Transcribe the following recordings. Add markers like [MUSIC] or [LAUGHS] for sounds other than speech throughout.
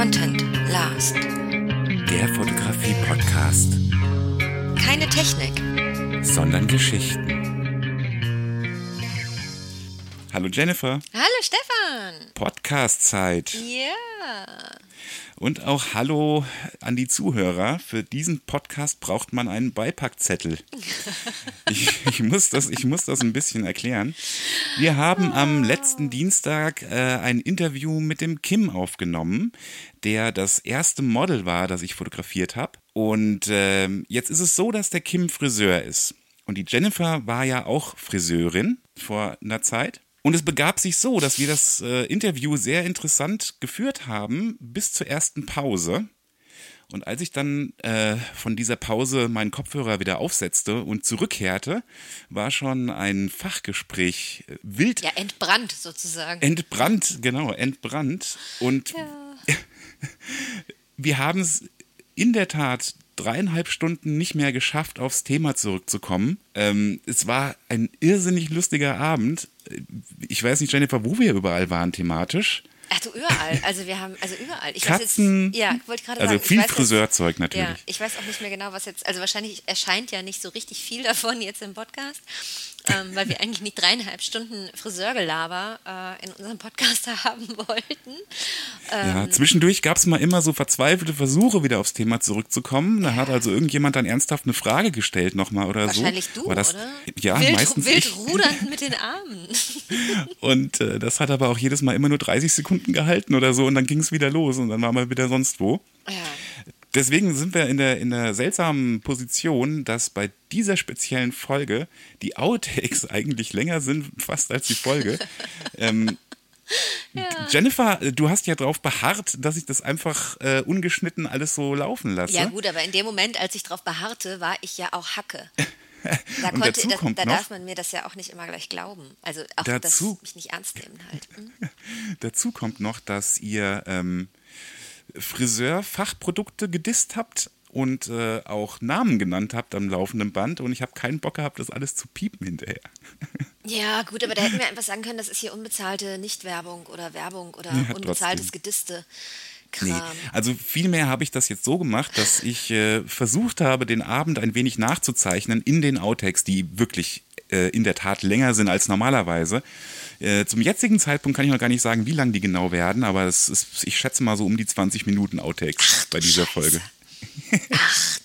Content last. Der Fotografie-Podcast, Keine Technik. sondern Geschichten. Hallo Jennifer, Hallo Stefan. Podcast-Zeit. Ja. Und auch Hallo an die Zuhörer. Für diesen Podcast braucht man einen Beipackzettel. [LAUGHS] Ich, ich, muss, das, ich muss das ein bisschen erklären. Wir haben am letzten Dienstag äh, ein Interview mit dem Kim aufgenommen, der das erste Model war, das ich fotografiert habe. Und ähm, jetzt ist es so, dass der Kim Friseur ist. Und die Jennifer war ja auch Friseurin vor einer Zeit. Und es begab sich so, dass wir das äh, Interview sehr interessant geführt haben bis zur ersten Pause. Und als ich dann äh, von dieser Pause meinen Kopfhörer wieder aufsetzte und zurückkehrte, war schon ein Fachgespräch äh, wild Ja, entbrannt sozusagen. entbrannt, genau, entbrannt. Und [LAUGHS] wir haben es in der Tat dreieinhalb Stunden nicht mehr geschafft, aufs Thema zurückzukommen. Ähm, es war ein irrsinnig lustiger Abend. Ich weiß nicht, Jennifer, wo wir überall waren thematisch. Ach du, überall. Also wir haben, also überall. Ich Katzen, Weiß jetzt, ja, wollte gerade also sagen. ich viel Friseurzeug natürlich. Ja, ich weiß auch nicht mehr genau, was jetzt, also wahrscheinlich erscheint ja nicht so richtig viel davon jetzt im Podcast, ähm, weil wir eigentlich nicht dreieinhalb Stunden Friseurgelaber äh, in unserem Podcast [LAUGHS] haben wollten. Ja, zwischendurch gab es mal immer so verzweifelte Versuche, wieder aufs Thema zurückzukommen. Da hat also irgendjemand dann ernsthaft eine Frage gestellt nochmal oder Wahrscheinlich so. du, War das, oder? Ja, wild, meistens wild ich. rudernd mit den Armen. [LAUGHS] Und äh, das hat aber auch jedes Mal immer nur 30 Sekunden gehalten oder so und dann ging es wieder los und dann waren wir wieder sonst wo. Ja. Deswegen sind wir in der, in der seltsamen Position, dass bei dieser speziellen Folge die Outtakes [LAUGHS] eigentlich länger sind, fast als die Folge. [LAUGHS] ähm, Jennifer, äh, du hast ja darauf beharrt, dass ich das einfach äh, ungeschnitten alles so laufen lasse. Ja gut, aber in dem Moment, als ich darauf beharrte, war ich ja auch Hacke. [LAUGHS] Da, Und konnte, dazu da, da darf man mir das ja auch nicht immer gleich glauben. Also auch Dazu- das mich nicht ernst nehmen halt. Hm? Dazu kommt noch, dass ihr ähm, Friseur-Fachprodukte gedisst habt und äh, auch Namen genannt habt am laufenden Band und ich habe keinen Bock gehabt, das alles zu piepen hinterher. [LAUGHS] Ja gut, aber da hätten wir einfach sagen können, das ist hier unbezahlte Nichtwerbung oder Werbung oder Ja, unbezahltes. Gediste. Nee, also vielmehr habe ich das jetzt so gemacht, dass ich äh, versucht habe, den Abend ein wenig nachzuzeichnen in den Outtakes, die wirklich äh, in der Tat länger sind als normalerweise. Äh, zum jetzigen Zeitpunkt kann ich noch gar nicht sagen, wie lang die genau werden, aber es ist, ich schätze mal so um die 20 Minuten Outtakes bei dieser Scheiße. Folge.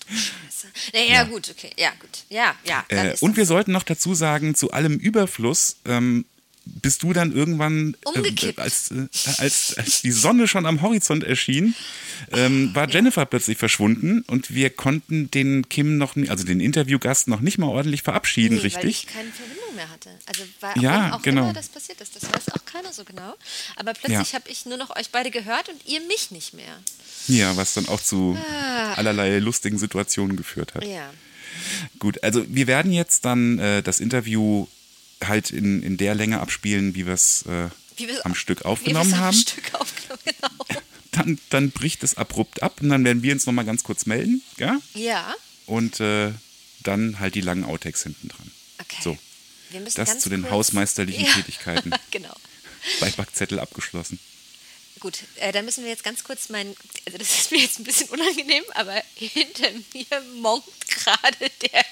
Scheiße. Naja, gut, okay. Ja, gut. Ja, ja. Äh, und wir so. sollten noch dazu sagen, zu allem Überfluss ähm, bist du dann irgendwann, äh, als, äh, als, als die Sonne schon am Horizont erschien, ähm, war Jennifer plötzlich verschwunden und wir konnten den Kim noch, also den Interviewgast noch nicht mal ordentlich verabschieden, Nee, Weil richtig? ich keine Verbindung mehr hatte. Also war Ja, auch genau. immer das passiert ist. Das weiß auch keiner so genau. Aber plötzlich Ja. habe ich nur noch euch beide gehört und ihr mich nicht mehr. Ja, was dann auch zu allerlei lustigen Situationen geführt hat. Ah. Ja. Gut, also wir werden jetzt dann äh, das Interview halt in, in der Länge abspielen, wie wir es äh, Wie wir's- am Stück Wie aufgenommen wir es am haben. Stück aufgenommen genau. [LAUGHS] Dann, dann bricht es abrupt ab und dann werden wir uns nochmal ganz kurz melden, ja? Ja, Und äh, dann halt die langen Outtakes hinten dran. okay. So, das zu den hausmeisterlichen Ja, [LAUGHS] Tätigkeiten. genau. bei Backzettel abgeschlossen. Gut, äh, dann müssen wir jetzt ganz kurz mein, also das ist mir jetzt ein bisschen unangenehm, aber hinter mir monkt gerade der,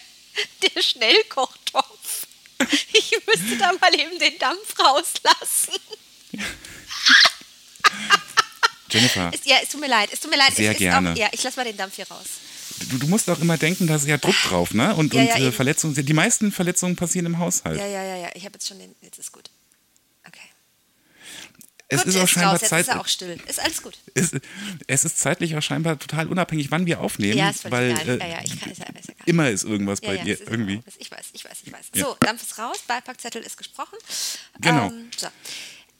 der Schnellkochtopf. [LAUGHS] Ich müsste da mal eben den Dampf rauslassen. [LAUGHS] Jennifer, Es, ja, es tut mir leid, es tut mir leid. Sehr gerne. Auch, ja, ich lass mal den Dampf hier raus. du, du musst auch immer denken, da ist ja Druck drauf, ne? Und, Ja, und ja, äh. Verletzungen, die meisten Verletzungen passieren im Haushalt. Ja, ja, ja, ja. Ich habe jetzt schon den. Jetzt ist gut. Es gut, ist auch scheinbar raus, jetzt Zeit. ist er auch still. Ist alles gut. es, es ist zeitlich auch scheinbar total unabhängig, wann wir aufnehmen, Ja, ist weil äh, ja, ja, ich kann, ja, ist ja immer ist irgendwas bei dir irgendwie. auch- Ich weiß, ich weiß, ich weiß. So, Dampf ist raus, Beipackzettel ist gesprochen. Genau. Ähm, so.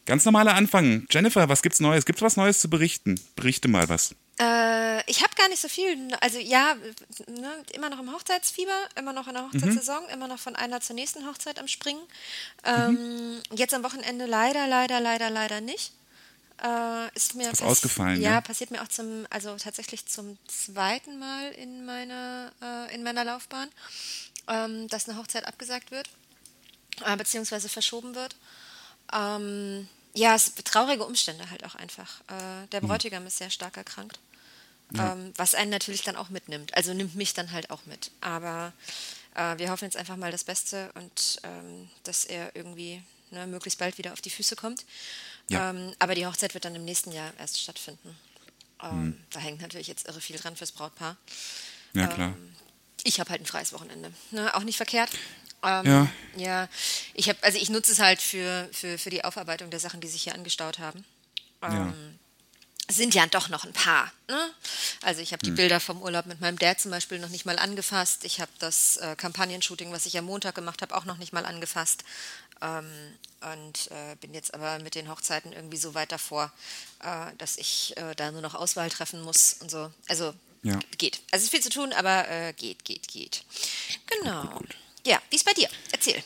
Ganz normaler Anfang. Jennifer, was gibt's Neues? Gibt's was Neues zu berichten? Berichte mal was. Äh, ich habe gar nicht so viel. Also ja, ne, immer noch im Hochzeitsfieber, immer noch in der Hochzeitssaison, immer noch von einer zur nächsten Hochzeit am Springen. Ähm, Jetzt am Wochenende leider, leider, leider, leider nicht. Äh, ist mir pass- ausgefallen, Ja, ja? passiert mir auch zum, also tatsächlich zum zweiten Mal in meiner, äh, in meiner Laufbahn, ähm, dass eine Hochzeit abgesagt wird, äh, beziehungsweise verschoben wird. Ähm, ja, es, traurige Umstände halt auch einfach. Äh, der Bräutigam ist sehr stark erkrankt. Ja. Ähm, was einen natürlich dann auch mitnimmt. Also nimmt mich dann halt auch mit. Aber äh, wir hoffen jetzt einfach mal das Beste und ähm, dass er irgendwie ne, möglichst bald wieder auf die Füße kommt. Ja. Ähm, aber die Hochzeit wird dann im nächsten Jahr erst stattfinden. Ähm, Da hängt natürlich jetzt irre viel dran fürs Brautpaar. Ja, klar. Ähm, ich habe halt ein freies Wochenende. Ne? Auch nicht verkehrt. Ähm, Ja. Ja, ich habe, also ich nutze es halt für, für, für die Aufarbeitung der Sachen, die sich hier angestaut haben. Ja. Ähm, es sind ja doch noch ein paar. Ne? Also ich habe die Bilder vom Urlaub mit meinem Dad zum Beispiel noch nicht mal angefasst. Ich habe das äh, Kampagnenshooting, was ich am Montag gemacht habe, auch noch nicht mal angefasst. Ähm, und äh, bin jetzt aber mit den Hochzeiten irgendwie so weit davor, äh, dass ich äh, da nur noch Auswahl treffen muss und so. Also Ja. geht. Also es ist viel zu tun, aber äh, geht, geht, geht. Genau. Ja, wie ist bei dir? Erzähl.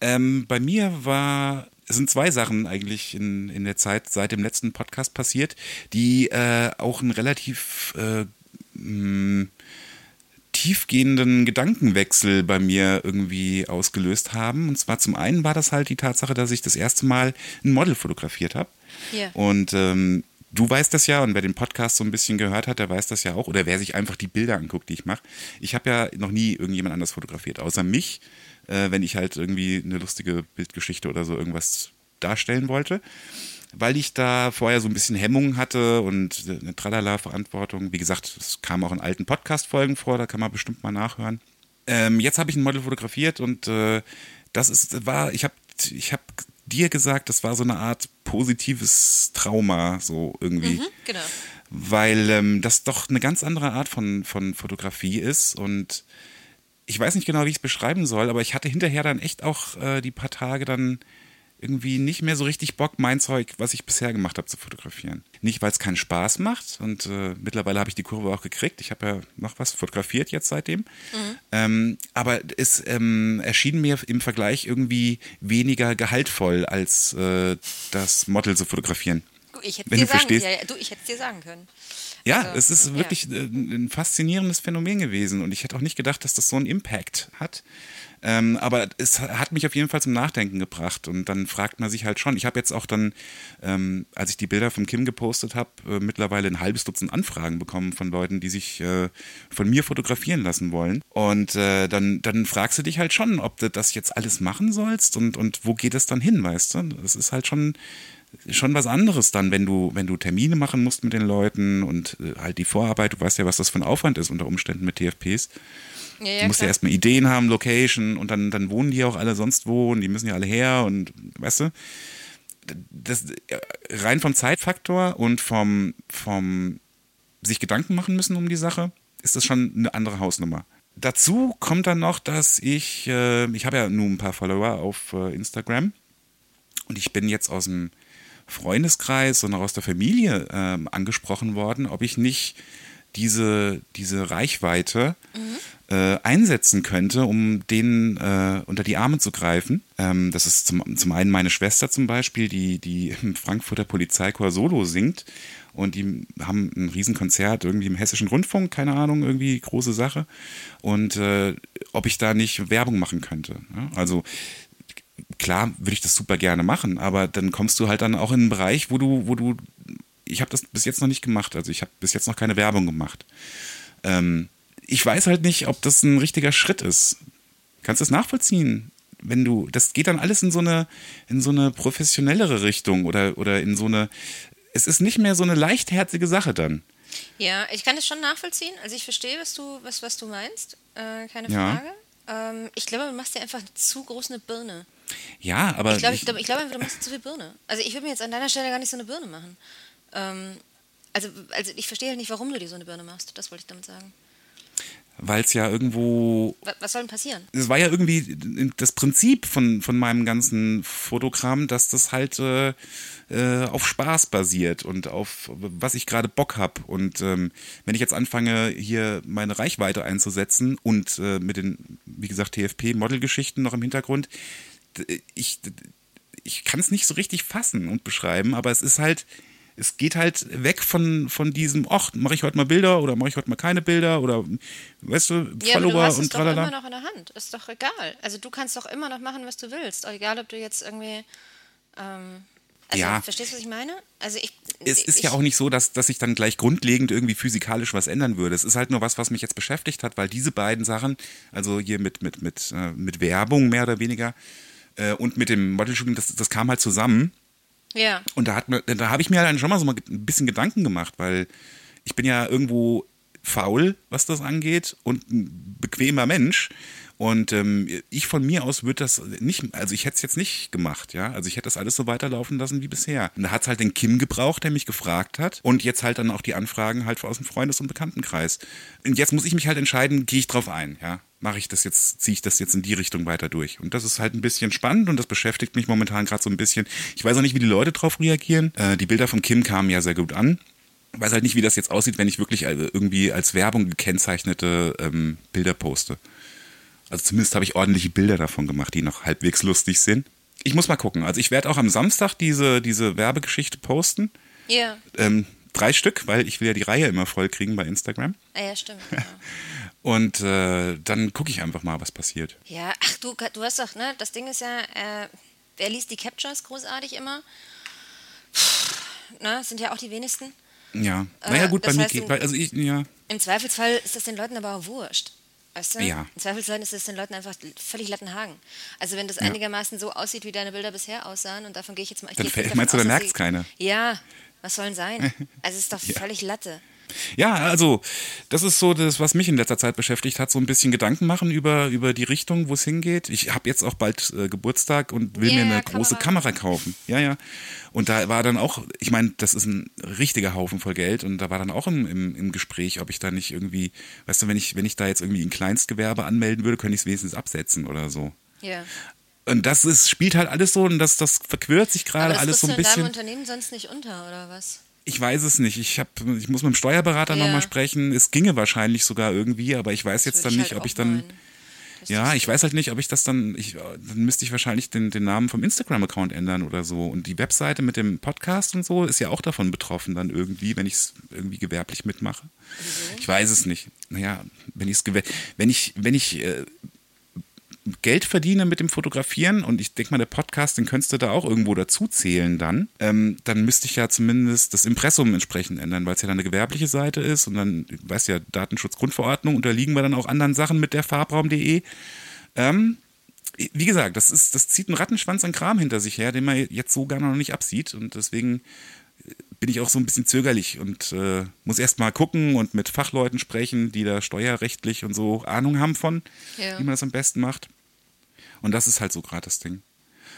Ähm, bei mir war, es sind zwei Sachen eigentlich in, in der Zeit seit dem letzten Podcast passiert, die äh, auch einen relativ äh, mh, tiefgehenden Gedankenwechsel bei mir irgendwie ausgelöst haben. Und zwar zum einen war das halt die Tatsache, dass ich das erste Mal ein Model fotografiert habe. Ja. Und ähm, du weißt das ja und wer den Podcast so ein bisschen gehört hat, der weiß das ja auch. Oder wer sich einfach die Bilder anguckt, die ich mache. Ich habe ja noch nie irgendjemand anders fotografiert, außer mich, äh, wenn ich halt irgendwie eine lustige Bildgeschichte oder so irgendwas darstellen wollte. Weil ich da vorher so ein bisschen Hemmungen hatte und eine Tralala-Verantwortung. Wie gesagt, es kam auch in alten Podcast-Folgen vor, da kann man bestimmt mal nachhören. Ähm, jetzt habe ich ein Model fotografiert und äh, das ist, war, ich habe ich hab dir gesagt, das war so eine Art positives Trauma, so irgendwie. Mhm, genau. Weil ähm, das doch eine ganz andere Art von, von Fotografie ist und ich weiß nicht genau, wie ich es beschreiben soll, aber ich hatte hinterher dann echt auch äh, die paar Tage dann irgendwie nicht mehr so richtig Bock, mein Zeug, was ich bisher gemacht habe, zu fotografieren. Nicht, weil es keinen Spaß macht und äh, mittlerweile habe ich die Kurve auch gekriegt. Ich habe ja noch was fotografiert jetzt seitdem. Ähm, aber es ähm, erschien mir im Vergleich irgendwie weniger gehaltvoll, als äh, das Model zu fotografieren. Ich hätte Wenn dir du sagen, verstehst. ja, du, ich hätte es dir sagen können. Ja, Also, es ist ja. wirklich äh, ein faszinierendes Phänomen gewesen und ich hätte auch nicht gedacht, dass das so einen Impact hat. Ähm, aber es hat mich auf jeden Fall zum Nachdenken gebracht und dann fragt man sich halt schon. Ich habe jetzt auch dann, ähm, als ich die Bilder von Kim gepostet habe, äh, mittlerweile ein halbes Dutzend Anfragen bekommen von Leuten, die sich äh, von mir fotografieren lassen wollen. Und äh, dann, dann fragst du dich halt schon, ob du das jetzt alles machen sollst und, und wo geht es dann hin, weißt du? Das ist halt schon schon was anderes dann, wenn du, wenn du Termine machen musst mit den Leuten und äh, halt die Vorarbeit, du weißt ja, was das für ein Aufwand ist unter Umständen mit TFPs. Ja, ja, du musst ja klar. erstmal Ideen haben, Location und dann, dann wohnen die auch alle sonst wo und die müssen ja alle her und weißt du, das, äh, rein vom Zeitfaktor und vom, vom sich Gedanken machen müssen um die Sache, ist das schon eine andere Hausnummer. Dazu kommt dann noch, dass ich, äh, ich habe ja nun ein paar Follower auf äh, Instagram und ich bin jetzt aus dem Freundeskreis und auch aus der Familie ähm, angesprochen worden, ob ich nicht diese, diese Reichweite äh, einsetzen könnte, um denen äh, unter die Arme zu greifen. Ähm, das ist zum, zum einen meine Schwester zum Beispiel, die, die im Frankfurter Polizeichor Solo singt. Und die haben ein Riesenkonzert irgendwie im Hessischen Rundfunk, keine Ahnung, irgendwie große Sache. Und äh, ob ich da nicht Werbung machen könnte. Ja? Also klar würde ich das super gerne machen, aber dann kommst du halt dann auch in einen Bereich, wo du, wo du, ich habe das bis jetzt noch nicht gemacht, also ich habe bis jetzt noch keine Werbung gemacht. Ähm, ich weiß halt nicht, ob das ein richtiger Schritt ist. Kannst du das nachvollziehen? Wenn du, das geht dann alles in so eine, in so eine professionellere Richtung oder, oder in so eine, es ist nicht mehr so eine leichtherzige Sache dann. Ja, ich kann das schon nachvollziehen. Also ich verstehe, was du, was, was du meinst. Äh, keine Ja. Ähm, ich glaube, du machst dir einfach zu groß eine Birne. Ja, aber Ich glaube, ich, ich- glaube, ich einfach, du machst dir zu viel Birne. Also ich würde mir jetzt an deiner Stelle gar nicht so eine Birne machen. Ähm, also, also ich verstehe halt nicht, warum du dir so eine Birne machst. Das wollte ich damit sagen. Weil es ja irgendwo Wa- Was soll denn passieren? es war ja irgendwie das Prinzip von, von meinem ganzen Fotogramm, dass das halt äh, äh, auf Spaß basiert und auf was ich gerade Bock habe. Und ähm, wenn ich jetzt anfange, hier meine Reichweite einzusetzen und äh, mit den, wie gesagt, TFP-Modelgeschichten noch im Hintergrund, ich, ich kann es nicht so richtig fassen und beschreiben, aber es ist halt, es geht halt weg von, von diesem, ach, mache ich heute mal Bilder oder mache ich heute mal keine Bilder oder, weißt du, Ja, aber du Follower hast es und doch tralala. immer noch in der Hand. Ist doch egal. Also du kannst doch immer noch machen, was du willst. Egal, ob du jetzt irgendwie, ähm, Also, Ja. verstehst du, was ich meine? Also ich. Es ist ich, ja auch nicht so, dass, dass ich dann gleich grundlegend irgendwie physikalisch was ändern würde. Es ist halt nur was, was mich jetzt beschäftigt hat, weil diese beiden Sachen, also hier mit, mit, mit, äh, mit Werbung mehr oder weniger äh, und mit dem Model-Shooting, das, das kam halt zusammen. Ja. Und da, hat da habe ich mir halt schon mal so mal ein bisschen Gedanken gemacht, weil ich bin ja irgendwo faul, was das angeht und ein bequemer Mensch. Und ähm, ich von mir aus würde das nicht, also ich hätte es jetzt nicht gemacht, ja. Also ich hätte das alles so weiterlaufen lassen wie bisher. Und da hat es halt den Kim gebraucht, der mich gefragt hat. Und jetzt halt dann auch die Anfragen halt aus dem Freundes- und Bekanntenkreis. Und jetzt muss ich mich halt entscheiden, gehe ich drauf ein, ja. Mache ich das jetzt, ziehe ich das jetzt in die Richtung weiter durch. Und das ist halt ein bisschen spannend und das beschäftigt mich momentan gerade so ein bisschen. Ich weiß auch nicht, wie die Leute drauf reagieren. Äh, die Bilder von Kim kamen ja sehr gut an. Weiß halt nicht, wie das jetzt aussieht, wenn ich wirklich äh, irgendwie als Werbung gekennzeichnete ähm, Bilder poste. Also zumindest habe ich ordentliche Bilder davon gemacht, die noch halbwegs lustig sind. Ich muss mal gucken. Also ich werde auch am Samstag diese, diese Werbegeschichte posten. Ja. Ähm, drei Stück, weil ich will ja die Reihe immer voll kriegen bei Instagram. Ah, ja, stimmt. Genau. [LAUGHS] Und äh, dann gucke ich einfach mal, was passiert. Ja, ach du, du hast doch, ne, das Ding ist ja, äh, wer liest die Captures großartig immer? Na, sind ja auch die wenigsten. Ja. Äh, naja, gut, bei das mir geht, also ich, ja. Im Zweifelsfall ist das den Leuten aber auch wurscht. Weißt du? Ja. Im Zweifelsfall ist es den Leuten einfach völlig Lattenhagen. Also wenn das Ja. einigermaßen so aussieht, wie deine Bilder bisher aussahen, und davon gehe ich jetzt mal ich Dann meinst du, dass merkt's sie- keiner? Ja, was soll denn sein? [LAUGHS] Also es ist doch völlig Latte. Ja, also das ist so das, was mich in letzter Zeit beschäftigt hat, so ein bisschen Gedanken machen über, über die Richtung, wo es hingeht. Ich habe jetzt auch bald äh, Geburtstag und will Ja, mir eine ja, große Kamera. Kamera kaufen. Ja, ja. Und da war dann auch, ich meine, das ist ein richtiger Haufen voll Geld und da war dann auch im, im, im Gespräch, ob ich da nicht irgendwie, weißt du, wenn ich, wenn ich da jetzt irgendwie ein Kleinstgewerbe anmelden würde, könnte ich es wenigstens absetzen oder so. Ja. Und das ist, spielt halt alles so und das, das verquirlt sich Aber gerade das alles so ein in deinem bisschen. Unternehmen sonst nicht unter, oder was? Ich weiß es nicht. Ich, hab, ich muss mit dem Steuerberater Ja. nochmal sprechen. Es ginge wahrscheinlich sogar irgendwie, aber ich weiß jetzt würde dann ich nicht, halt ob ich dann. meinen, Ja, das ich weiß halt nicht, ob ich das dann. Ich, dann müsste ich wahrscheinlich den, den Namen vom Instagram-Account ändern oder so. Und die Webseite mit dem Podcast und so ist ja auch davon betroffen, dann irgendwie, wenn ich es irgendwie gewerblich mitmache. Ich weiß es nicht. Naja, wenn, wenn ich, wenn ich äh, Geld verdiene mit dem Fotografieren und ich denke mal, der Podcast, den könntest du da auch irgendwo dazu zählen dann, ähm, dann müsste ich ja zumindest das Impressum entsprechend ändern, weil es ja dann eine gewerbliche Seite ist und dann, weißt ja, Datenschutzgrundverordnung, unterliegen wir dann auch anderen Sachen mit der Farbraum.de. Ähm, wie gesagt, das, ist, das zieht einen Rattenschwanz an Kram hinter sich her, den man jetzt so gar noch nicht absieht und deswegen bin ich auch so ein bisschen zögerlich und äh, muss erst mal gucken und mit Fachleuten sprechen, die da steuerrechtlich und so Ahnung haben von, Ja. wie man das am besten macht. Und das ist halt so gerade das Ding.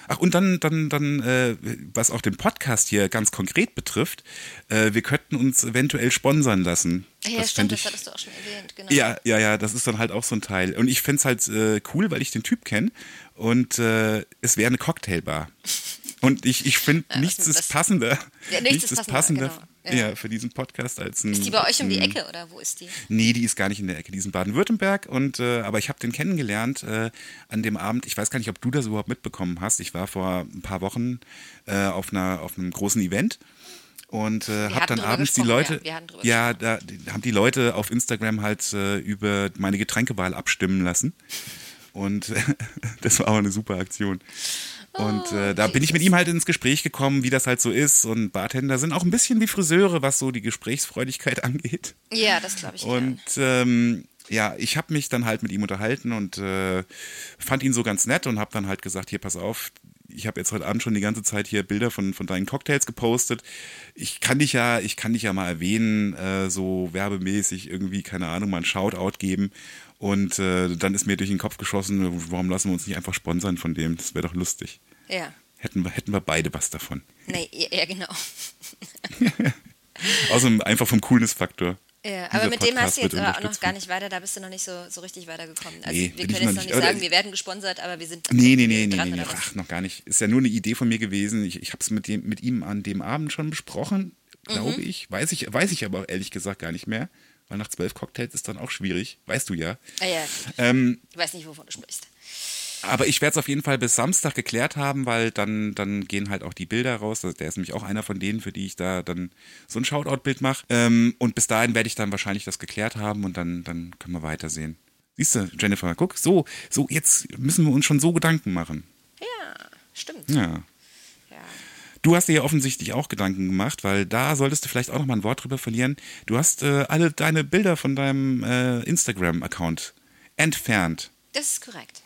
Ach, und dann, dann, dann, äh, was auch den Podcast hier ganz konkret betrifft, äh, wir könnten uns eventuell sponsern lassen. Ja, Das stimmt, fänd das ich- hattest du auch schon erwähnt, genau. ja, ja, ja, das ist dann halt auch so ein Teil. Und ich find's halt äh, cool, weil ich den Typ kenne. Und äh, es wäre eine Cocktailbar. Und ich, ich finde, Ja, nichts ist passender. Ja, nichts ist passender, genau. Ja. Für diesen Podcast als ein. Ist die bei euch um die Ecke oder wo ist die? Nee, die ist gar nicht in der Ecke, die ist in Baden-Württemberg. Und äh, aber ich habe den kennengelernt äh, an dem Abend. Ich weiß gar nicht, ob du das überhaupt mitbekommen hast. Ich war vor ein paar Wochen äh, auf einer auf einem großen Event und äh, habe dann abends die Leute, ja, ja, da die, haben die Leute auf Instagram halt äh, über meine Getränkewahl abstimmen lassen. Und [LAUGHS] das war auch eine super Aktion. Und äh, da bin ich mit ihm halt ins Gespräch gekommen, wie das halt so ist. Und Bartender sind auch ein bisschen wie Friseure, was so die Gesprächsfreudigkeit [LAUGHS] angeht. Ja, das glaube ich. Und ähm, ja, ich habe mich dann halt mit ihm unterhalten und äh, fand ihn so ganz nett und habe dann halt gesagt, hier, pass auf, ich habe jetzt heute Abend schon die ganze Zeit hier Bilder von, von deinen Cocktails gepostet. Ich kann dich ja, ich kann dich ja mal erwähnen, äh, so werbemäßig irgendwie, keine Ahnung, mal ein Shoutout geben. Und äh, dann ist mir durch den Kopf geschossen, warum lassen wir uns nicht einfach sponsern von dem? Das wäre doch lustig. Ja. Hätten wir, hätten wir beide was davon. Nee, ja, genau. [LAUGHS] Außerdem einfach vom Coolness-Faktor. Ja, aber mit dem Podcast hast du jetzt aber auch noch gar nicht weiter, da bist du noch nicht so, so richtig weitergekommen. Also Nee, wir können jetzt noch nicht. nicht sagen, wir werden gesponsert, aber wir sind Nee, nee, nee, nee, dran nee, oder was? ach, noch gar nicht. Ist ja nur eine Idee von mir gewesen. Ich, ich habe es mit, dem- mit ihm an dem Abend schon besprochen, glaube Mhm. ich. Weiß ich. Weiß ich aber auch ehrlich gesagt gar nicht mehr. Weil nach zwölf Cocktails ist dann auch schwierig. Weißt du ja. Ah, ja, Ähm, ich weiß nicht, wovon du sprichst. aber ich werde es auf jeden Fall bis Samstag geklärt haben, weil dann, dann gehen halt auch die Bilder raus. Also Der ist nämlich auch einer von denen, für die ich da dann so ein Shoutout-Bild mache. Ähm, und bis dahin werde ich dann wahrscheinlich das geklärt haben und dann, dann können wir weitersehen. Siehst du, Jennifer, guck, so, so, jetzt müssen wir uns schon so Gedanken machen. Ja, stimmt. Ja. Ja. Du hast dir ja offensichtlich auch Gedanken gemacht, weil da solltest du vielleicht auch noch mal ein Wort drüber verlieren. Du hast äh, alle deine Bilder von deinem äh, Instagram-Account entfernt. Das ist korrekt.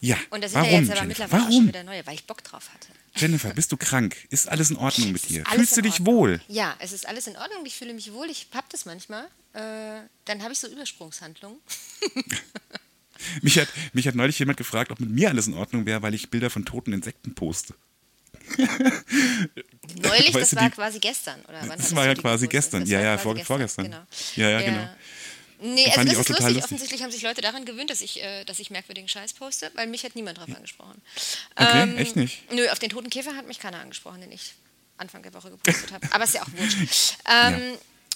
Ja, Und da sind warum, ja jetzt aber Jennifer? mittlerweile auch schon Warum? wieder neue, weil ich Bock drauf hatte. Jennifer, bist du krank? Ist alles in Ordnung mit dir? Fühlst du dich wohl? Ja, es ist alles in Ordnung. Ich fühle mich wohl. Ich hab das manchmal. Äh, dann habe ich so Übersprungshandlungen. [LAUGHS] Mich hat, mich hat neulich jemand gefragt, ob mit mir alles in Ordnung wäre, weil ich Bilder von toten Insekten poste. [LAUGHS] Neulich, Weißt das war die- quasi gestern. Oder wann Das war ja quasi gestern. Das Ja, ja, quasi vor- gestern, vorgestern. Genau. Ja, ja, genau. Nee, also das ist lustig. lustig. Offensichtlich haben sich Leute daran gewöhnt, dass ich, äh, dass ich merkwürdigen Scheiß poste, weil mich hat niemand drauf angesprochen. Okay, Ähm, echt nicht? Nö, auf den toten Käfer hat mich keiner angesprochen, den ich Anfang der Woche gepostet habe. Aber ist ja auch wurscht. [LAUGHS] Ähm,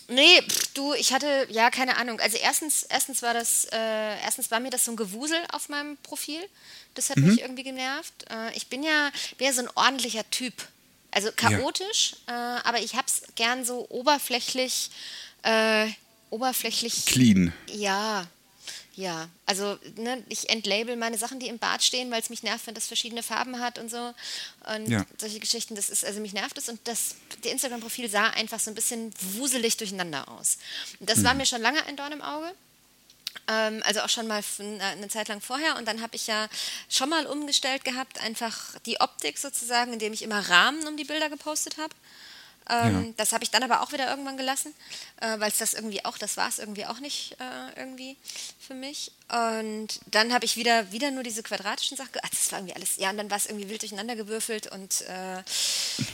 Nee, pff, du, ich hatte, ja, keine Ahnung. Also erstens, erstens war das, äh, erstens war mir das so ein Gewusel auf meinem Profil. Das hat Mhm. mich irgendwie genervt. Äh, ich bin ja, bin ja so ein ordentlicher Typ. Also chaotisch, äh, aber ich hab's gern so oberflächlich, äh, oberflächlich Clean. ja, ja. Also ne, ich entlabel meine Sachen, die im Bad stehen, weil es mich nervt, wenn das verschiedene Farben hat und so. Und Ja. solche Geschichten, das ist, also mich nervt es und das, der Instagram-Profil sah einfach so ein bisschen wuselig durcheinander aus. Und das war mir schon lange ein Dorn im Auge. Ähm, also auch schon mal eine eine Zeit lang vorher. Und dann habe ich ja schon mal umgestellt gehabt, einfach die Optik sozusagen, indem ich immer Rahmen um die Bilder gepostet habe. Ähm, Ja. Das habe ich dann aber auch wieder irgendwann gelassen, äh, weil es das irgendwie auch, das war es irgendwie auch nicht äh, irgendwie für mich. Und dann habe ich wieder, wieder nur diese quadratischen Sachen, ach, das war irgendwie alles, ja, und dann war es irgendwie wild durcheinander gewürfelt und äh,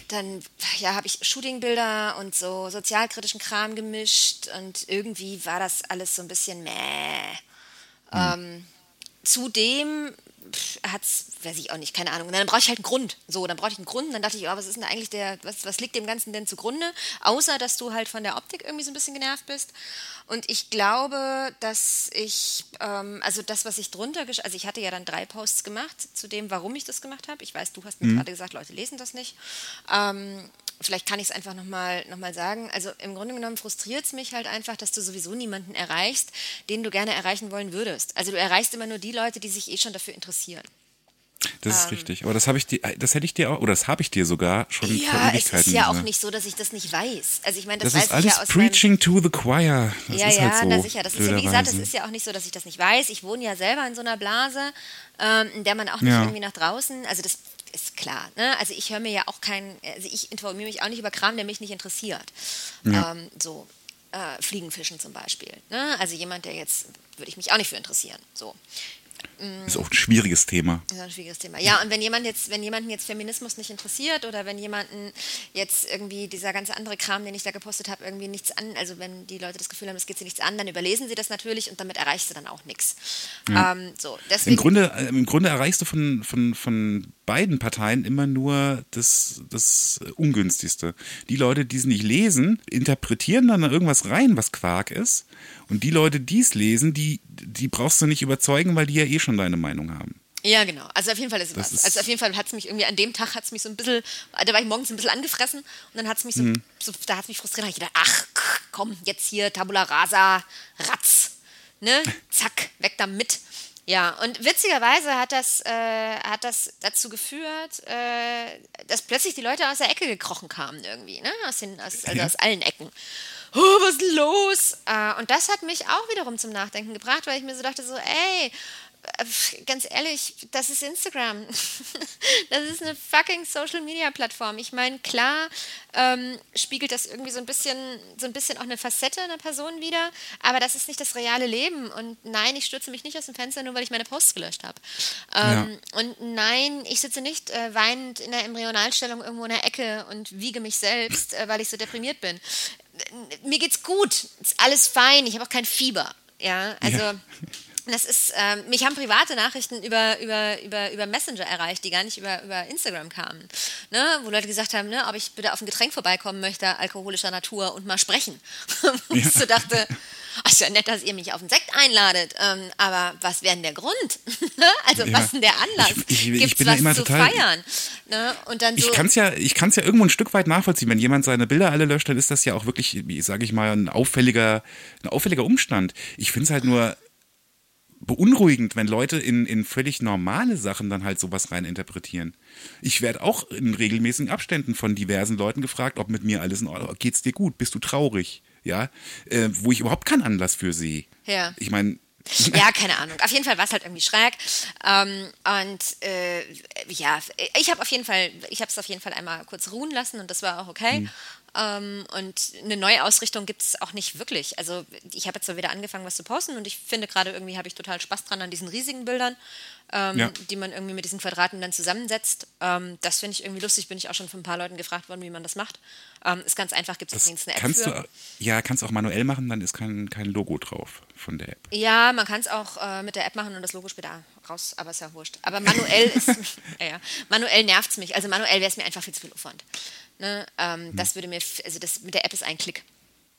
dann, ja, habe ich Shootingbilder und so sozialkritischen Kram gemischt und irgendwie war das alles so ein bisschen meh. Ähm, zudem hat es, weiß ich auch nicht, keine Ahnung. Und dann brauche ich halt einen Grund. So, dann brauche ich einen Grund. Und dann dachte ich, oh, was ist denn eigentlich der, was, was liegt dem Ganzen denn zugrunde? Außer, dass du halt von der Optik irgendwie so ein bisschen genervt bist. Und ich glaube, dass ich, ähm, also das, was ich drunter, also ich hatte ja dann drei Posts gemacht zu dem, warum ich das gemacht habe. Ich weiß, du hast mir gerade gesagt, Leute lesen das nicht. Ähm, vielleicht kann ich es einfach nochmal noch mal sagen. Also im Grunde genommen frustriert es mich halt einfach, dass du sowieso niemanden erreichst, den du gerne erreichen wollen würdest. Also du erreichst immer nur die Leute, die sich eh schon dafür interessieren. Das Ähm. ist richtig. Aber das habe ich dir, das hätte ich dir auch, oder das habe ich dir sogar schon vor Ja, es Ewigkeiten ist ja auch nicht so, dass ich das nicht weiß. Also ich meine, das, Das weiß ist alles ich ja aus Preaching to the Choir. Das ja, ist ja, halt so. na sicher. Das ist ja, wie gesagt, das ist ja auch nicht so, dass ich das nicht weiß. Ich wohne ja selber in so einer Blase, ähm, in der man auch nicht Ja. irgendwie nach draußen, also das ist klar. Ne? Also ich höre mir ja auch keinen, also ich informiere mich auch nicht über Kram, der mich nicht interessiert. Ja. Ähm, so äh, Fliegenfischen zum Beispiel. Ne? Also jemand, der jetzt, würde ich mich auch nicht für interessieren. So. Ist auch ein schwieriges Thema. Ist ein schwieriges Thema. Ja, und wenn jemand jetzt, wenn jemanden jetzt Feminismus nicht interessiert oder wenn jemanden jetzt irgendwie dieser ganze andere Kram, den ich da gepostet habe, irgendwie nichts an, also wenn die Leute das Gefühl haben, es geht sie nichts an, dann überlesen sie das natürlich und damit erreichst du dann auch nichts. Ähm, so, deswegen, Im Grunde, äh, Im Grunde erreichst du von, von, von beiden Parteien immer nur das, das Ungünstigste. Die Leute, die es nicht lesen, interpretieren dann irgendwas rein, was Quark ist. Und die Leute, die es lesen, die, die brauchst du nicht überzeugen, weil die ja eh schon deine Meinung haben. Ja, genau. Also auf jeden Fall ist es Das was. ist- Also auf jeden Fall hat es mich irgendwie, an dem Tag hat es mich so ein bisschen, da war ich morgens ein bisschen angefressen und dann hat es mich so, Mhm. so da hat es mich frustriert. Da hab ich gedacht, ach komm, jetzt hier Tabula Rasa, Ratz, ne? [LAUGHS] Zack, weg damit. Ja, und witzigerweise hat das, äh, hat das dazu geführt, äh, dass plötzlich die Leute aus der Ecke gekrochen kamen irgendwie, ne? Aus, den, aus, also Ja. aus allen Ecken. Oh, was ist los? Äh, und das hat mich auch wiederum zum Nachdenken gebracht, weil ich mir so dachte, so, ey, ganz ehrlich, das ist Instagram. [LAUGHS] das ist eine fucking Social Media Plattform. Ich meine, klar ähm, spiegelt das irgendwie so ein bisschen, so ein bisschen auch eine Facette einer Person wieder, aber das ist nicht das reale Leben. Und nein, ich stürze mich nicht aus dem Fenster, nur weil ich meine Posts gelöscht habe. Ähm, Und nein, ich sitze nicht äh, weinend in der Embryonalstellung irgendwo in der Ecke und wiege mich selbst, äh, weil ich so deprimiert bin. Mir geht's gut, ist alles fein, ich habe auch kein Fieber. Ja, also. Ja. Das ist, ähm, mich haben private Nachrichten über, über, über, über Messenger erreicht, die gar nicht über, über Instagram kamen. Ne? Wo Leute gesagt haben, ne, ob ich bitte auf ein Getränk vorbeikommen möchte, alkoholischer Natur, und mal sprechen. [LAUGHS] Wo ich so dachte, ach, ist ja nett, dass ihr mich auf einen Sekt einladet, ähm, aber was wäre denn der Grund? [LAUGHS] also, Ja. was ist denn der Anlass? Ich- ich- ich Gibt's bin da was immer zu total- feiern? Ne? Und dann so, Ich kann es ja, ich kann's ja irgendwo ein Stück weit nachvollziehen. Wenn jemand seine Bilder alle löscht, dann ist das ja auch wirklich, wie sage ich mal, ein auffälliger, ein auffälliger Umstand. Ich finde es halt nur beunruhigend, wenn Leute in, in völlig normale Sachen dann halt sowas reininterpretieren. Ich werde auch in regelmäßigen Abständen von diversen Leuten gefragt, ob mit mir alles in Ordnung geht's dir gut, bist du traurig? Ja, äh, wo ich überhaupt keinen Anlass für sehe. Ja. Ich meine, [LAUGHS] Ja, keine Ahnung. Auf jeden Fall war es halt irgendwie schräg. Ähm, und äh, ja, ich habe auf jeden Fall, ich habe es auf jeden Fall einmal kurz ruhen lassen und das war auch okay. Ähm, und eine neue Ausrichtung gibt es auch nicht wirklich. Also ich habe jetzt so wieder angefangen, was zu posten und ich finde gerade irgendwie habe ich total Spaß dran an diesen riesigen Bildern, ähm, Ja. die man irgendwie mit diesen Quadraten dann zusammensetzt. Ähm, das finde ich irgendwie lustig. Bin ich auch schon von ein paar Leuten gefragt worden, wie man das macht. Ähm, ist ganz einfach, gibt es übrigens eine App kannst für. du, ja, kannst du auch manuell machen, dann ist kein, kein Logo drauf von der App. Ja, man kann es auch äh, mit der App machen und das Logo später raus, aber ist ja wurscht. Aber manuell ist, ja, [LAUGHS] [LAUGHS] ja, manuell nervt es mich. Also manuell wäre es mir einfach viel zu viel Aufwand. Ne? Ähm, Das würde mir, also das mit der App ist ein Klick.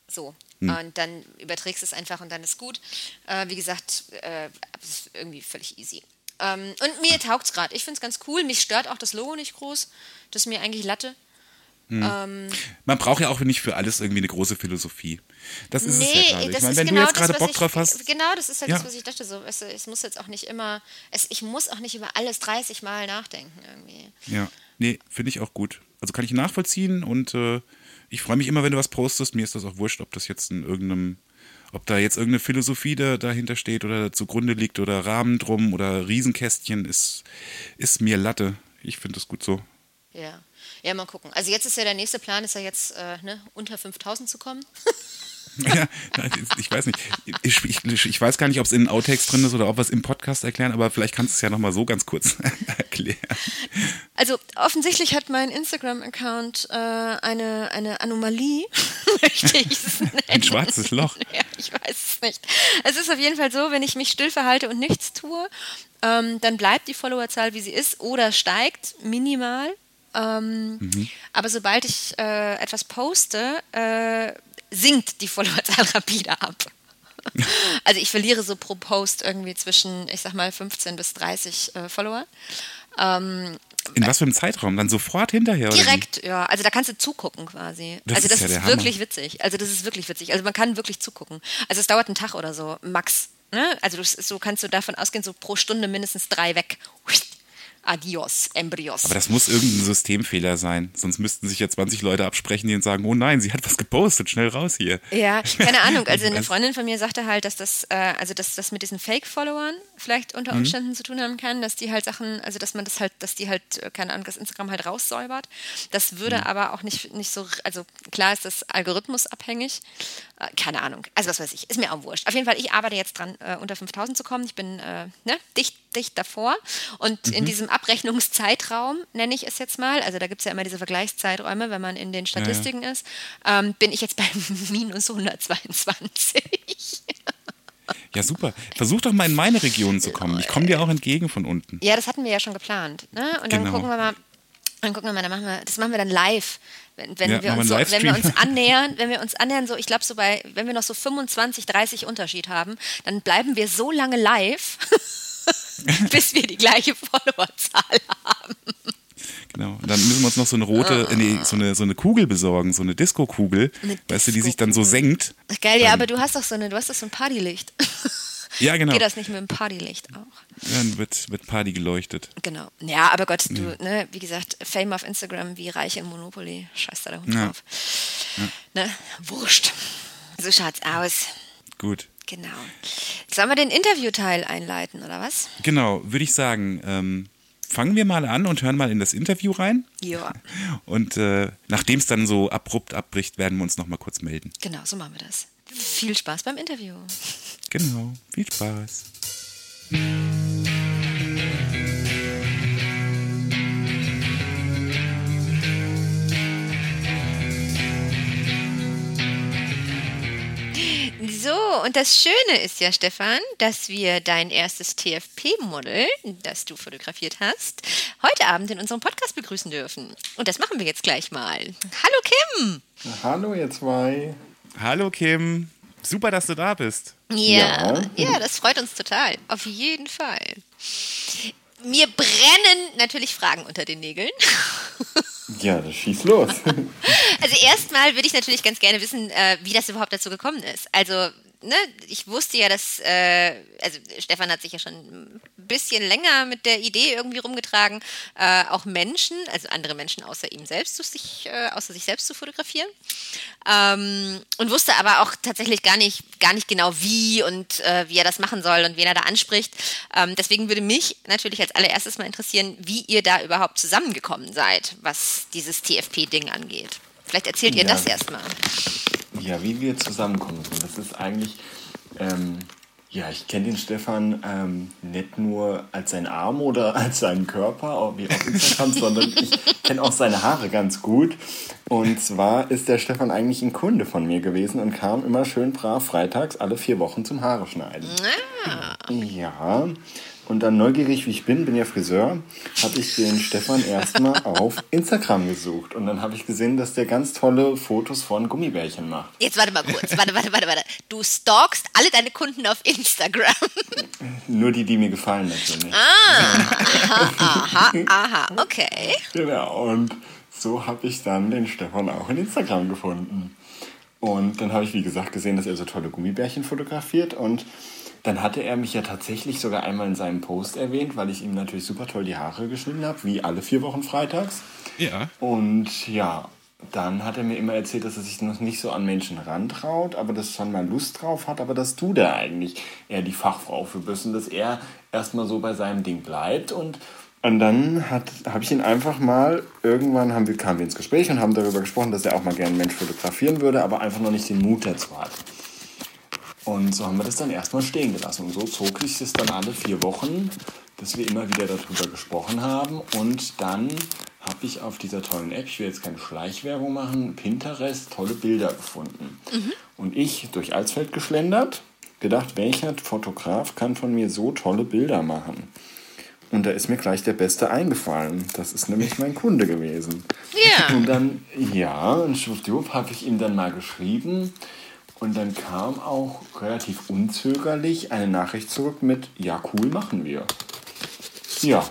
So. Und dann überträgst du es einfach und dann ist gut. Äh, wie gesagt, äh, es ist irgendwie völlig easy. Ähm, und mir taugt es gerade. Ich finde es ganz cool. Mich stört auch das Logo nicht groß. Das ist mir eigentlich Latte. Man braucht ja auch nicht für alles irgendwie eine große Philosophie. Das ist es ja gerade. Ich das meine, wenn genau du jetzt gerade Bock ich, drauf hast, Genau, das ist halt Ja. das, was ich dachte. So, es, es muss jetzt auch nicht immer, es, ich muss auch nicht über alles 30 Mal nachdenken irgendwie. Ja, nee, finde ich auch gut. Also kann ich nachvollziehen und äh, ich freue mich immer, wenn du was postest. Mir ist das auch wurscht, ob das jetzt in irgendeinem, ob da jetzt irgendeine Philosophie da, dahinter steht oder zugrunde liegt oder Rahmen drum oder Riesenkästchen, ist, ist mir Latte. Ich finde das gut so. Ja. Ja, mal gucken. Also jetzt ist ja der nächste Plan, ist ja jetzt äh, ne, unter 5000 zu kommen. [LAUGHS] ja, ich weiß nicht. Ich, ich, ich weiß gar nicht, ob es in den Outtakes drin ist oder ob wir es im Podcast erklären, aber vielleicht kannst du es ja nochmal so ganz kurz [LAUGHS] erklären. Also offensichtlich hat mein Instagram-Account äh, eine, eine Anomalie, [LAUGHS] möchte ich es nennen. Ein schwarzes Loch. Ja, ich weiß es nicht. Es ist auf jeden Fall so, wenn ich mich still verhalte und nichts tue, ähm, dann bleibt die Followerzahl, wie sie ist, oder steigt minimal. Ähm, Mhm. Aber sobald ich äh, etwas poste, äh, sinkt die [LAUGHS] Followerzahl rapide ab. [LAUGHS] Also ich verliere so pro Post irgendwie zwischen, ich sag mal, 15 bis 30 äh, Follower. Ähm, In was für einem Zeitraum? Dann sofort hinterher? Direkt, ja. Also da kannst du zugucken quasi. Das also ist das ja ist der wirklich witzig. Also das ist wirklich witzig. Also man kann wirklich zugucken. Also es dauert einen Tag oder so, max. Ne? Also du, so kannst du davon ausgehen, so pro Stunde mindestens drei weg. Adios, Embryos. Aber das muss irgendein Systemfehler sein. Sonst müssten sich ja 20 Leute absprechen, die sagen, oh nein, sie hat was gepostet, schnell raus hier. Ja, keine [LAUGHS] Ahnung. Also eine Freundin von mir sagte halt, dass das, äh, also dass das mit diesen Fake-Followern vielleicht unter Umständen zu tun haben kann, dass die halt Sachen, also dass man das halt, dass die halt, äh, keine Ahnung, das Instagram halt raussäubert. Das würde aber auch nicht, nicht so, also klar ist das algorithmusabhängig. Äh, keine Ahnung. Also was weiß ich, ist mir auch wurscht. Auf jeden Fall, ich arbeite jetzt dran, äh, unter 5000 zu kommen. Ich bin äh, ne, dicht, dicht davor. Und in diesem Abrechnungszeitraum, nenne ich es jetzt mal, also da gibt es ja immer diese Vergleichszeiträume, wenn man in den Statistiken ist, ähm, bin ich jetzt bei [LAUGHS] minus 122. Ja, super. Versuch doch mal in meine Region zu kommen. Ich komme dir auch entgegen von unten. Ja, das hatten wir ja schon geplant. Ne? Und dann Genau. gucken wir mal, dann gucken wir mal, dann machen wir, das machen wir dann live. Wenn, wenn, Ja, wir, uns so, wenn wir uns annähern, wenn wir uns annähern, so, ich glaube, so bei, wenn wir noch so 25, 30 Unterschied haben, dann bleiben wir so lange live, [LAUGHS] bis wir die gleiche Followerzahl haben. Genau. Und dann müssen wir uns noch so eine rote, äh, nee, so eine, so eine Kugel besorgen, so eine Disco-Kugel, Eine weißt du, die sich dann so senkt. Geil, ja, aber du hast doch so eine, du hast doch so ein Partylicht. [LAUGHS] Ja, genau. Geht das nicht mit dem Partylicht auch? Dann wird, wird Party geleuchtet. Genau. Ja, aber Gott, du, ne, wie gesagt, Fame auf Instagram wie Reiche in Monopoly. Scheiß da der Hund Ja. drauf. Ne? Wurscht. So schaut's aus. Gut. Genau. Sollen wir den Interviewteil einleiten, oder was? Genau, würde ich sagen, ähm, fangen wir mal an und hören mal in das Interview rein. Ja. Und äh, nachdem es dann so abrupt abbricht, werden wir uns noch mal kurz melden. Genau, so machen wir das. Viel Spaß beim Interview. Genau, viel Spaß. So, und das Schöne ist ja, Stefan, dass wir dein erstes TFP-Model, das du fotografiert hast, heute Abend in unserem Podcast begrüßen dürfen. Und das machen wir jetzt gleich mal. Hallo Kim! Hallo ihr zwei. Hallo Kim, super, dass du da bist. Ja, Ja. ja, das freut uns total. Auf jeden Fall. Mir brennen natürlich Fragen unter den Nägeln. [LAUGHS] Ja, das schießt los. Also erstmal würde ich natürlich ganz gerne wissen, äh, wie das überhaupt dazu gekommen ist. Also ne, ich wusste ja, dass, äh, also Stefan hat sich ja schon ein bisschen länger mit der Idee irgendwie rumgetragen, äh, auch Menschen, also andere Menschen außer ihm selbst, zu sich, äh, außer sich selbst zu fotografieren. Ähm, und wusste aber auch tatsächlich gar nicht, gar nicht genau wie und äh, wie er das machen soll und wen er da anspricht. Ähm, deswegen würde mich natürlich als allererstes mal interessieren, wie ihr da überhaupt zusammengekommen seid, was dieses TFP-Ding angeht. Vielleicht erzählt ihr Ja. das erstmal. Ja, wie wir zusammenkommen sind, das ist eigentlich, ähm, ja, ich kenne den Stefan ähm, nicht nur als seinen Arm oder [LAUGHS] als seinen Körper, wie auf Instagram, sondern [LAUGHS] ich kenne auch seine Haare ganz gut. Und zwar ist der Stefan eigentlich ein Kunde von mir gewesen und kam immer schön brav freitags alle vier Wochen zum Haare schneiden. Ja, und dann neugierig wie ich bin, bin ja Friseur, habe ich den Stefan erstmal [LAUGHS] auf Instagram gesucht. Und dann habe ich gesehen, dass der ganz tolle Fotos von Gummibärchen macht. Jetzt warte mal kurz. Warte, warte, warte, warte. Du stalkst alle deine Kunden auf Instagram. [LAUGHS] Nur die, die mir gefallen natürlich. Aha, aha, okay. Genau. Und so habe ich dann den Stefan auch in Instagram gefunden. Und dann habe ich, wie gesagt, gesehen, dass er so tolle Gummibärchen fotografiert. Und dann hatte er mich ja tatsächlich sogar einmal in seinem Post erwähnt, weil ich ihm natürlich super toll die Haare geschnitten habe, wie alle vier Wochen freitags. Ja. Und ja, dann hat er mir immer erzählt, dass er sich noch nicht so an Menschen rantraut, aber dass schon mal Lust drauf hat, aber dass du da eigentlich eher die Fachfrau für bist und dass er erstmal so bei seinem Ding bleibt. Und, und dann habe ich ihn einfach mal, irgendwann haben wir, kamen wir ins Gespräch und haben darüber gesprochen, dass er auch mal gerne einen Mensch fotografieren würde, aber einfach noch nicht den Mut dazu hat. Und so haben wir das dann erstmal stehen gelassen. Und so zog sich das dann alle vier Wochen, dass wir immer wieder darüber gesprochen haben. Und dann habe ich auf dieser tollen App, ich will jetzt keine Schleichwerbung machen, Pinterest, tolle Bilder gefunden. Und ich durch Alsfeld geschlendert, gedacht, welcher Fotograf kann von mir so tolle Bilder machen? Und da ist mir gleich der Beste eingefallen. Das ist nämlich mein Kunde gewesen. Ja. Und dann, ja, und schwuppdiwupp habe ich ihm dann mal geschrieben. Und dann kam auch relativ unzögerlich eine Nachricht zurück mit, ja, cool, machen wir. Ja,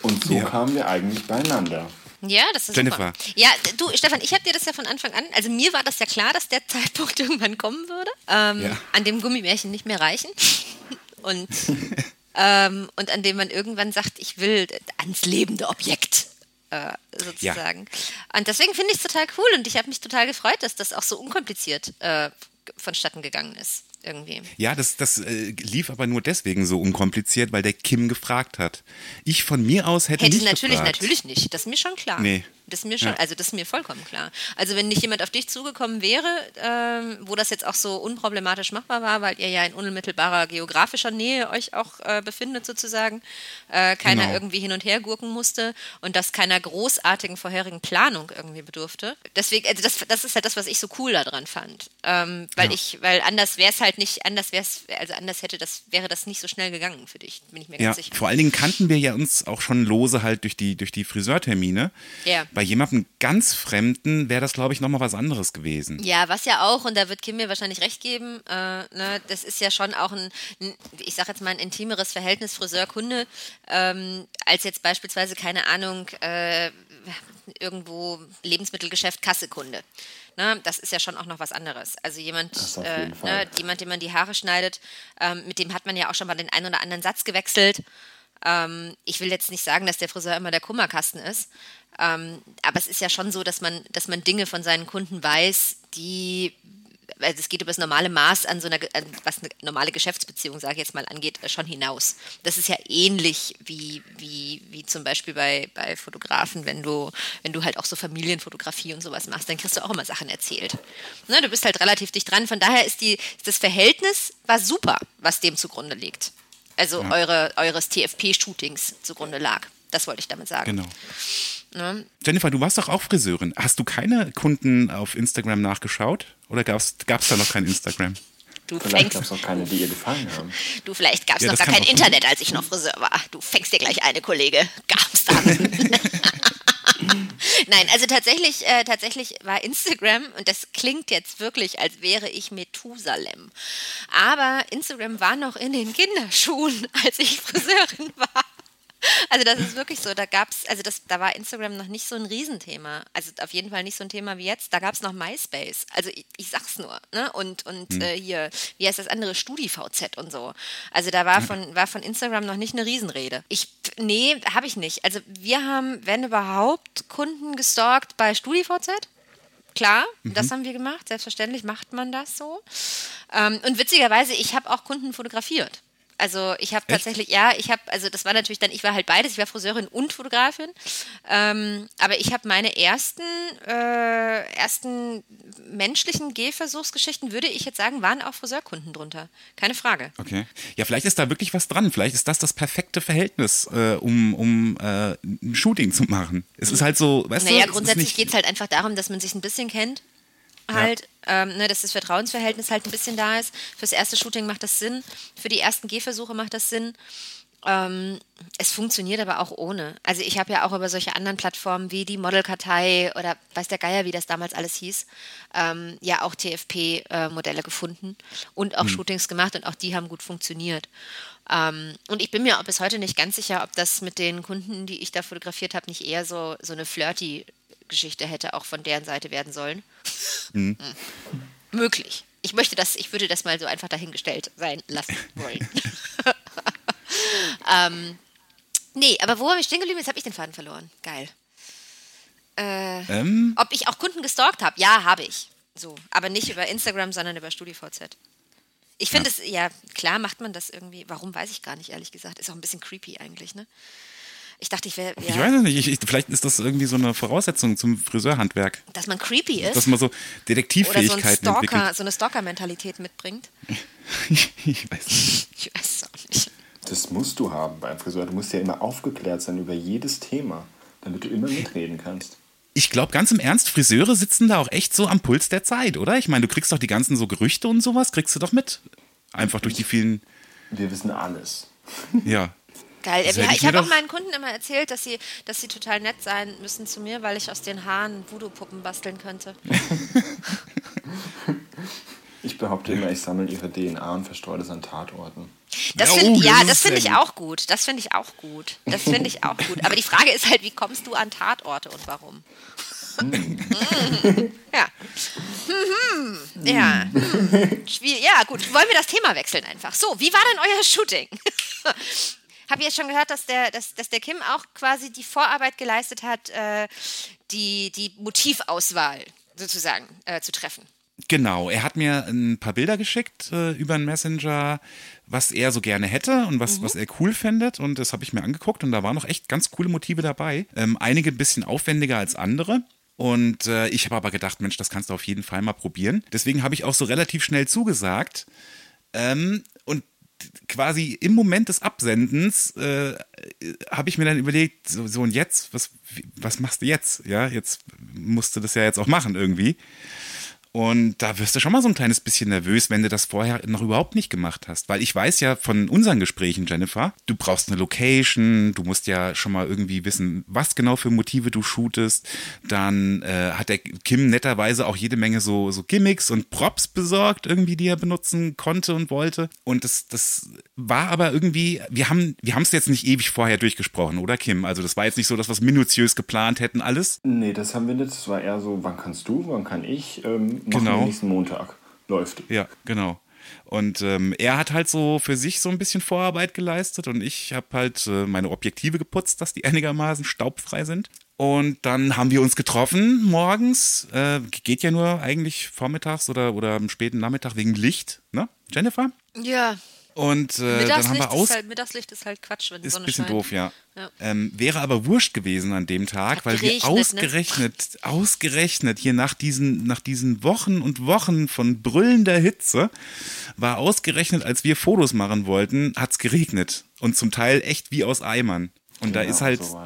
und so Ja. kamen wir eigentlich beieinander. Ja, das ist Jennifer. super. Ja, du, Stefan, ich habe dir das ja von Anfang an, also mir war das ja klar, dass der [LAUGHS] Zeitpunkt irgendwann kommen würde, ähm, Ja. an dem Gummibärchen nicht mehr reichen. [LAUGHS] Und, [LAUGHS] ähm, und an dem man irgendwann sagt, ich will ans lebende Objekt. Äh, sozusagen. Und deswegen finde ich es total cool und ich habe mich total gefreut, dass das auch so unkompliziert äh, vonstatten gegangen ist. Irgendwie. Ja, das, das äh, lief aber nur deswegen so unkompliziert, weil der Kim gefragt hat. Ich von mir aus hätte, Hätte nicht natürlich, gefragt. natürlich nicht. Das ist mir schon klar. Nee. Das ist mir schon, Ja. also das ist mir vollkommen klar. Also wenn nicht jemand auf dich zugekommen wäre, ähm, wo das jetzt auch so unproblematisch machbar war, weil ihr ja in unmittelbarer geografischer Nähe euch auch äh, befindet sozusagen, äh, keiner Genau. irgendwie hin und her gurken musste und das keiner großartigen vorherigen Planung irgendwie bedurfte. Deswegen, also das, das ist halt das, was ich so cool daran fand, ähm, weil Ja. ich, weil anders wäre es halt nicht, anders wäre es, also anders hätte das, wäre das nicht so schnell gegangen für dich, bin ich mir Ja, ganz sicher. vor allen Dingen kannten wir ja uns auch schon lose halt durch die, durch die Friseurtermine. Ja. Bei jemandem ganz Fremden wäre das, glaube ich, nochmal was anderes gewesen. Ja, was ja auch, und da wird Kim mir wahrscheinlich recht geben, äh, ne, das ist ja schon auch ein, ein ich sag jetzt mal, ein intimeres Verhältnis Friseur-Kunde, ähm, als jetzt beispielsweise, keine Ahnung, äh, irgendwo Lebensmittelgeschäft Kassekunde. Ne, das ist ja schon auch noch was anderes. Also jemand, äh, ne, jemand, dem man die Haare schneidet, ähm, mit dem hat man ja auch schon mal den einen oder anderen Satz gewechselt. Ähm, ich will jetzt nicht sagen, dass der Friseur immer der Kummerkasten ist, ähm, aber es ist ja schon so, dass man, dass man Dinge von seinen Kunden weiß, die, also es geht über das normale Maß an so einer, was eine normale Geschäftsbeziehung, sage ich jetzt mal, angeht, äh, schon hinaus. Das ist ja ähnlich wie, wie, wie zum Beispiel bei, bei Fotografen, wenn du, wenn du halt auch so Familienfotografie und sowas machst, dann kriegst du auch immer Sachen erzählt. Ne, du bist halt relativ dicht dran, von daher ist die, das Verhältnis war super, was dem zugrunde liegt. Also eure, eures TFP-Shootings zugrunde lag. Das wollte ich damit sagen. Genau. Ne? Jennifer, du warst doch auch Friseurin. Hast du keine Kunden auf Instagram nachgeschaut? Oder gab es da noch kein Instagram? Du Vielleicht fängst, gab es auch keine, die ihr gefallen haben. du vielleicht gab es Ja, noch gar kein. Internet, als ich noch Friseur war. Du fängst dir gleich eine, Kollege. Gab's dann. [LAUGHS] [LAUGHS] Nein, also tatsächlich, äh, tatsächlich war Instagram, und das klingt jetzt wirklich, als wäre ich Methusalem. Aber Instagram war noch in den Kinderschuhen, [LAUGHS] als ich Friseurin war. Also das ist wirklich so, da gab es, also das, da war Instagram noch nicht so ein Riesenthema. Also auf jeden Fall nicht so ein Thema wie jetzt. Da gab es noch MySpace. Also ich, ich, sag's nur, ne? Und, und hm. äh, hier, wie heißt das andere, StudiVZ und so. Also da war von, war von Instagram noch nicht eine Riesenrede. Ich, nee, habe ich nicht. Also wir haben, wenn überhaupt, Kunden gestalkt bei StudiVZ. Klar, mhm. das haben wir gemacht. Selbstverständlich macht man das so. Ähm, und witzigerweise, ich habe auch Kunden fotografiert. Also ich habe tatsächlich, ja, ich habe, also das war natürlich dann, ich war halt beides, ich war Friseurin und Fotografin, ähm, aber ich habe meine ersten, äh, ersten menschlichen Gehversuchsgeschichten, würde ich jetzt sagen, waren auch Friseurkunden drunter. Keine Frage. Okay. Ja, vielleicht ist da wirklich was dran. Vielleicht ist das das perfekte Verhältnis, äh, um, um äh, ein Shooting zu machen. Es ist halt so, weißt naja, du. Naja, grundsätzlich geht es halt einfach darum, dass man sich ein bisschen kennt halt, ja. ähm, ne, dass das Vertrauensverhältnis halt ein bisschen da ist. Fürs erste Shooting macht das Sinn, für die ersten Gehversuche macht das Sinn. Ähm, es funktioniert aber auch ohne. Also ich habe ja auch über solche anderen Plattformen wie die Modelkartei oder weiß der Geier, wie das damals alles hieß, ähm, ja auch TFP-Modelle äh, gefunden und auch mhm. Shootings gemacht und auch die haben gut funktioniert. Ähm, und ich bin mir auch bis heute nicht ganz sicher, ob das mit den Kunden, die ich da fotografiert habe, nicht eher so, so eine flirty Geschichte hätte auch von deren Seite werden sollen. Mhm. Hm. Möglich. Ich möchte das, ich würde das mal so einfach dahingestellt sein lassen wollen. [LAUGHS] ähm, nee, aber wo habe ich stehen geblieben? Jetzt habe ich den Faden verloren. Geil. Äh, ähm? Ob ich auch Kunden gestalkt habe? Ja, habe ich. So, aber nicht über Instagram, sondern über StudiVZ. Ich finde ja. es, ja, klar macht man das irgendwie. Warum, weiß ich gar nicht, ehrlich gesagt. Ist auch ein bisschen creepy eigentlich, ne? Ich dachte, ich wäre. Ja. Ich weiß es nicht. Ich, ich, vielleicht ist das irgendwie so eine Voraussetzung zum Friseurhandwerk. Dass man creepy ist. Dass man so Detektivfähigkeiten Oder so, Stalker, entwickelt. so eine Stalker-Mentalität mitbringt. [LAUGHS] ich weiß nicht. Ich weiß es auch nicht. Das musst du haben beim Friseur. Du musst ja immer aufgeklärt sein über jedes Thema, damit du immer mitreden kannst. Ich glaube, ganz im Ernst, Friseure sitzen da auch echt so am Puls der Zeit, oder? Ich meine, du kriegst doch die ganzen so Gerüchte und sowas, kriegst du doch mit. Einfach durch die vielen. Wir wissen alles. Ja. Geil. Ich, ich habe auch meinen Kunden immer erzählt, dass sie, dass sie total nett sein müssen zu mir, weil ich aus den Haaren Voodoo-Puppen basteln könnte. [LAUGHS] ich behaupte immer, ich sammle ihre DNA und verstreue das an Tatorten. Das find, oh, ja, das finde ich auch gut. Das finde ich auch gut. Das finde ich auch gut. Aber die Frage ist halt, wie kommst du an Tatorte und warum? Hm. [LAUGHS] ja. Mhm. Ja. Hm. Ja, gut. Wollen wir das Thema wechseln einfach? So, wie war denn euer Shooting? [LAUGHS] habe jetzt schon gehört, dass der, dass, dass der Kim auch quasi die Vorarbeit geleistet hat, äh, die, die Motivauswahl sozusagen äh, zu treffen. Genau, er hat mir ein paar Bilder geschickt äh, über einen Messenger, was er so gerne hätte und was, mhm. was er cool findet. Und das habe ich mir angeguckt und da waren noch echt ganz coole Motive dabei. Ähm, einige ein bisschen aufwendiger als andere. Und äh, ich habe aber gedacht, Mensch, das kannst du auf jeden Fall mal probieren. Deswegen habe ich auch so relativ schnell zugesagt. Ähm, und quasi im Moment des Absendens äh, habe ich mir dann überlegt, so, so und jetzt, was, was machst du jetzt? Ja, jetzt musst du das ja jetzt auch machen irgendwie. Und da wirst du schon mal so ein kleines bisschen nervös, wenn du das vorher noch überhaupt nicht gemacht hast. Weil ich weiß ja von unseren Gesprächen, Jennifer, du brauchst eine Location, du musst ja schon mal irgendwie wissen, was genau für Motive du shootest. Dann äh, hat der Kim netterweise auch jede Menge so, so Gimmicks und Props besorgt, irgendwie, die er benutzen konnte und wollte. Und das, das war aber irgendwie, wir haben wir es jetzt nicht ewig vorher durchgesprochen, oder Kim? Also das war jetzt nicht so, dass wir es minutiös geplant hätten, alles. Nee, das haben wir nicht. Das war eher so, wann kannst du, wann kann ich? Ähm machen genau. nächsten Montag. Läuft. Ja, genau. Und ähm, er hat halt so für sich so ein bisschen Vorarbeit geleistet und ich habe halt äh, meine Objektive geputzt, dass die [LAUGHS] einigermaßen staubfrei sind. Und dann haben wir uns getroffen morgens. Äh, geht ja nur eigentlich vormittags oder, oder am späten Nachmittag wegen Licht, ne? Jennifer? Ja, und äh, dann haben wir aus. Halt, Mittagslicht ist halt Quatsch, wenn die ist Sonne ein bisschen scheint. doof, ja. ja. Ähm, wäre aber wurscht gewesen an dem Tag, Hat weil geregnet, wir ausgerechnet, ne? ausgerechnet hier nach diesen, nach diesen Wochen und Wochen von brüllender Hitze, war ausgerechnet, als wir Fotos machen wollten, hat es geregnet. Und zum Teil echt wie aus Eimern. Und genau, da ist halt. So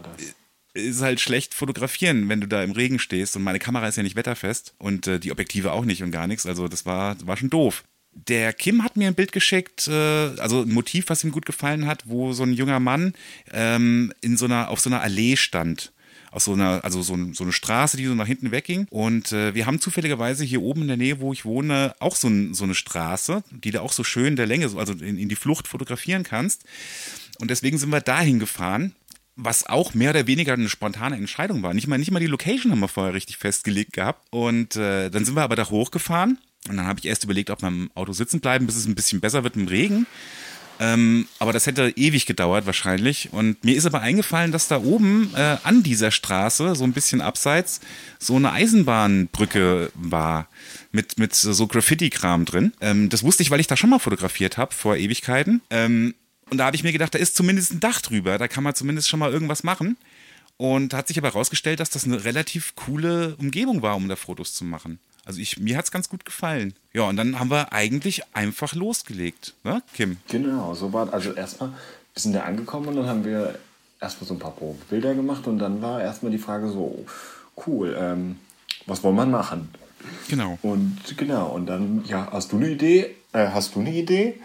ist halt schlecht fotografieren, wenn du da im Regen stehst und meine Kamera ist ja nicht wetterfest und äh, die Objektive auch nicht und gar nichts. Also das war, war schon doof der Kim hat mir ein Bild geschickt, äh, also ein Motiv, was ihm gut gefallen hat, wo so ein junger Mann ähm, in so einer, auf so einer Allee stand. Aus so einer, also so, so eine Straße, die so nach hinten wegging. Und äh, wir haben zufälligerweise hier oben in der Nähe, wo ich wohne, auch so, ein, so eine Straße, die da auch so schön der Länge, also in, in die Flucht fotografieren kannst. Und deswegen sind wir dahin gefahren was auch mehr oder weniger eine spontane Entscheidung war. Nicht mal, nicht mal die Location haben wir vorher richtig festgelegt gehabt. Und äh, dann sind wir aber da hochgefahren. Und dann habe ich erst überlegt, ob im Auto sitzen bleiben, bis es ein bisschen besser wird im Regen. Ähm, aber das hätte ewig gedauert wahrscheinlich. Und mir ist aber eingefallen, dass da oben äh, an dieser Straße, so ein bisschen abseits, so eine Eisenbahnbrücke war mit, mit so Graffiti-Kram drin. Ähm, das wusste ich, weil ich da schon mal fotografiert habe vor Ewigkeiten. Ähm, und da habe ich mir gedacht, da ist zumindest ein Dach drüber, da kann man zumindest schon mal irgendwas machen. Und hat sich aber herausgestellt, dass das eine relativ coole Umgebung war, um da Fotos zu machen. Also ich, mir hat es ganz gut gefallen. Ja, und dann haben wir eigentlich einfach losgelegt, ne, Kim? Genau, so war Also erstmal, wir sind da angekommen und dann haben wir erstmal so ein paar Bilder gemacht und dann war erstmal die Frage so, cool, ähm, was wollen wir machen? Genau. Und genau, und dann, ja, hast du eine Idee? Äh, hast du eine Idee?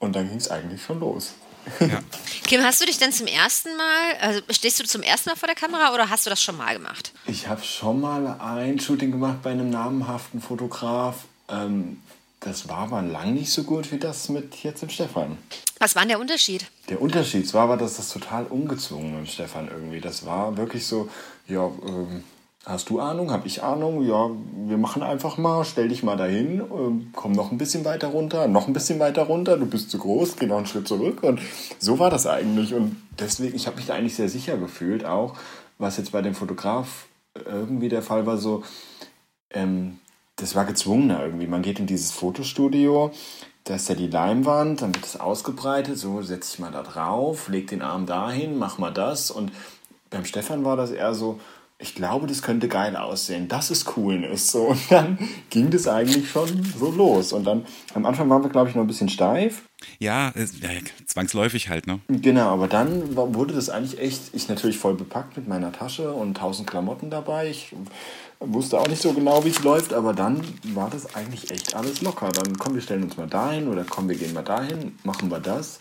Und dann ging es eigentlich schon los. Ja. Kim, hast du dich denn zum ersten Mal, also stehst du zum ersten Mal vor der Kamera oder hast du das schon mal gemacht? Ich habe schon mal ein Shooting gemacht bei einem namhaften Fotograf. Ähm, das war aber lang nicht so gut wie das mit jetzt im Stefan. Was war denn der Unterschied? Der Unterschied war aber, dass das total ungezwungen mit Stefan irgendwie. Das war wirklich so, ja, ähm, Hast du Ahnung? Hab ich Ahnung? Ja, wir machen einfach mal. Stell dich mal dahin. Ähm, komm noch ein bisschen weiter runter, noch ein bisschen weiter runter. Du bist zu groß, geh noch einen Schritt zurück. Und so war das eigentlich. Und deswegen, ich habe mich da eigentlich sehr sicher gefühlt, auch was jetzt bei dem Fotograf irgendwie der Fall war, so, ähm, das war gezwungener irgendwie. Man geht in dieses Fotostudio, da ist ja die Leimwand, dann wird es ausgebreitet, so setze ich mal da drauf, leg den Arm dahin, mach mal das. Und beim Stefan war das eher so, ich glaube, das könnte geil aussehen. Das ist Coolness. So, und dann ging das eigentlich schon so los. Und dann, am Anfang waren wir, glaube ich, noch ein bisschen steif. Ja, ja, zwangsläufig halt, ne? Genau, aber dann wurde das eigentlich echt, ich natürlich voll bepackt mit meiner Tasche und tausend Klamotten dabei. Ich wusste auch nicht so genau, wie es läuft, aber dann war das eigentlich echt alles locker. Dann komm, wir stellen uns mal dahin oder komm, wir gehen mal dahin, machen wir das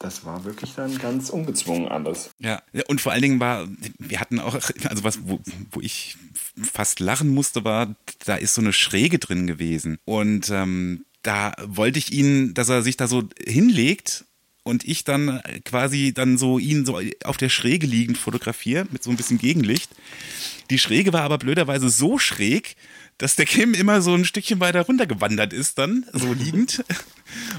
das war wirklich dann ganz ungezwungen alles. Ja, und vor allen Dingen war, wir hatten auch, also was, wo, wo ich fast lachen musste, war, da ist so eine Schräge drin gewesen. Und ähm, da wollte ich ihn, dass er sich da so hinlegt und ich dann quasi dann so ihn so auf der Schräge liegend fotografiere mit so ein bisschen Gegenlicht. Die Schräge war aber blöderweise so schräg, dass der Kim immer so ein Stückchen weiter runtergewandert ist dann, so liegend.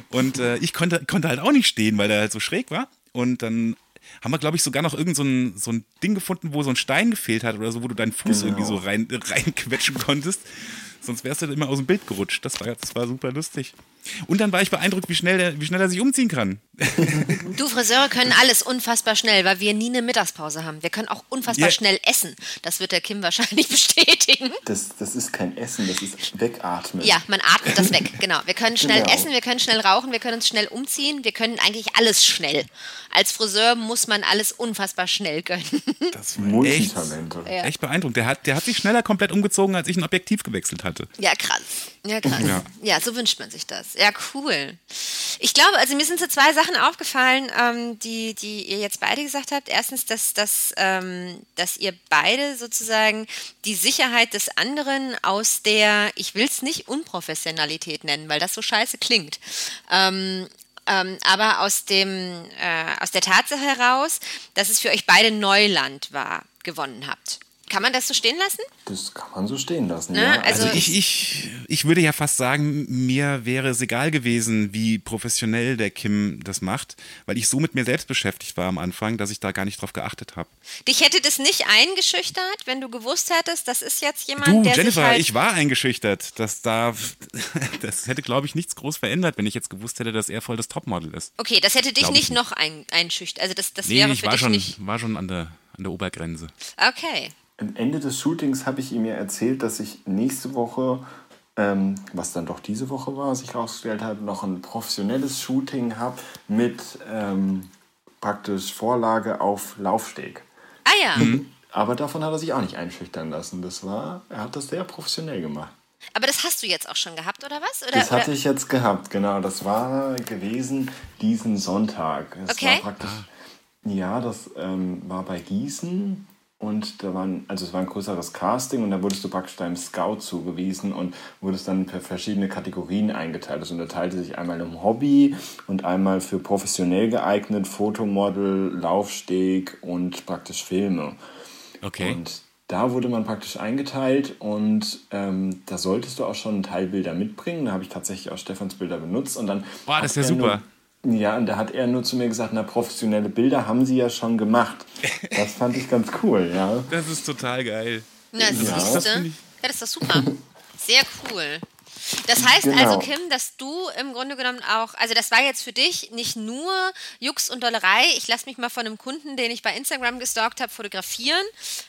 Und äh, ich konnte, konnte halt auch nicht stehen, weil der halt so schräg war. Und dann haben wir, glaube ich, sogar noch irgend so ein, so ein Ding gefunden, wo so ein Stein gefehlt hat oder so, wo du deinen Fuß genau. irgendwie so rein, [LAUGHS] reinquetschen konntest. Sonst wärst du immer aus dem Bild gerutscht. Das war, das war super lustig. Und dann war ich beeindruckt, wie schnell, der, wie schnell er sich umziehen kann. [LAUGHS] Du, Friseure können alles unfassbar schnell, weil wir nie eine Mittagspause haben. Wir können auch unfassbar yeah. schnell essen. Das wird der Kim wahrscheinlich [LAUGHS] bestätigen. Das, das ist kein Essen, das ist Wegatmen. Ja, man atmet das weg, genau. Wir können schnell genau. essen, wir können schnell rauchen, wir können uns schnell umziehen, wir können eigentlich alles schnell. Als Friseur muss man alles unfassbar schnell können. [LAUGHS] Das war echt, echt beeindruckend. Der hat, der hat sich schneller komplett umgezogen, als ich ein Objektiv gewechselt hatte. Ja, krass. Ja, krass. Ja. ja, so wünscht man sich das. Ja, cool. Ich glaube, also mir sind so zwei Sachen aufgefallen, ähm, die, die ihr jetzt beide gesagt habt. Erstens, dass, dass, ähm, dass ihr beide sozusagen die Sicherheit des anderen aus der, ich will es nicht Unprofessionalität nennen, weil das so scheiße klingt, ähm, ähm, aber aus, dem, äh, aus der Tatsache heraus, dass es für euch beide Neuland war, gewonnen habt. Kann man das so stehen lassen? Das kann man so stehen lassen, ne? ja. Also, also ich, ich, ich würde ja fast sagen, mir wäre es egal gewesen, wie professionell der Kim das macht, weil ich so mit mir selbst beschäftigt war am Anfang, dass ich da gar nicht drauf geachtet habe. Dich hätte das nicht eingeschüchtert, wenn du gewusst hättest, das ist jetzt jemand, du, der Jennifer, sich halt ich war eingeschüchtert. Das, da, [LAUGHS] das hätte, glaube ich, nichts groß verändert, wenn ich jetzt gewusst hätte, dass er voll das Topmodel ist. Okay, das hätte dich nicht, nicht, noch ein, einschüchtert. Also das, das nee, wäre ich für war dich schon, nicht... war schon an der, an der Obergrenze. Okay. Am Ende des Shootings habe ich ihm ja erzählt, dass ich nächste Woche, ähm, was dann doch diese Woche war, sich herausgestellt hat, noch ein professionelles Shooting habe mit ähm, praktisch Vorlage auf Laufsteg. Ah ja. Mhm. Aber davon hat er sich auch nicht einschüchtern lassen. Das war, er hat das sehr professionell gemacht. Aber das hast du jetzt auch schon gehabt, oder was? Oder, das hatte oder? ich jetzt gehabt, genau. Das war gewesen diesen Sonntag. Das okay. war praktisch, ja, das ähm, war bei Gießen und da waren, also es war ein größeres Casting und da wurdest du praktisch deinem Scout zugewiesen und wurdest dann für verschiedene Kategorien eingeteilt. Das unterteilte sich einmal im Hobby und einmal für professionell geeignet, Fotomodel, Laufsteg und praktisch Filme. Okay. Und da wurde man praktisch eingeteilt und ähm, da solltest du auch schon ein Teil Bilder mitbringen. Da habe ich tatsächlich auch Stefans Bilder benutzt und dann. Boah, das ist ja er super. Ja, und da hat er nur zu mir gesagt, na, professionelle Bilder haben sie ja schon gemacht. Das fand ich ganz cool, ja. Das ist total geil. Na, das Ja, das ich- Ja, das ist doch super. Sehr cool. Das heißt Genau. also, Kim, dass du im Grunde genommen auch, also das war jetzt für dich nicht nur Jux und Dollerei, ich lasse mich mal von einem Kunden, den ich bei Instagram gestalkt habe, fotografieren,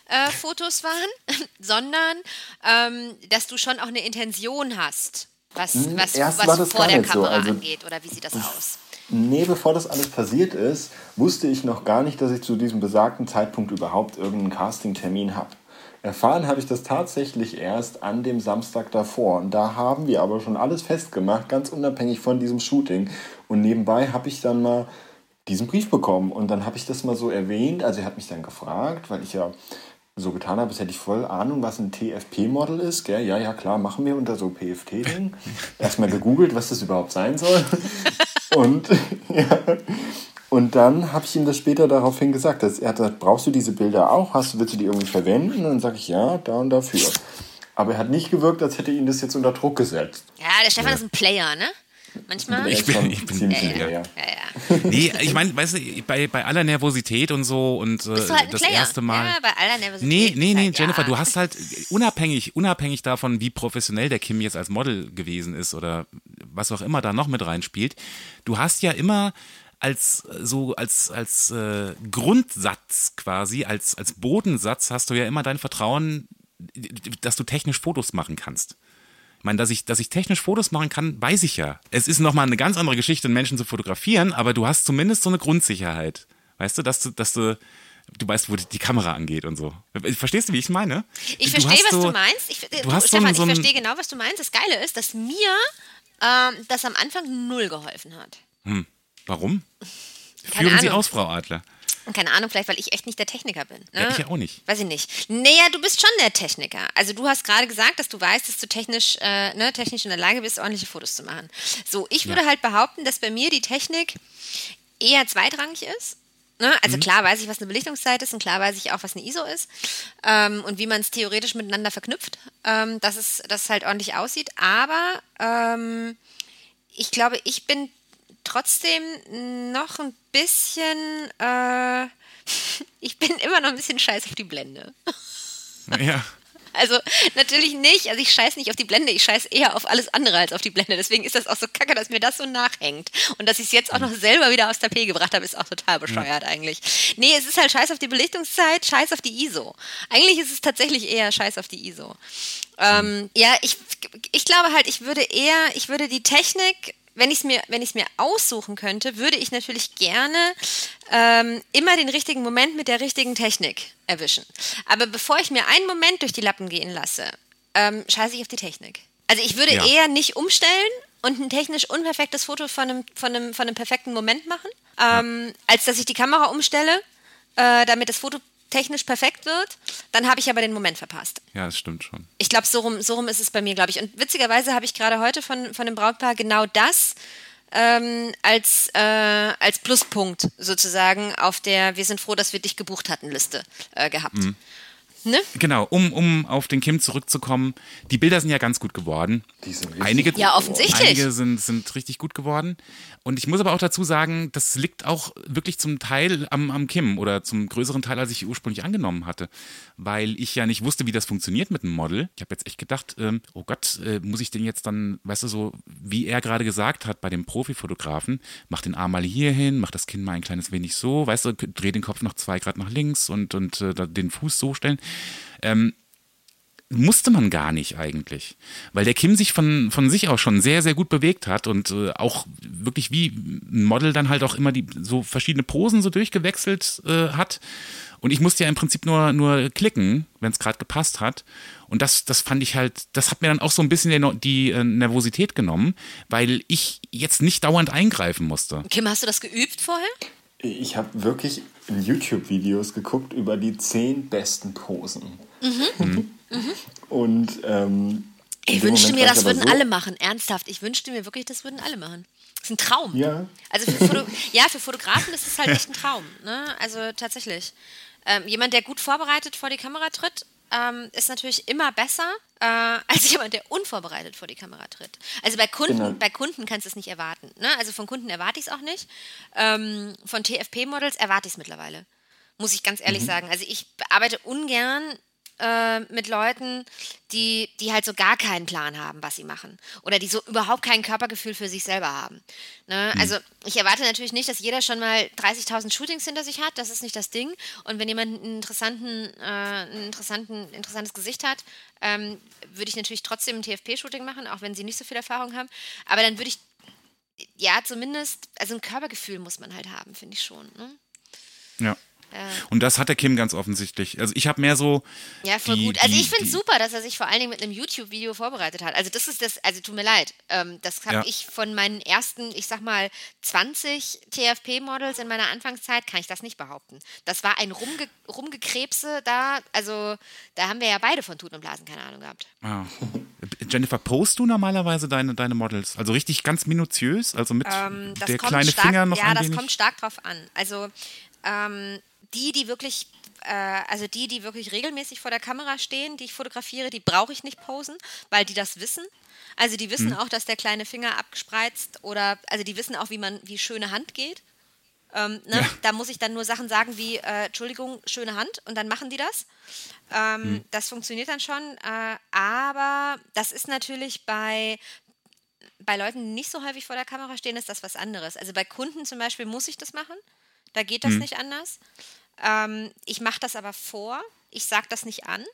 äh, Fotos waren, [LAUGHS] sondern ähm, dass du schon auch eine Intention hast, was, was, Hm, erst was war das vor der nicht so. Kamera Also- angeht. Oder wie sieht das aus? Nee, bevor das alles passiert ist, wusste ich noch gar nicht, dass ich zu diesem besagten Zeitpunkt überhaupt irgendeinen Castingtermin habe. Erfahren habe ich das tatsächlich erst an dem Samstag davor. Und da haben wir aber schon alles festgemacht, ganz unabhängig von diesem Shooting. Und nebenbei habe ich dann mal diesen Brief bekommen. Und dann habe ich das mal so erwähnt. Also er hat mich dann gefragt, weil ich ja so getan habe, als hätte ich voll Ahnung, was ein TFP-Model ist. Gell? Ja, ja, klar, machen wir unter so PFT-Ding. Erstmal gegoogelt, was das überhaupt sein soll. Und, [LAUGHS] ja. und dann habe ich ihm das später daraufhin gesagt. Dass er hat gesagt, brauchst du diese Bilder auch? Hast du, willst du die irgendwie verwenden? Und dann sage ich, ja, da und dafür. Aber er hat nicht gewirkt, als hätte ihn das jetzt unter Druck gesetzt. Ja, der Stefan ist ein Player, ne? Manchmal. Ich ist bin- ich bin- ziemlich ja, hinterher. ja, ja. Nee, ich meine, weißt du, bei, bei aller Nervosität und so und äh, Bist du halt ein das Player? erste Mal. Ja, bei aller Nervosität. Nee, nee, nee, halt, Jennifer, ja. du hast halt unabhängig, unabhängig davon, wie professionell der Kim jetzt als Model gewesen ist oder was auch immer da noch mit reinspielt, du hast ja immer als so als als äh, Grundsatz quasi als als Bodensatz hast du ja immer dein Vertrauen, dass du technisch Fotos machen kannst. Ich meine, dass ich, dass ich technisch Fotos machen kann, weiß ich ja. Es ist nochmal eine ganz andere Geschichte, Menschen zu fotografieren, aber du hast zumindest so eine Grundsicherheit. Weißt du, dass du, dass du, du weißt, wo die, Kamera angeht und so. Verstehst du, wie ich meine? Ich verstehe, was so- du meinst. Ich, du du, hast Stefan, so ein- ich verstehe genau, was du meinst. Das Geile ist, dass mir ähm, das am Anfang null geholfen hat. Warum? Keine Führen Sie Ahnung. aus, Frau Adler. Keine Ahnung, vielleicht weil ich echt nicht der Techniker bin. Ne? Ja, ich ja auch nicht. Weiß ich nicht. Naja, du bist schon der Techniker. Also du hast gerade gesagt, dass du weißt, dass du technisch, äh, ne, technisch in der Lage bist, ordentliche Fotos zu machen. So, ich würde Ja. halt behaupten, dass bei mir die Technik eher zweitrangig ist. Ne? Mhm. Also klar weiß ich, was eine Belichtungszeit ist und klar weiß ich auch, was eine ISO ist ähm, und wie man es theoretisch miteinander verknüpft, ähm, dass, es, dass es halt ordentlich aussieht. Aber ähm, ich glaube, ich bin trotzdem noch ein bisschen, äh, [LAUGHS] ich bin immer noch ein bisschen scheiß auf die Blende. Ja. [LAUGHS] Also natürlich nicht, also ich scheiß nicht auf die Blende, ich scheiß eher auf alles andere als auf die Blende. Deswegen ist das auch so kacke, dass mir das so nachhängt. Und dass ich es jetzt auch noch selber wieder aus der P gebracht habe, ist auch total bescheuert eigentlich. Nee, es ist halt scheiß auf die Belichtungszeit, scheiß auf die ISO. Eigentlich ist es tatsächlich eher scheiß auf die ISO. Ähm, ja, ich, ich glaube halt, ich würde eher, ich würde die Technik, wenn ich es mir, wenn ich's mir aussuchen könnte, würde ich natürlich gerne ähm, immer den richtigen Moment mit der richtigen Technik erwischen. Aber bevor ich mir einen Moment durch die Lappen gehen lasse, ähm, scheiße ich auf die Technik. Also ich würde Ja. eher nicht umstellen und ein technisch unperfektes Foto von einem, von einem, von einem perfekten Moment machen, ähm, als dass ich die Kamera umstelle, äh, damit das Foto technisch perfekt wird. Dann habe ich aber den Moment verpasst. Ja, das stimmt schon. Ich glaube, so rum, so rum ist es bei mir, glaube ich. Und witzigerweise habe ich gerade heute von, von dem Brautpaar genau das ähm, als, äh, als Pluspunkt sozusagen auf der Wir sind froh, dass wir dich gebucht hatten Liste äh, gehabt. Ne? Genau, um, um auf den Kim zurückzukommen. Die Bilder sind ja ganz gut geworden. Die sind richtig Einige, gut Ja, offensichtlich. Einige sind, sind richtig gut geworden. Und ich muss aber auch dazu sagen, das liegt auch wirklich zum Teil am, am Kim oder zum größeren Teil, als ich ursprünglich angenommen hatte. Weil ich ja nicht wusste, wie das funktioniert mit einem Model. Ich habe jetzt echt gedacht, ähm, oh Gott, äh, muss ich den jetzt dann, weißt du, so wie er gerade gesagt hat bei dem Profifotografen, mach den Arm mal hier hin, mach das Kinn mal ein kleines wenig so, weißt du, dreh den Kopf noch zwei Grad nach links und, und äh, den Fuß so stellen musste man gar nicht eigentlich, weil der Kim sich von, von sich aus schon sehr, sehr gut bewegt hat und äh, auch wirklich wie ein Model dann halt auch immer die so verschiedene Posen so durchgewechselt äh, hat. Und ich musste ja im Prinzip nur, nur klicken, wenn es gerade gepasst hat. Und das, das fand ich halt, das hat mir dann auch so ein bisschen die, die äh, Nervosität genommen, weil ich jetzt nicht dauernd eingreifen musste. Kim, hast du das geübt vorher? Ich habe wirklich YouTube-Videos geguckt über die zehn besten Posen. Mhm. [LAUGHS] Und ähm, ich wünschte mir, das würden so alle machen. Ernsthaft. Ich wünschte mir wirklich, das würden alle machen. Das ist ein Traum. Ja. Also für, Foto [LAUGHS] ja, für Fotografen ist es halt echt ein Traum. Ne? Also tatsächlich. Ähm, jemand, der gut vorbereitet vor die Kamera tritt, ähm, ist natürlich immer besser äh, [LAUGHS] als jemand, der unvorbereitet vor die Kamera tritt. Also bei Kunden, genau. bei Kunden kannst du es nicht erwarten. Ne? Also von Kunden erwarte ich es auch nicht. Ähm, von TFP-Models erwarte ich es mittlerweile. Muss ich ganz ehrlich mhm. sagen. Also ich arbeite ungern äh, mit Leuten, die, die halt so gar keinen Plan haben, was sie machen. Oder die so überhaupt kein Körpergefühl für sich selber haben. Ne? Mhm. Also ich erwarte natürlich nicht, dass jeder schon mal 30.000 Shootings hinter sich hat. Das ist nicht das Ding. Und wenn jemand einen interessanten, äh, ein interessanten, interessantes Gesicht hat, ähm, würde ich natürlich trotzdem ein TFP-Shooting machen, auch wenn sie nicht so viel Erfahrung haben. Aber dann würde ich, ja, zumindest, also ein Körpergefühl muss man halt haben, finde ich schon. Ne? Ja. Und das hat der Kim ganz offensichtlich. Also ich habe mehr so. Ja, voll die, gut. Also ich finde es super, dass er sich vor allen Dingen mit einem YouTube-Video vorbereitet hat. Also das ist das, also tut mir leid. Ähm, das habe ja. ich von meinen ersten, ich sag mal, 20 TFP-Models in meiner Anfangszeit, kann ich das nicht behaupten. Das war ein Rumge Rumgekrebse da, also da haben wir ja beide von Tuten und Blasen keine Ahnung gehabt. Ah. Jennifer, post du normalerweise deine, deine Models? Also richtig ganz minutiös? Also mit ähm, der kleine stark, Finger noch Ja, das wenig? kommt stark drauf an. Also ähm, die, die wirklich, äh, also die, die wirklich regelmäßig vor der Kamera stehen, die ich fotografiere, die brauche ich nicht posen, weil die das wissen. Also die wissen mhm. auch, dass der kleine Finger abgespreizt oder, also die wissen auch, wie man, wie schöne Hand geht. Ähm, ne? ja. Da muss ich dann nur Sachen sagen wie, äh, Entschuldigung, schöne Hand und dann machen die das. Ähm, mhm. Das funktioniert dann schon, äh, aber das ist natürlich bei, bei Leuten, die nicht so häufig vor der Kamera stehen, ist das was anderes. Also bei Kunden zum Beispiel muss ich das machen. Da geht das mhm. nicht anders. Ähm, ich mache das aber vor. Ich sage das nicht an.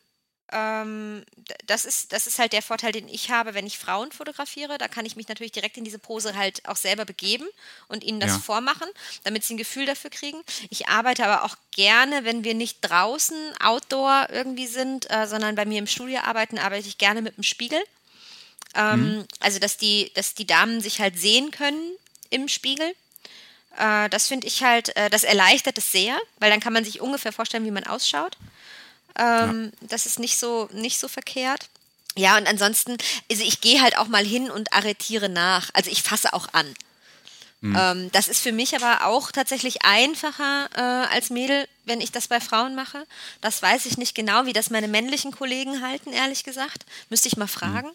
Ähm, das, ist, das ist halt der Vorteil, den ich habe, wenn ich Frauen fotografiere. Da kann ich mich natürlich direkt in diese Pose halt auch selber begeben und ihnen das ja. vormachen, damit sie ein Gefühl dafür kriegen. Ich arbeite aber auch gerne, wenn wir nicht draußen, outdoor irgendwie sind, äh, sondern bei mir im Studio arbeiten, arbeite ich gerne mit dem Spiegel. Ähm, mhm. Also, dass die, dass die Damen sich halt sehen können im Spiegel. Äh, das finde ich halt, äh, das erleichtert es sehr, weil dann kann man sich ungefähr vorstellen, wie man ausschaut. Ähm, ja. Das ist nicht so, nicht so verkehrt. Ja, und ansonsten, also ich gehe halt auch mal hin und arretiere nach. Also ich fasse auch an. Mhm. Ähm, das ist für mich aber auch tatsächlich einfacher äh, als Mädel, wenn ich das bei Frauen mache. Das weiß ich nicht genau, wie das meine männlichen Kollegen halten, ehrlich gesagt. Müsste ich mal fragen. Mhm.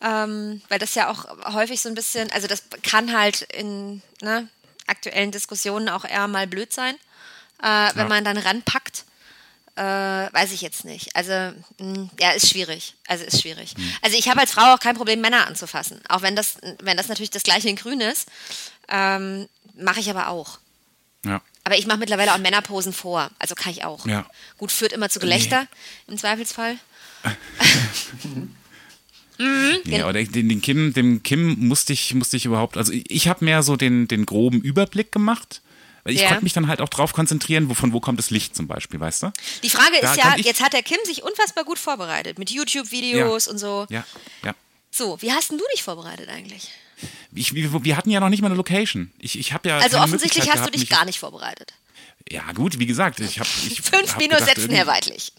Ähm, weil das ja auch häufig so ein bisschen, also das kann halt in, ne, aktuellen Diskussionen auch eher mal blöd sein, äh, ja. wenn man dann ranpackt. Äh, weiß ich jetzt nicht. Also, mh, hm, ja, ist schwierig. Also, ist schwierig. Mhm. Also, ich habe als Frau auch kein Problem, Männer anzufassen. Auch wenn das, wenn das natürlich das gleiche in Grün ist, ähm, mache ich aber auch. Ja. Aber ich mache mittlerweile auch Männerposen vor. Also kann ich auch. Ja. Gut, führt immer zu Gelächter nee. im Zweifelsfall. [LAUGHS] Mhm, ja, oder den, den Kim, dem Kim musste ich, musste ich überhaupt, also ich, habe mehr so den, den groben Überblick gemacht. Ich ja. konnte mich dann halt auch drauf konzentrieren, wo, von wo kommt das Licht zum Beispiel, weißt du? Die Frage da ist ja, jetzt hat der Kim sich unfassbar gut vorbereitet mit YouTube-Videos ja. und so. Ja, ja. So, wie hast denn du dich vorbereitet eigentlich? Ich, wir, hatten ja noch nicht mal eine Location. Ich, ich ja also offensichtlich hast du dich gar nicht vorbereitet. Ja gut, wie gesagt, ich habe [LAUGHS] fünf hab Minus setzen, Herr Weidlich.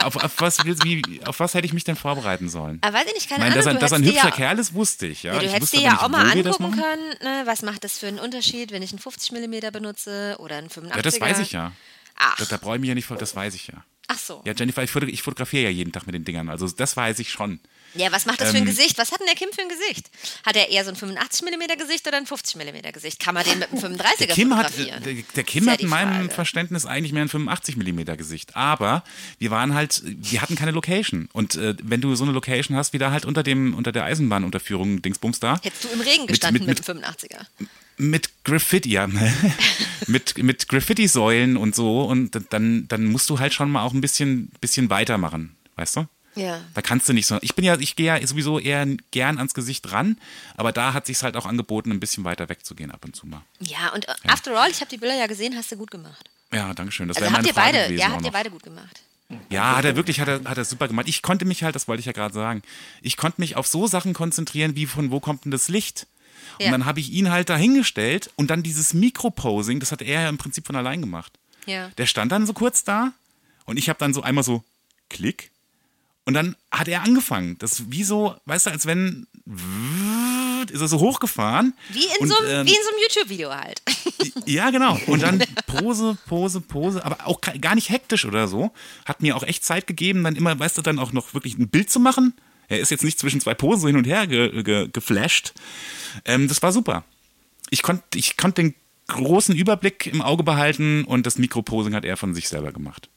Auf, auf, was, wie, auf was hätte ich mich denn vorbereiten sollen? Aber weiß ich nicht, keine ich meine, Ahnung. Dass er, dass ein hübscher ja, Kerl ist, wusste ich. Ja. ja du ich hättest dir ja auch mal angucken können, ne, was macht das für einen Unterschied, wenn ich einen 50 mm benutze oder einen 85 Ja, das weiß ich ja. Ach. Da, da brauche ich mich ja nicht vor, das weiß ich ja. Ach so. Ja, Jennifer, ich, fotografiere ja jeden Tag mit den Dingern, also das weiß ich schon. Ja, was macht das ähm, für ein ähm, Gesicht? Was hat denn der Kim für ein Gesicht? Hat er eher so ein 85 mm Gesicht oder ein 50 mm Gesicht? Kann man den mit einem 35er der Kim hat, der, der Kim ja hat in meinem. Verständnis eigentlich mehr ein 85 mm Gesicht. Aber wir waren halt, wir hatten keine Location. Und äh, wenn du so eine Location hast, wie da halt unter dem, unter der Eisenbahnunterführung Dingsbums da. Hättest du im Regen gestanden mit, mit, mit, mit dem 85er? Mit Graffiti, ja. [LAUGHS] mit, mit Graffiti-Säulen und so. Und dann, dann musst du halt schon mal auch ein bisschen, bisschen weitermachen. Weißt du? Ja. Da kannst du nicht so. Ich bin ja, ich gehe ja sowieso eher gern ans Gesicht ran, aber da hat sich halt auch angeboten, ein bisschen weiter wegzugehen ab und zu mal. Ja, und äh, ja. after all, ich habe die Bilder ja gesehen, hast du gut gemacht. Ja, danke schön. Das also habt ihr Frage beide, gewesen ja, habt ihr beide gut gemacht. Ja, hat er wirklich, hat er, hat er super gemacht. Ich konnte mich halt, das wollte ich ja gerade sagen, ich konnte mich auf so Sachen konzentrieren, wie von wo kommt denn das Licht? Und Ja. dann habe ich ihn halt dahingestellt und dann dieses Mikroposing, das hat er ja im Prinzip von allein gemacht. Ja. Der stand dann so kurz da und ich habe dann so einmal so Klick und dann hat er angefangen. Das wie so, weißt du, als wenn ist er so hochgefahren. Wie in, und, so, einem- ähm, wie in so einem YouTube-Video halt. ja, genau. Und dann [LAUGHS] Pose, Pose, Pose, aber auch gar nicht hektisch oder so. Hat mir auch echt Zeit gegeben, dann immer, weißt du, dann auch noch wirklich ein Bild zu machen. Er ist jetzt nicht zwischen zwei Posen so hin und her ge, ge, geflasht. Ähm, das war super. Ich konnte ich konnt den großen Überblick im Auge behalten und das Mikroposing hat er von sich selber gemacht.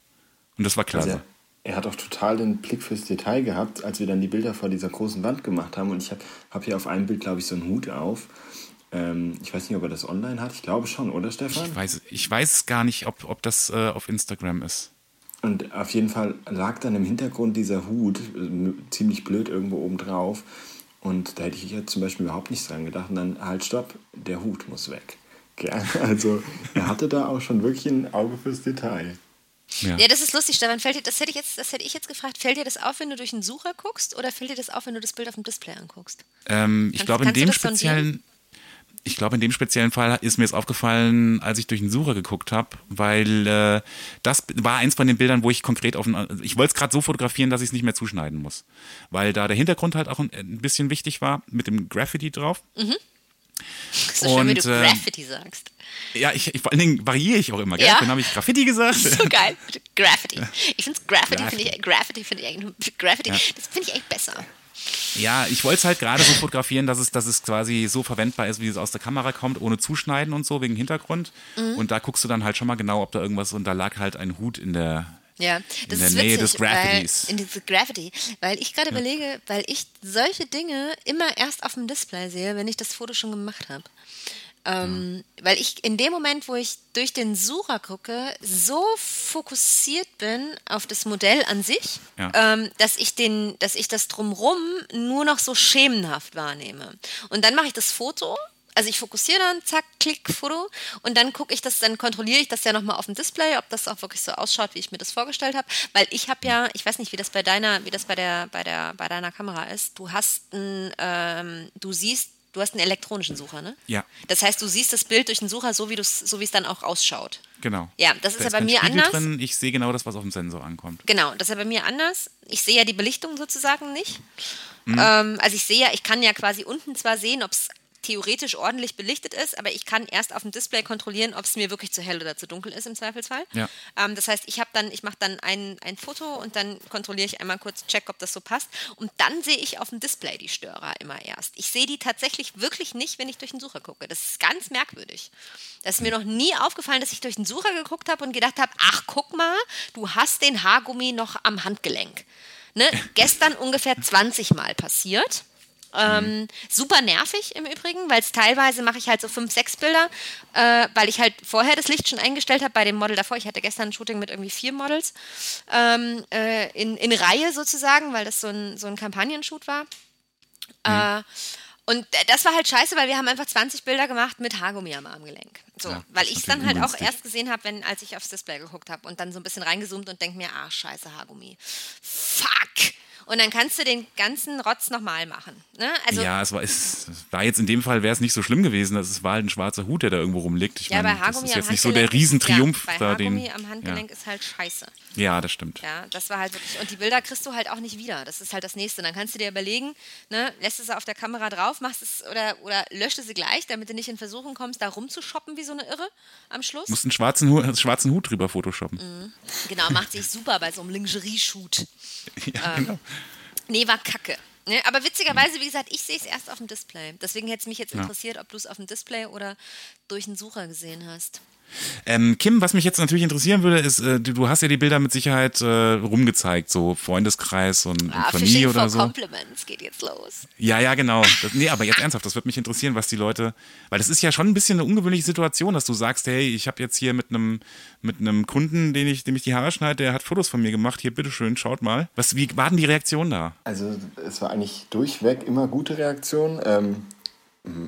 Und das war klasse. Also er, hat auch total den Blick fürs Detail gehabt, als wir dann die Bilder vor dieser großen Wand gemacht haben. Und ich habe hab hier auf einem Bild, glaube ich, so einen Hut auf. Ähm, ich weiß nicht, ob er das online hat. Ich glaube schon, oder Stefan? Ich weiß, ich weiß gar nicht, ob, ob das äh, auf Instagram ist. Und auf jeden Fall lag dann im Hintergrund dieser Hut, äh, ziemlich blöd irgendwo oben drauf. Und da hätte ich jetzt zum Beispiel überhaupt nicht dran gedacht. Und dann, halt, stopp, der Hut muss weg. Gell? [LAUGHS] Also er hatte da auch schon wirklich ein Auge fürs Detail. Ja. Ja, das ist lustig, Stefan. Fällt dir, das, hätte ich jetzt, das hätte ich jetzt gefragt. Fällt dir das auf, wenn du durch einen Sucher guckst oder fällt dir das auf, wenn du das Bild auf dem Display anguckst? Ähm, ich Kannst- glaube, in dem speziellen, ich glaube, in dem speziellen Fall ist mir es aufgefallen, als ich durch den Sucher geguckt habe, weil äh, das war eins von den Bildern, wo ich konkret auf ein, ich wollte es gerade so fotografieren, dass ich es nicht mehr zuschneiden muss, weil da der Hintergrund halt auch ein, ein bisschen wichtig war mit dem Graffiti drauf. So schön, wie Und, du Graffiti sagst. Ja, ich, ich vor allen Dingen variiere ich auch immer, gell? Ja. Dann habe ich Graffiti gesagt. [LAUGHS] So geil. Graffiti. Ich finde Graffiti, finde ich, Graffiti finde ich eigentlich, Graffiti, das finde ich eigentlich besser. Ja, ich wollte es halt gerade so fotografieren, dass es, dass es quasi so verwendbar ist, wie es aus der Kamera kommt, ohne Zuschneiden und so, wegen Hintergrund. Mhm. Und da guckst du dann halt schon mal genau, ob da irgendwas, und da lag halt ein Hut in der, Ja, das der ist Nähe witzig, des Graffitis. Weil, in diese Graffiti, weil ich gerade überlege, weil ich solche Dinge immer erst auf dem Display sehe, wenn ich das Foto schon gemacht habe. Ähm, Weil ich in dem Moment, wo ich durch den Sucher gucke, so fokussiert bin auf das Modell an sich, Ja. ähm, dass ich den, dass ich das drumrum nur noch so schemenhaft wahrnehme. Und dann mache ich das Foto. Also ich fokussiere dann, zack, klick, Foto und dann gucke ich das, dann kontrolliere ich das ja nochmal auf dem Display, ob das auch wirklich so ausschaut, wie ich mir das vorgestellt habe. Weil ich habe ja, ich weiß nicht, wie das bei deiner, wie das bei der, bei der, bei deiner Kamera ist. Du hast ein, ähm, du siehst, du hast einen elektronischen Sucher, ne? Ja. Das heißt, du siehst das Bild durch den Sucher so, wie du so wie es dann auch ausschaut. genau. Ja, das ist Da ja bei mir Spiegel anders. Drin. Ich sehe genau das, was auf dem Sensor ankommt. Genau, das ist ja bei mir anders. Ich sehe ja die Belichtung sozusagen nicht. Mhm. Ähm, also ich sehe ja, ich kann ja quasi unten zwar sehen, ob es theoretisch ordentlich belichtet ist, aber ich kann erst auf dem Display kontrollieren, ob es mir wirklich zu hell oder zu dunkel ist im Zweifelsfall. Ja. Ähm, das heißt, ich habe dann, ich mache dann ein, ein Foto und dann kontrolliere ich einmal kurz, check, ob das so passt. Und dann sehe ich auf dem Display die Störer immer erst. Ich sehe die tatsächlich wirklich nicht, wenn ich durch den Sucher gucke. Das ist ganz merkwürdig. Das ist mir noch nie aufgefallen, dass ich durch den Sucher geguckt habe und gedacht habe, ach guck mal, du hast den Haargummi noch am Handgelenk. Ne? [LAUGHS] Gestern ungefähr 20 Mal passiert. Ähm, super nervig im Übrigen, weil es teilweise mache ich halt so fünf, sechs Bilder, äh, weil ich halt vorher das Licht schon eingestellt habe bei dem Model davor. Ich hatte gestern ein Shooting mit irgendwie vier Models ähm, äh, in, in Reihe sozusagen, weil das so ein, so ein Kampagnenshoot war. Äh, und das war halt scheiße, weil wir haben einfach 20 Bilder gemacht mit Haargummi am Armgelenk. So, Ja, weil ich es dann halt auch erst gesehen habe, wenn als ich aufs Display geguckt habe und dann so ein bisschen reingezoomt und denke mir, ah, scheiße Haargummi. Fuck. Und dann kannst du den ganzen Rotz nochmal machen. Ne? Also ja, es war, es war jetzt in dem Fall wäre es nicht so schlimm gewesen. Es war halt ein schwarzer Hut, der da irgendwo rumliegt. Ich Ja, meine, bei Haargummi das ist jetzt nicht so der Riesentriumph ja, bei da den. am Handgelenk ist halt scheiße. Ja. ja, das stimmt. Ja, das war halt wirklich. Und die Bilder kriegst du halt auch nicht wieder. Das ist halt das Nächste. Dann kannst du dir überlegen, ne, lässt du sie auf der Kamera drauf, machst es oder, oder löscht du sie gleich, damit du nicht in Versuchung kommst, da rumzushoppen wie so eine Irre am Schluss. Musst einen schwarzen, Hu einen schwarzen Hut drüber photoshoppen. Genau, macht sich super bei so einem Lingerie-Shoot. [LAUGHS] Ja, Ähm. genau. Nee, war kacke. Ne, aber witzigerweise, wie gesagt, ich sehe es erst auf dem Display. Deswegen hätte es mich jetzt interessiert, ob du es auf dem Display oder durch einen Sucher gesehen hast. Ähm, Kim, was mich jetzt natürlich interessieren würde, ist, äh, du, du hast ja die Bilder mit Sicherheit äh, rumgezeigt, so Freundeskreis und, und Ah, Familie oder so. Compliments geht jetzt los. Ja, ja, genau. Das, nee, aber jetzt ernsthaft, das würde mich interessieren, was die Leute, weil das ist ja schon ein bisschen eine ungewöhnliche Situation, dass du sagst, hey, ich habe jetzt hier mit einem mit einem Kunden, den ich, dem ich die Haare schneide, der hat Fotos von mir gemacht. Hier, bitteschön, schaut mal. Was, wie war denn die Reaktion da? Also es war eigentlich durchweg immer gute Reaktion. Ähm,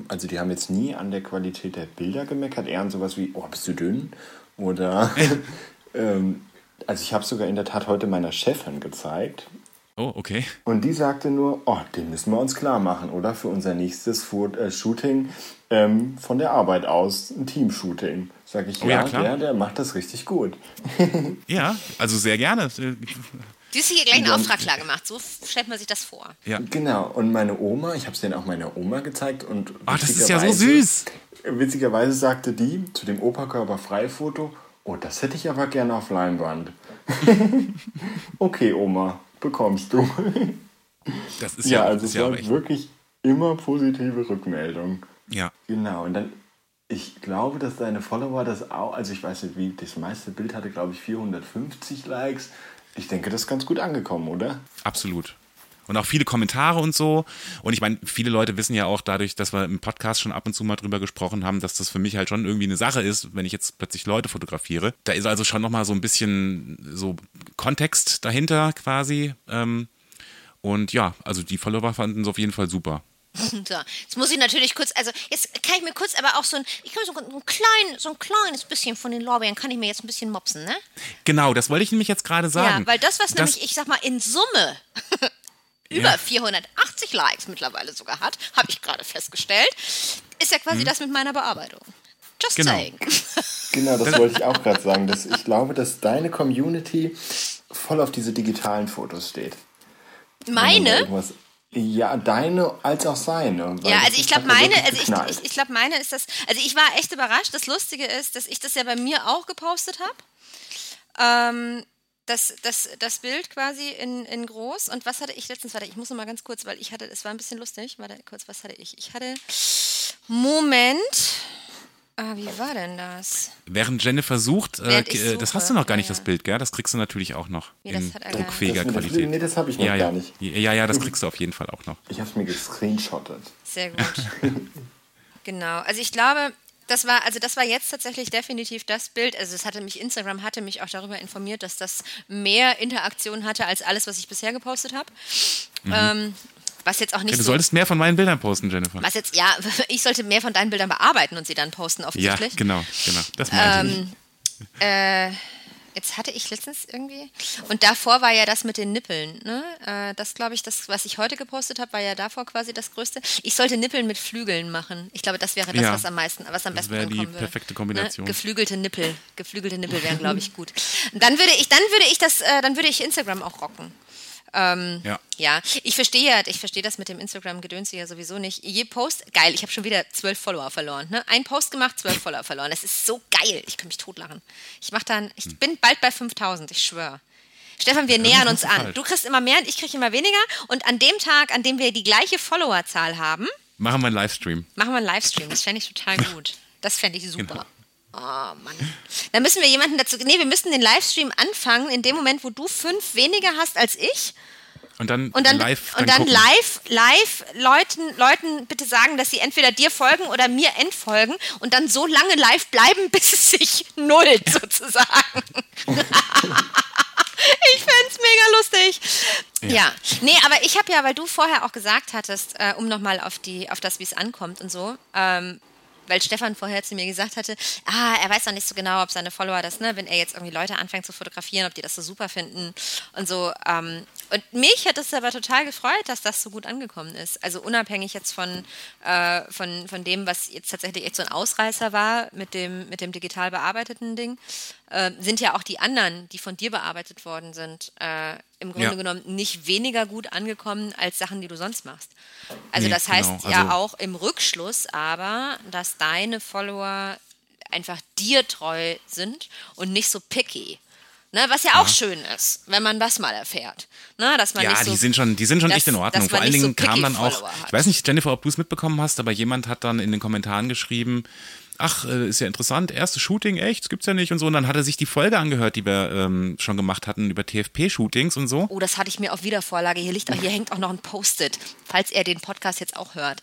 also die haben jetzt nie an der Qualität der Bilder gemeckert, eher an sowas wie, oh, bist du dünn? Oder, [LAUGHS] [LAUGHS] ähm, also ich habe sogar in der Tat heute meiner Chefin gezeigt. Oh, okay. Und die sagte nur, oh, den müssen wir uns klar machen, oder? Für unser nächstes Food, äh, Shooting ähm, von der Arbeit aus, ein Team-Shooting. Sag ich, Oh ja, ja, klar. der, der macht das richtig gut. [LAUGHS] Ja, also sehr gerne. Du hast hier gleich einen Auftrag klar gemacht. So stellt man sich das vor. Ja. Genau, und meine Oma, ich habe es denen auch meiner Oma gezeigt und Ach, das ist ja so witzigerweise- süß. Witzigerweise sagte die zu dem Oberkörper-Frei-Foto, oh, das hätte ich aber gerne auf Leinwand. [LAUGHS] okay, Oma, bekommst du. Das ist [LAUGHS] ja, ja, also es ja war wirklich immer positive Rückmeldung. Ja. Genau, und dann, ich glaube, dass deine Follower das auch, also ich weiß nicht, wie, das meiste Bild hatte, glaube ich, 450 Likes. Ich denke, das ist ganz gut angekommen, oder? Absolut. Und auch viele Kommentare und so. Und ich meine, viele Leute wissen ja auch dadurch, dass wir im Podcast schon ab und zu mal drüber gesprochen haben, dass das für mich halt schon irgendwie eine Sache ist, wenn ich jetzt plötzlich Leute fotografiere. Da ist also schon nochmal so ein bisschen so Kontext dahinter quasi. Ähm, und ja, also die Follower fanden es auf jeden Fall super. [LAUGHS] So, jetzt muss ich natürlich kurz, also jetzt kann ich mir kurz aber auch so ein, ich kann mir so ein, klein, so ein kleines bisschen von den Lorbeeren kann ich mir jetzt ein bisschen mopsen, ne? Genau, das wollte ich nämlich jetzt gerade sagen. Ja, weil das, was Das- nämlich, ich sag mal, in Summe [LAUGHS] über Ja. 480 Likes mittlerweile sogar hat, habe ich gerade festgestellt, ist ja quasi das mit meiner Bearbeitung. Just. Genau. saying. [LAUGHS] Genau, das wollte ich auch gerade sagen. Dass ich glaube, dass deine Community voll auf diese digitalen Fotos steht. Wenn man da Meine? Ja, deine als auch seine. Ja, also ich glaube meine, also ich, ich, ich glaube meine ist das, also ich war echt überrascht. Das Lustige ist, dass ich das ja bei mir auch gepostet habe. Ähm, das, das, das Bild quasi in, in groß. Und was hatte ich letztens? Warte, ich muss noch mal ganz kurz, weil ich hatte, es war ein bisschen lustig. Warte kurz, was hatte ich? Ich hatte, Moment. Ah, wie war denn das? Während Jennifer sucht, äh, Während äh, das hast du noch gar nicht, ja, das. Bild, gell? Das kriegst du natürlich auch noch Nee, das in hat er druckfähiger Das Qualität. Nee, das habe ich noch ja, gar ja. nicht. Ja, ja, das [LAUGHS] kriegst du auf jeden Fall auch noch. Ich habe es mir gescreenshottet. Sehr gut. [LAUGHS] genau. Also ich glaube, das war, also das war jetzt tatsächlich definitiv das Bild. Also es hatte mich, Instagram hatte mich auch darüber informiert, dass das mehr Interaktion hatte als alles, was ich bisher gepostet habe. Ähm, was jetzt auch nicht. Ja, du so. solltest mehr von meinen Bildern posten, Jennifer. Was jetzt, ja, [LAUGHS] ich sollte mehr von deinen Bildern bearbeiten und sie dann posten, Ja, offensichtlich. genau, genau. Das meinte ich. Ähm, äh, jetzt hatte ich letztens irgendwie. Und davor war ja das mit den Nippeln. Ne? Äh, das glaube ich, das, was ich heute gepostet habe, war ja davor quasi das Größte. Ich sollte Nippeln mit Flügeln machen. Ich glaube, das wäre das, Ja. was am meisten, was am Das besten wäre die ankommen würde. perfekte Kombination. Ne? Geflügelte Nippel. Geflügelte Nippel wären, glaube ich, gut. Und dann würde ich, dann würde ich das, äh, dann würde ich Instagram auch rocken. Ähm, Ja. ja, ich verstehe ja, ich verstehe das mit dem Instagram-Gedöns ja sowieso nicht. Je Post, geil, ich habe schon wieder zwölf Follower verloren. Ne? Ein Post gemacht, zwölf Follower verloren. Das ist so geil. Ich kann mich totlachen. Ich mach dann, ich Hm. bin bald bei 5000, ich schwöre. Stefan, wir nähern uns an. falsch. Du kriegst immer mehr und ich kriege immer weniger. Und an dem Tag, an dem wir die gleiche Followerzahl haben, Machen wir einen Livestream. machen wir einen Livestream. Das fände ich total [LAUGHS] gut. Das fände ich super. Genau. Oh Mann. Dann müssen wir jemanden dazu. Nee, wir müssen den Livestream anfangen in dem Moment, wo du fünf weniger hast als ich. Und dann, Und dann, live. und dann gucken. live, live Leuten, Leuten bitte sagen, dass sie entweder dir folgen oder mir entfolgen und dann so lange live bleiben, [LAUGHS] bis es sich nullt, sozusagen. [LAUGHS] ich fänd's mega lustig. Ja. nee, aber ich habe ja, weil du vorher auch gesagt hattest, äh, um nochmal auf, die- auf das, wie es ankommt und so, ähm, weil Stefan vorher zu mir gesagt hatte, ah, er weiß noch nicht so genau, ob seine Follower das, ne, wenn er jetzt irgendwie Leute anfängt zu fotografieren, ob die das so super finden und so. Ähm, und mich hat es aber total gefreut, dass das so gut angekommen ist. Also unabhängig jetzt von, äh, von, von dem, was jetzt tatsächlich echt so ein Ausreißer war mit dem, mit dem digital bearbeiteten Ding, äh, sind ja auch die anderen, die von dir bearbeitet worden sind, äh, im Grunde Ja. genommen nicht weniger gut angekommen als Sachen, die du sonst machst. Also Nee, das heißt genau. ja Also- auch im Rückschluss aber, dass deine Follower einfach dir treu sind und nicht so picky. Ne, was ja auch schön ist, wenn man das mal erfährt. Ne, dass man Ja, nicht so, die sind schon, die sind schon dass- echt in Ordnung. Vor allen nicht so Dingen kam dann auch, ich weiß nicht, Jennifer, ob du es mitbekommen hast, aber jemand hat dann in den Kommentaren geschrieben, ach, äh, ist ja interessant, erstes Shooting, echt, gibt's ja nicht und so. Und dann hat er sich die Folge angehört, die wir ähm, schon gemacht hatten über TFP-Shootings und so. Oh, das hatte ich mir auf Wiedervorlage. Hier liegt auch, hier hängt auch noch ein Post-it, falls er den Podcast jetzt auch hört.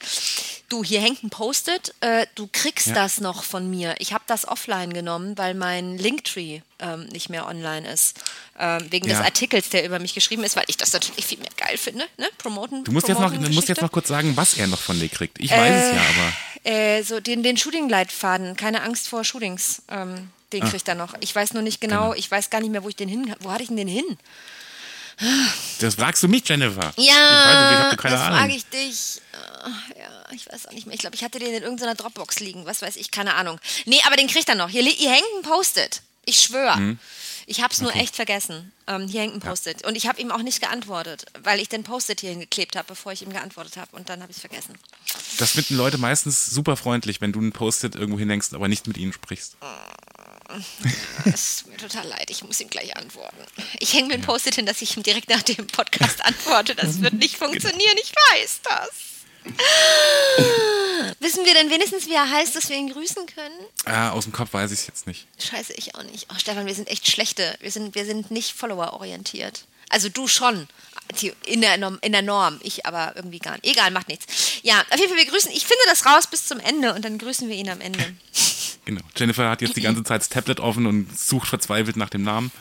Du, hier hängt ein Post-it. Äh, du kriegst Ja. das noch von mir. Ich habe das offline genommen, weil mein Linktree ähm, nicht mehr online ist. Ähm, wegen des Ja. Artikels, der über mich geschrieben ist, weil ich das natürlich viel mehr geil finde. Ne? Promoten. Du musst jetzt, noch, musst jetzt noch kurz sagen, was er noch von dir kriegt. Ich weiß es ja, aber Äh, so den, den Shooting-Leitfaden. Keine Angst vor Shootings. Ähm, Ah. den kriegt er noch. Ich weiß nur nicht genau, ich weiß gar nicht mehr, wo ich den hin. Wo hatte ich denn den hin? Das fragst du mich, Jennifer. Ja, ich weiß, ich keine das frage ich dich. Äh, Ja, ich weiß auch nicht mehr. Ich glaube, ich hatte den in irgendeiner Dropbox liegen. Was weiß ich, keine Ahnung. Nee, aber den kriegt er noch. Hier, hier hängt ein Post-it. Ich schwöre. Mhm. Ich habe es nur echt vergessen. Ähm, hier hängt ein Post-it. Und ich habe ihm auch nicht geantwortet, weil ich den Post-it hier hingeklebt habe, bevor ich ihm geantwortet habe. Und dann habe ich es vergessen. Das finden Leute meistens super freundlich, wenn du einen Post-it irgendwo hinhängst, aber nicht mit ihnen sprichst. Es tut mir total leid. Ich muss ihm gleich antworten. Ich hänge mir ein Post-it hin, dass ich ihm direkt nach dem Podcast [LAUGHS] antworte. Das wird nicht funktionieren. Ich weiß das. Wissen wir denn wenigstens, wie er heißt, dass wir ihn grüßen können? Ah, aus dem Kopf weiß ich es jetzt nicht. Scheiße, ich auch nicht. Oh, Stefan, wir sind echt schlechte. Wir sind, wir sind nicht Follower-orientiert. Also du schon. In der, Norm, in der Norm. Ich aber irgendwie gar nicht. Egal, macht nichts. Ja, auf jeden Fall, wir grüßen. Ich finde das raus bis zum Ende und dann grüßen wir ihn am Ende. Genau. Jennifer hat jetzt die ganze Zeit das Tablet offen und sucht verzweifelt nach dem Namen.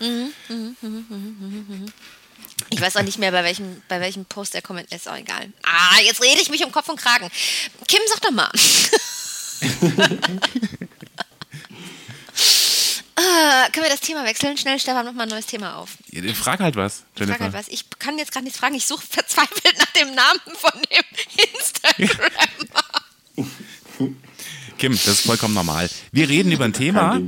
Ich weiß auch nicht mehr, bei welchem, bei welchem Post er kommentiert. Ist auch egal. Ah, jetzt rede ich mich um Kopf und Kragen. Kim, sag doch mal. [LAUGHS] Ah, können wir das Thema wechseln? Schnell, Stefan, mach mal ein neues Thema auf. Ja, Frag halt was, Jennifer. frage halt was. Ich kann jetzt gerade nichts fragen. Ich suche verzweifelt nach dem Namen von dem [LAUGHS] Instagram. [LAUGHS] Kim, das ist vollkommen normal. Wir reden über ein Thema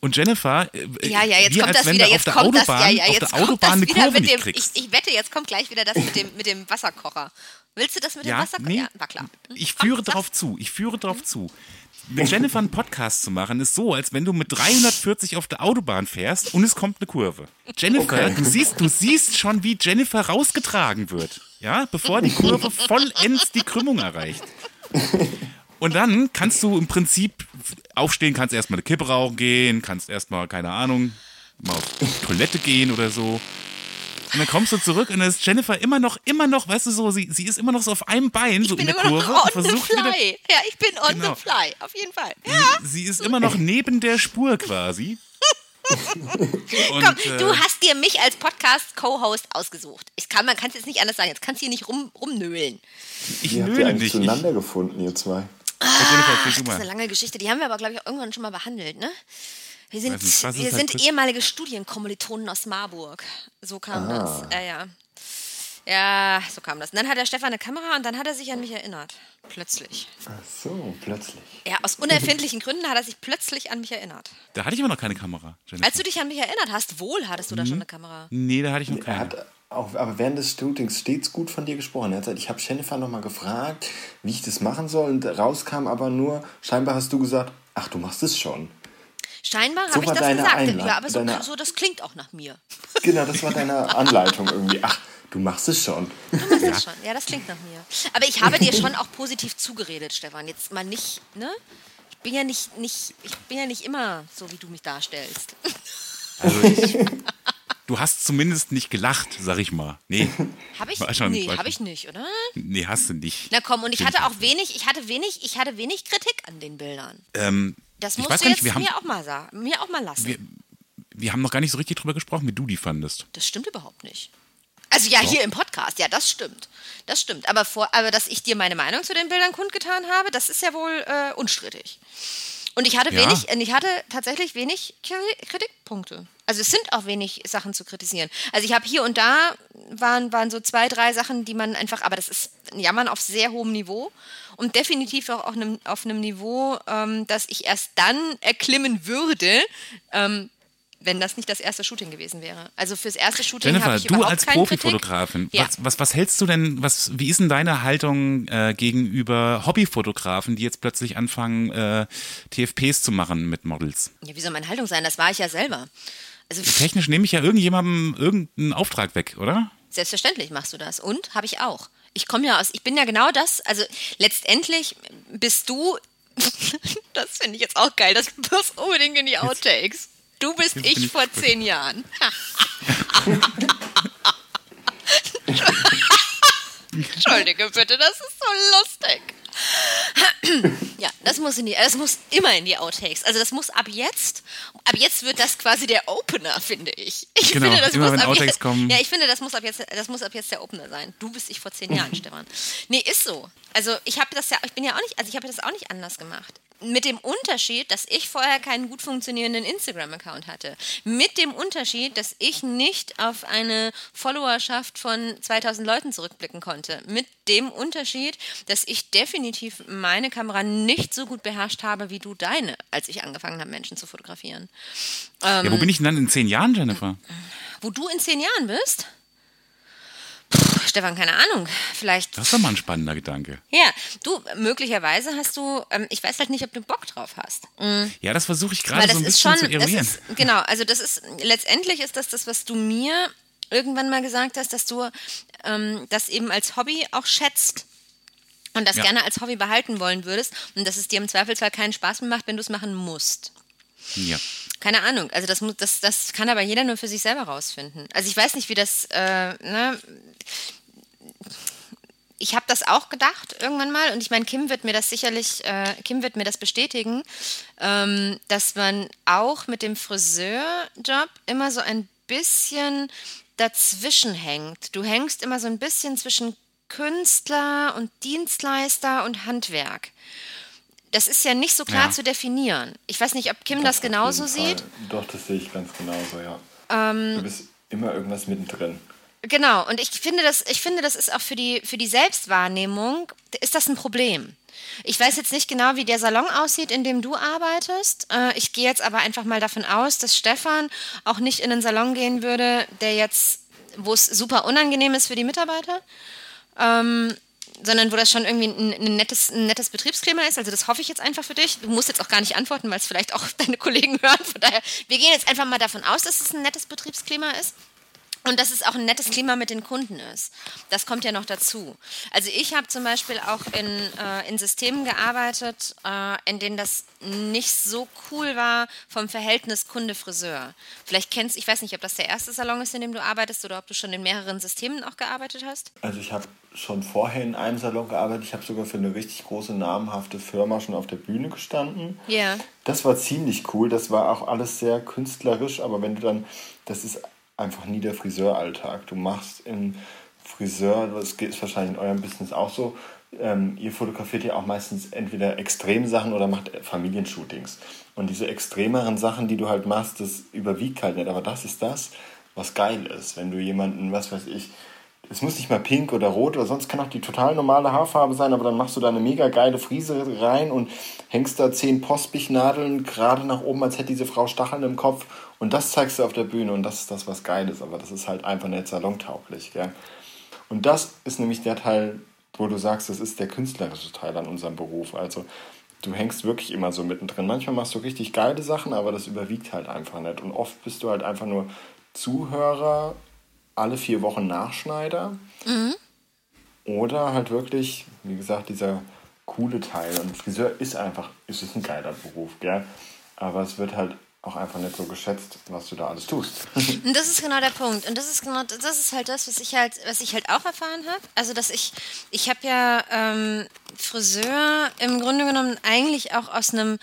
und Jennifer, äh, Ja, ja, jetzt kommt als das wenn wieder. Jetzt auf der kommt das. Autobahn, Ja, ja, auf jetzt der kommt Autobahn das eine wieder Kurve mit dem. Ich, kriegst. ich wette, jetzt kommt gleich wieder das mit dem, mit dem Wasserkocher. Willst du das mit dem ja, Wasserkocher? nee, Ja, war klar. Hm? ich Komm, führe sag's. darauf zu. Ich führe darauf zu. Mit Jennifer einen Podcast zu machen, ist so, als wenn du mit 340 auf der Autobahn fährst und es kommt eine Kurve. Jennifer, Okay. du siehst, du siehst schon, wie Jennifer rausgetragen wird. Ja, bevor die Kurve vollends die Krümmung erreicht. Und dann kannst du im Prinzip aufstehen, kannst erstmal eine Kippe rauchen gehen, kannst erstmal, keine Ahnung, mal auf die Toilette gehen oder so. Und dann kommst du zurück und dann ist Jennifer immer noch, immer noch, weißt du so, sie, sie ist immer noch so auf einem Bein, so Ich bin in der immer Kurve noch und on the versucht wieder. fly. Ja, ich bin on Genau. the fly. Auf jeden Fall. Sie, sie ist immer noch neben der Spur quasi. [LAUGHS] Und, Komm, äh, du hast dir mich als Podcast-Co-Host ausgesucht. Ich kann, man kann es jetzt nicht anders sagen. Jetzt kannst du hier nicht rum, rumnöhlen. ich Wie habt ihr nöle eigentlich nicht. Ich, zueinander gefunden, ihr zwei? Erzähl du Das ist eine lange Geschichte. Die haben wir aber, glaube ich, auch irgendwann schon mal behandelt, ne? Wir sind, nicht, wir halt sind kurz- ehemalige Studienkommilitonen aus Marburg. So kam Ah. das. Ja, ja. Ja, so kam das. Und dann hat der Stefan eine Kamera und dann hat er sich an mich erinnert. Plötzlich. Ach so, plötzlich. Ja, aus unerfindlichen Gründen hat er sich plötzlich an mich erinnert. Da hatte ich aber noch keine Kamera, Jennifer. Als du dich an mich erinnert hast, wohl hattest du da schon eine Kamera. Nee, da hatte ich noch Er keine. hat auch, aber während des Shootings stets gut von dir gesprochen. Er hat gesagt, ich habe Jennifer nochmal gefragt, wie ich das machen soll. Und rauskam aber nur, scheinbar hast du gesagt, ach, du machst es schon. Scheinbar So habe ich das gesagt. Einladung, ja, aber so, deine- so, das klingt auch nach mir. Genau, das war deine [LAUGHS] Anleitung irgendwie. Ach, du machst es schon. Du machst das schon. Ja, das klingt nach mir. Aber ich habe dir schon auch positiv zugeredet, Stefan. Jetzt mal nicht, ne? Ich bin ja nicht, nicht, ich bin ja nicht immer so, wie du mich darstellst. Also ich, [LAUGHS] du hast zumindest nicht gelacht, sag ich mal. Nee, Habe ich? War schon- nee, habe ich nicht, oder? nee, hast du nicht. Na komm, und ich hatte auch wenig, ich hatte wenig, ich hatte wenig Kritik an den Bildern. Ähm, Das ich musst weiß du jetzt nicht, wir haben, mir auch mal sagen, mir auch mal lassen. wir, wir haben noch gar nicht so richtig drüber gesprochen, wie du die fandest. Das stimmt überhaupt nicht. Also ja, hier im Podcast, ja, das stimmt. Das stimmt. Aber, vor, aber dass ich dir meine Meinung zu den Bildern kundgetan habe, das ist ja wohl äh, unstrittig. Und ich hatte Ja. wenig, ich hatte tatsächlich wenig Kri- Kritikpunkte. Also es sind auch wenig Sachen zu kritisieren. Also ich habe hier und da waren, waren so zwei, drei Sachen, die man einfach, aber das ist ein Jammern auf sehr hohem Niveau und definitiv auch auf einem, auf einem Niveau, ähm, das ich erst dann erklimmen würde, ähm, wenn das nicht das erste Shooting gewesen wäre. Also fürs erste Shooting habe Jennifer, ich du als Profifotografin. Ja. was, was, was hältst du denn, was, wie ist denn deine Haltung äh, gegenüber Hobbyfotografen, die jetzt plötzlich anfangen, äh, TFPs zu machen mit Models? ja, wie soll meine Haltung sein? Das war ich ja selber. Also Technisch nehme ich ja irgendjemandem irgendeinen Auftrag weg, oder? Selbstverständlich machst du das. Und habe ich auch. Ich komme ja aus, ich bin ja genau das. Also letztendlich bist du, [LAUGHS] das finde ich jetzt auch geil, das muss unbedingt in die Outtakes. Du bist ich ich vor zehn Jahren. [LAUGHS] Entschuldige bitte, das ist so lustig. Ja, das muss, in die, das muss immer in die Outtakes. Also das muss ab jetzt, ab jetzt wird das quasi der Opener, finde ich. ich Genau, finde, das immer muss wenn ab Outtakes jetzt, kommen. Ja, ich finde, das muss ab jetzt, das muss ab jetzt der Opener sein. Du bist ich vor zehn Jahren, [LAUGHS] Stefan. Nee, ist so. Also ich habe das ja, ich bin ja auch nicht, also ich habe das auch nicht anders gemacht. Mit dem Unterschied, dass ich vorher keinen gut funktionierenden Instagram-Account hatte. Mit dem Unterschied, dass ich nicht auf eine Followerschaft von 2000 Leuten zurückblicken konnte. Mit dem Unterschied, dass ich definitiv meine Kamera nicht so gut beherrscht habe wie du deine, als ich angefangen habe, Menschen zu fotografieren. ja, wo bin ich denn dann in zehn Jahren, Jennifer? Wo du in zehn Jahren bist? Puh, Stefan, keine Ahnung. Vielleicht. Das ist doch mal ein spannender Gedanke. Ja, du, möglicherweise hast du, ähm, ich weiß halt nicht, ob du Bock drauf hast. Mhm. Ja, das versuche ich gerade das so ein ist bisschen schon, zu eruieren. ist, genau, also das ist, letztendlich ist das das, was du mir irgendwann mal gesagt hast, dass du ähm, das eben als Hobby auch schätzt. Und das Ja. gerne als Hobby behalten wollen würdest und dass es dir im Zweifelsfall keinen Spaß mehr macht, wenn du es machen musst. ja. Keine Ahnung, also das, das, das kann aber jeder nur für sich selber rausfinden. Also ich weiß nicht, wie das, äh, ne? Ich habe das auch gedacht irgendwann mal und ich meine, Kim wird mir das sicherlich, äh, Kim wird mir das bestätigen, ähm, dass man auch mit dem Friseurjob immer so ein bisschen dazwischen hängt. Du hängst immer so ein bisschen zwischen Künstler und Dienstleister und Handwerk. Das ist ja nicht so klar Ja. zu definieren. Ich weiß nicht, ob Kim das Doch, auf genauso sieht. Doch, das sehe ich ganz genauso, ja. Ähm, du bist immer irgendwas mittendrin. Genau, und ich finde, das, ich finde, das ist auch für die, für die Selbstwahrnehmung, ist das ein Problem. Ich weiß jetzt nicht genau, wie der Salon aussieht, in dem du arbeitest. Äh, ich gehe jetzt aber einfach mal davon aus, dass Stefan auch nicht in einen Salon gehen würde, der jetzt, wo es super unangenehm ist für die Mitarbeiter, ähm, sondern wo das schon irgendwie ein, ein, nettes, ein nettes Betriebsklima ist. Also das hoffe ich jetzt einfach für dich. Du musst jetzt auch gar nicht antworten, weil es vielleicht auch [LAUGHS] deine Kollegen hören. Von daher, wir gehen jetzt einfach mal davon aus, dass es ein nettes Betriebsklima ist. Und dass es auch ein nettes Klima mit den Kunden ist. Das kommt ja noch dazu. Also ich habe zum Beispiel auch in, äh, in Systemen gearbeitet, äh, in denen das nicht so cool war vom Verhältnis Kunde-Friseur. Vielleicht kennst, ich weiß nicht, ob das der erste Salon ist, in dem du arbeitest oder ob du schon in mehreren Systemen auch gearbeitet hast. Also ich habe schon vorher in einem Salon gearbeitet. Ich habe sogar für eine richtig große namhafte Firma schon auf der Bühne gestanden. Ja. Das war ziemlich cool. Das war auch alles sehr künstlerisch. Aber wenn du dann, das ist einfach nie der Friseuralltag. Du machst im Friseur, das ist wahrscheinlich in eurem Business auch so, ähm, ihr fotografiert ja auch meistens entweder Extremsachen oder macht Familienshootings. Und diese extremeren Sachen, die du halt machst, das überwiegt halt nicht. Aber das ist das, was geil ist. Wenn du jemanden, was weiß ich, es muss nicht mal pink oder rot oder sonst kann auch die total normale Haarfarbe sein, aber dann machst du da eine mega geile Frise rein und hängst da zehn Postbichnadeln gerade nach oben, als hätte diese Frau Stacheln im Kopf und das zeigst du auf der Bühne und das ist das, was geil ist, aber das ist halt einfach nicht salontauglich, gell? Und das ist nämlich der Teil, wo du sagst, das ist der künstlerische Teil an unserem Beruf, also du hängst wirklich immer so mittendrin. Manchmal machst du richtig geile Sachen, aber das überwiegt halt einfach nicht und oft bist du halt einfach nur Zuhörer, alle vier Wochen Nachschneider. Oder halt wirklich, wie gesagt, dieser coole Teil. Und Friseur ist einfach, es ist ein geiler Beruf, gell? Aber es wird halt auch einfach nicht so geschätzt, was du da alles tust. [LAUGHS] Und das ist genau der Punkt. Und das ist genau, das ist halt das, was ich halt, was ich halt auch erfahren habe. Also dass ich, ich habe ja ähm, Friseur im Grunde genommen eigentlich auch aus einem,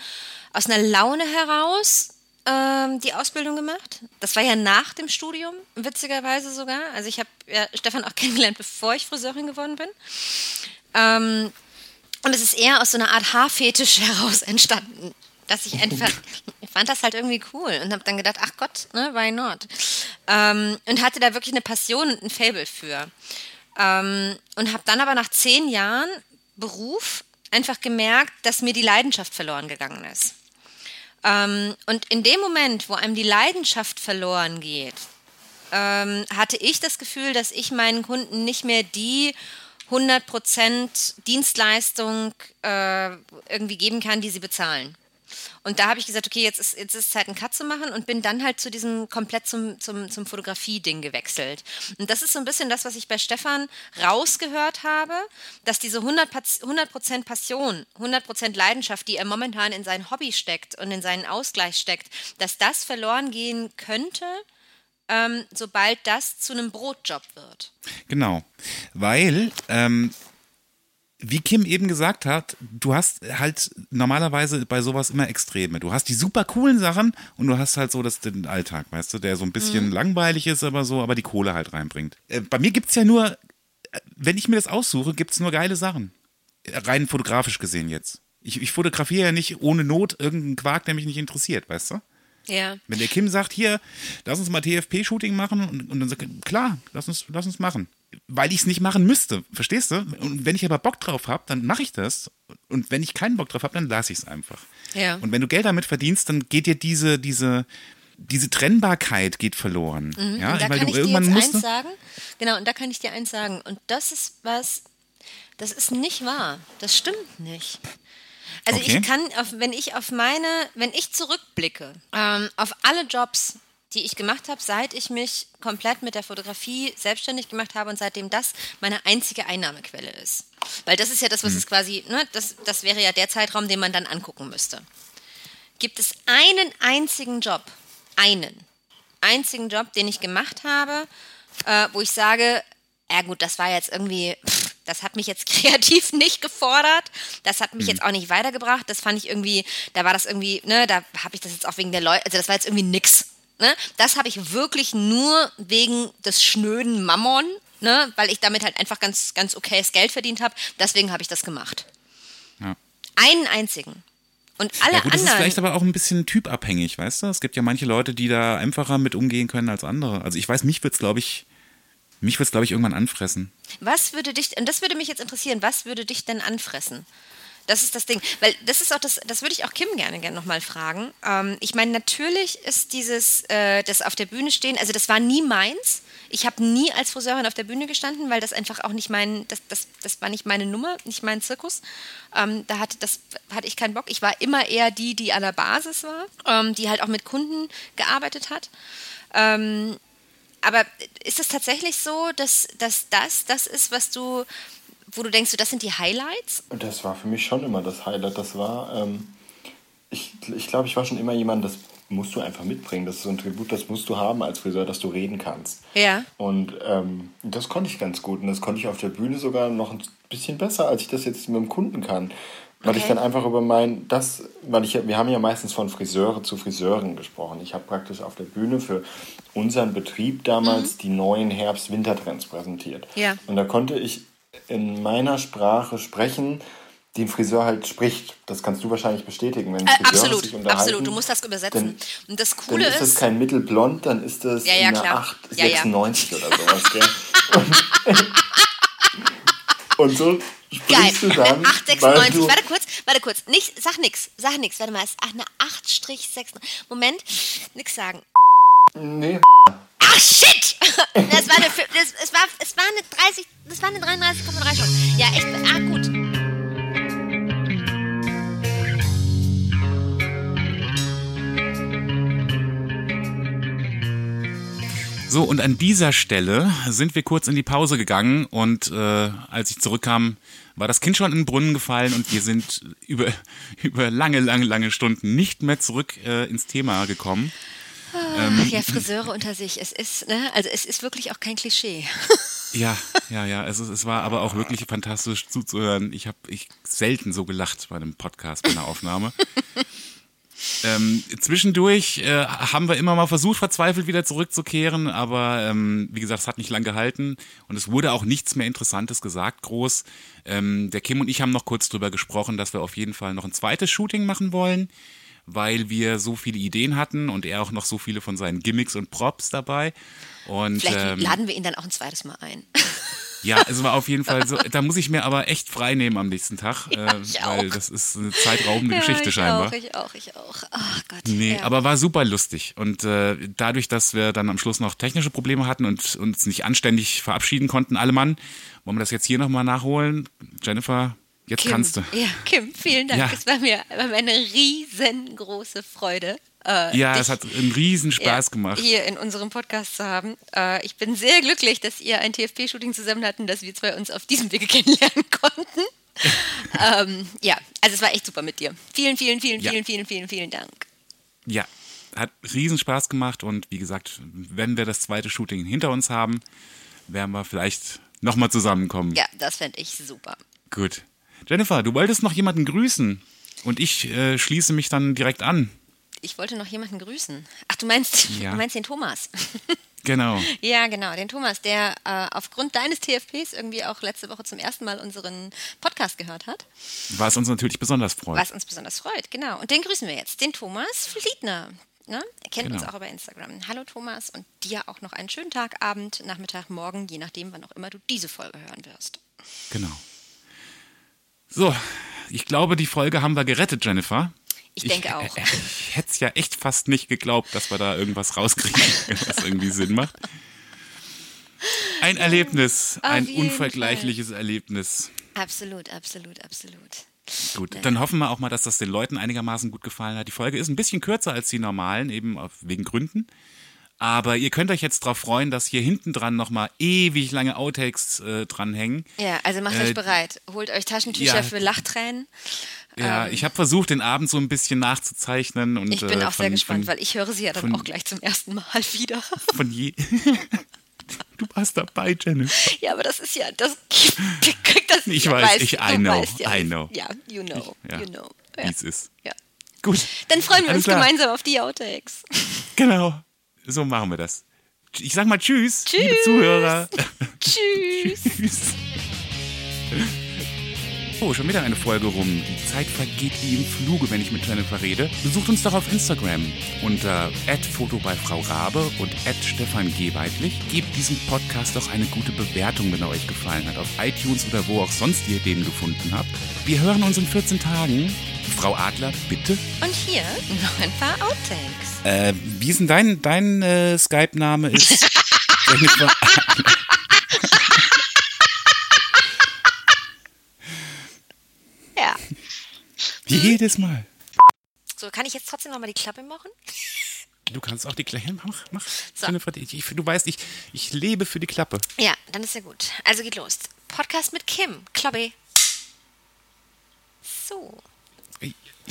aus einer Laune heraus ähm, die Ausbildung gemacht. Das war ja nach dem Studium, witzigerweise sogar. Also ich habe ja Stefan auch [LAUGHS] kennengelernt, bevor ich Friseurin geworden bin. Ähm, und es ist eher aus so einer Art Haarfetisch [LAUGHS] heraus entstanden. Dass ich einfach, [LAUGHS] ich fand das halt irgendwie cool und habe dann gedacht, ach Gott, ne, why not? Ähm, und hatte da wirklich eine Passion und ein Fable für. Ähm, und habe dann aber nach zehn Jahren Beruf einfach gemerkt, dass mir die Leidenschaft verloren gegangen ist. Ähm, und in dem Moment, wo einem die Leidenschaft verloren geht, ähm, hatte ich das Gefühl, dass ich meinen Kunden nicht mehr die 100% Dienstleistung äh, irgendwie geben kann, die sie bezahlen. Und da habe ich gesagt, okay, jetzt ist, jetzt ist Zeit, einen Cut zu machen und bin dann halt zu diesem komplett zum, zum, zum Fotografie-Ding gewechselt. Und das ist so ein bisschen das, was ich bei Stefan rausgehört habe, dass diese 100%, Pas- 100 Passion, 100% Leidenschaft, die er momentan in sein Hobby steckt und in seinen Ausgleich steckt, dass das verloren gehen könnte, ähm, sobald das zu einem Brotjob wird. Genau. Weil, ähm, wie Kim eben gesagt hat, du hast halt normalerweise bei sowas immer Extreme. Du hast die super coolen Sachen und du hast halt so das, den Alltag, weißt du, der so ein bisschen langweilig ist, aber so, aber die Kohle halt reinbringt. Äh, bei mir gibt's ja nur, äh, wenn ich mir das aussuche, gibt's nur geile Sachen. Rein fotografisch gesehen jetzt. Ich, ich fotografiere ja nicht ohne Not irgendeinen Quark, der mich nicht interessiert, weißt du? Ja. Wenn der Kim sagt, hier, lass uns mal TFP-Shooting machen und, und dann sagt er, klar, lass uns, lass uns machen. Weil ich es nicht machen müsste, verstehst du? Und wenn ich aber Bock drauf habe, dann mache ich das. Und wenn ich keinen Bock drauf habe, dann lasse ich es einfach. Ja. Und wenn du Geld damit verdienst, dann geht dir diese, diese, diese Trennbarkeit geht verloren. Ja, Mhm. und da weil kann du ich dir irgendwann jetzt musst. eins sagen. Genau, und da kann ich dir eins sagen. Und das ist was, das ist nicht wahr. Das stimmt nicht. Also Okay. ich kann, auf, wenn ich auf meine, wenn ich zurückblicke, ähm, auf alle Jobs, die ich gemacht habe, seit ich mich komplett mit der Fotografie selbstständig gemacht habe und seitdem das meine einzige Einnahmequelle ist. Weil das ist ja das, was es quasi, ne, das, das wäre ja der Zeitraum, den man dann angucken müsste. Gibt es einen einzigen Job, einen einzigen Job, den ich gemacht habe, äh, wo ich sage, ja gut, das war jetzt irgendwie, pff, das hat mich jetzt [LAUGHS] kreativ nicht gefordert, das hat mich jetzt auch nicht weitergebracht, das fand ich irgendwie, da war das irgendwie, ne, da habe ich das jetzt auch wegen der Leute, also das war jetzt irgendwie nix. Ne? Das habe ich wirklich nur wegen des schnöden Mammon, ne, weil ich damit halt einfach ganz, ganz okayes Geld verdient habe, deswegen habe ich das gemacht. Ja. Einen einzigen. Und alle Ja gut, das ist anderen. vielleicht aber auch ein bisschen typabhängig, weißt du? Es gibt ja manche Leute, die da einfacher mit umgehen können als andere. Also ich weiß, mich wird's, glaube ich, mich wird's, glaube ich, irgendwann anfressen. Was würde dich, und das würde mich jetzt interessieren, was würde dich denn anfressen? Das ist das Ding. Weil das ist auch das, das würde ich auch Kim gerne, gerne nochmal fragen. Ähm, ich meine, natürlich ist dieses, äh, das auf der Bühne stehen, also das war nie meins. Ich habe nie als Friseurin auf der Bühne gestanden, weil das einfach auch nicht mein, das, das, das war nicht meine Nummer, nicht mein Zirkus. Ähm, da hatte, das, hatte ich keinen Bock. Ich war immer eher die, die an der Basis war, ähm, die halt auch mit Kunden gearbeitet hat. Ähm, aber ist es tatsächlich so, dass, dass das das ist, was du, wo du denkst, so, das sind die Highlights? Das war für mich schon immer das Highlight. Das war, ähm, ich, ich glaube, ich war schon immer jemand, das musst du einfach mitbringen. Das ist so ein Tribut, das musst du haben als Friseur, dass du reden kannst. Ja. Und ähm, das konnte ich ganz gut. Und das konnte ich auf der Bühne sogar noch ein bisschen besser, als ich das jetzt mit dem Kunden kann. Weil ich Okay. dann einfach über mein, das, weil ich, wir haben ja meistens von Friseure zu Friseuren gesprochen. Ich habe praktisch auf der Bühne für unseren Betrieb damals die neuen Herbst-Wintertrends präsentiert. Mhm. Ja. Und da konnte ich in meiner Sprache sprechen, die ein Friseur halt spricht. Das kannst du wahrscheinlich bestätigen, wenn Äh, Friseure absolut, sich unterhalten. absolut. Du musst das übersetzen. Dann, Und das dann Coole ist das ist, kein Mittelblond, dann ist das Ja, ja, eine klar. 8, Ja, ja. 96 oder sowas. Gell? Und, [LAUGHS] und so geil. sprichst du dann, Eine weil 896. du, Warte kurz, warte kurz. Nicht, sag nix, sag nix. Warte mal, es ist eine 8-6. Moment, nix sagen. Nee, Ach shit! [LAUGHS] Das war eine, das, es war, es war eine 30, das war eine 33,3 schon. Ja, echt, ah gut. So, und an dieser Stelle sind wir kurz in die Pause gegangen und äh, als ich zurückkam, war das Kind schon in den Brunnen gefallen und wir sind [LAUGHS] über, über lange, lange, lange Stunden nicht mehr zurück äh, ins Thema gekommen. Ach ja, Friseure unter sich. Es ist, ne, also es ist wirklich auch kein Klischee. Ja, ja, ja, es, es war aber auch wirklich fantastisch zuzuhören. Ich habe ich selten so gelacht bei einem Podcast, bei einer Aufnahme. [LAUGHS] ähm, zwischendurch äh, haben wir immer mal versucht, verzweifelt wieder zurückzukehren, aber ähm, wie gesagt, es hat nicht lang gehalten und es wurde auch nichts mehr Interessantes gesagt, groß. Ähm, der Kim und ich haben noch kurz drüber gesprochen, dass wir auf jeden Fall noch ein zweites Shooting machen wollen, weil wir so viele Ideen hatten und er auch noch so viele von seinen Gimmicks und Props dabei. Und, Vielleicht ähm, laden wir ihn dann auch ein zweites Mal ein. [LAUGHS] ja, es war auf jeden Fall so. Da muss ich mir aber echt frei nehmen am nächsten Tag, [LAUGHS] äh, ich weil auch. das ist eine zeitraubende Geschichte ich scheinbar. Auch, ich auch, ich auch. Ach Gott. Nee, ja. aber war super lustig. Und äh, dadurch, dass wir dann am Schluss noch technische Probleme hatten und uns nicht anständig verabschieden konnten, alle Mann, wollen wir das jetzt hier nochmal nachholen? Jennifer, jetzt Kim, kannst du. Ja, Kim, vielen Dank. Ja. Es war mir, war mir eine riesengroße Freude. Äh, Ja, dich es hat einen riesen Spaß ja, gemacht. hier in unserem Podcast zu haben. Äh, ich bin sehr glücklich, dass ihr ein TFP-Shooting zusammen hatten, dass wir zwei uns auf diesem Wege [LAUGHS] kennenlernen konnten. [LAUGHS] ähm, ja, also es war echt super mit dir. Vielen, vielen, vielen, Ja. vielen, vielen, vielen, vielen Dank. Ja, hat riesen Spaß gemacht und wie gesagt, wenn wir das zweite Shooting hinter uns haben, werden wir vielleicht nochmal zusammenkommen. Ja, das fände ich super. Gut. Jennifer, du wolltest noch jemanden grüßen und ich äh, schließe mich dann direkt an. Ich wollte noch jemanden grüßen. Ach, du meinst, [LAUGHS] Ja. du meinst den Thomas. [LAUGHS] Genau. Ja, genau, den Thomas, der äh, aufgrund deines TFPs irgendwie auch letzte Woche zum ersten Mal unseren Podcast gehört hat. Was uns natürlich besonders freut. Was uns besonders freut, genau. Und den grüßen wir jetzt, den Thomas Fliedner. Ne? Er kennt uns Genau. auch über Instagram. Hallo Thomas und dir auch noch einen schönen Tag, Abend, Nachmittag, Morgen, je nachdem, wann auch immer du diese Folge hören wirst. Genau. So, ich glaube, die Folge haben wir gerettet, Jennifer. Ich denke auch. äh, Ich hätte es ja echt fast nicht geglaubt, dass wir da irgendwas rauskriegen, [LAUGHS] was irgendwie Sinn macht. Ein Erlebnis, Auf ein unvergleichliches Erlebnis. Absolut, absolut, absolut. Gut, dann hoffen wir auch mal, dass das den Leuten einigermaßen gut gefallen hat. Die Folge ist ein bisschen kürzer als die normalen, eben auf, wegen Gründen. Aber ihr könnt euch jetzt darauf freuen, dass hier hinten dran nochmal ewig lange Outtakes äh, dranhängen. Ja, also macht Äh, euch bereit. Holt euch Taschentücher ja. für Lachtränen. Ja, ich habe versucht, den Abend so ein bisschen nachzuzeichnen. Und, Ähm. Ich bin äh, auch sehr von- gespannt, von, weil ich höre sie ja dann von- auch gleich zum ersten Mal wieder. [LAUGHS] von je. [LAUGHS] du warst dabei, Jennifer. Ja, aber das ist ja, das [LAUGHS] das. Ich weiß, weißt- ich- I know, weißt ja, I know. Ja, you know, Ja, you know. Wie Ja. es ist. ja. Gut. Dann freuen wir Alles uns klar. gemeinsam auf die Outtakes. Genau. So machen wir das. Ich sag mal Tschüss, liebe Tschüss. Zuhörer. [LAUGHS] [LAUGHS] Tschüss. Tschüss. Oh, schon wieder eine Folge rum. Die Zeit vergeht wie im Fluge, wenn ich mit Jennifer rede. Besucht uns doch auf Instagram unter @foto bei Frau Rabe und @stefan. Gebt diesem Podcast doch eine gute Bewertung, wenn er euch gefallen hat, auf iTunes oder wo auch sonst ihr den gefunden habt. Wir hören uns in 14 Tagen. Frau Adler, bitte. Und hier noch ein paar Outtakes. Äh, wie ist denn dein, dein äh, Skype-Name ist? [LAUGHS] Jennifer. Ja. Jedes Mal. So, kann ich jetzt trotzdem nochmal die Klappe machen? Du kannst auch die Klappe. Mach, mach. So. Ich, du weißt, ich, ich lebe für die Klappe. Ja, dann ist ja gut. Also geht los. Podcast mit Kim. Klobby. So.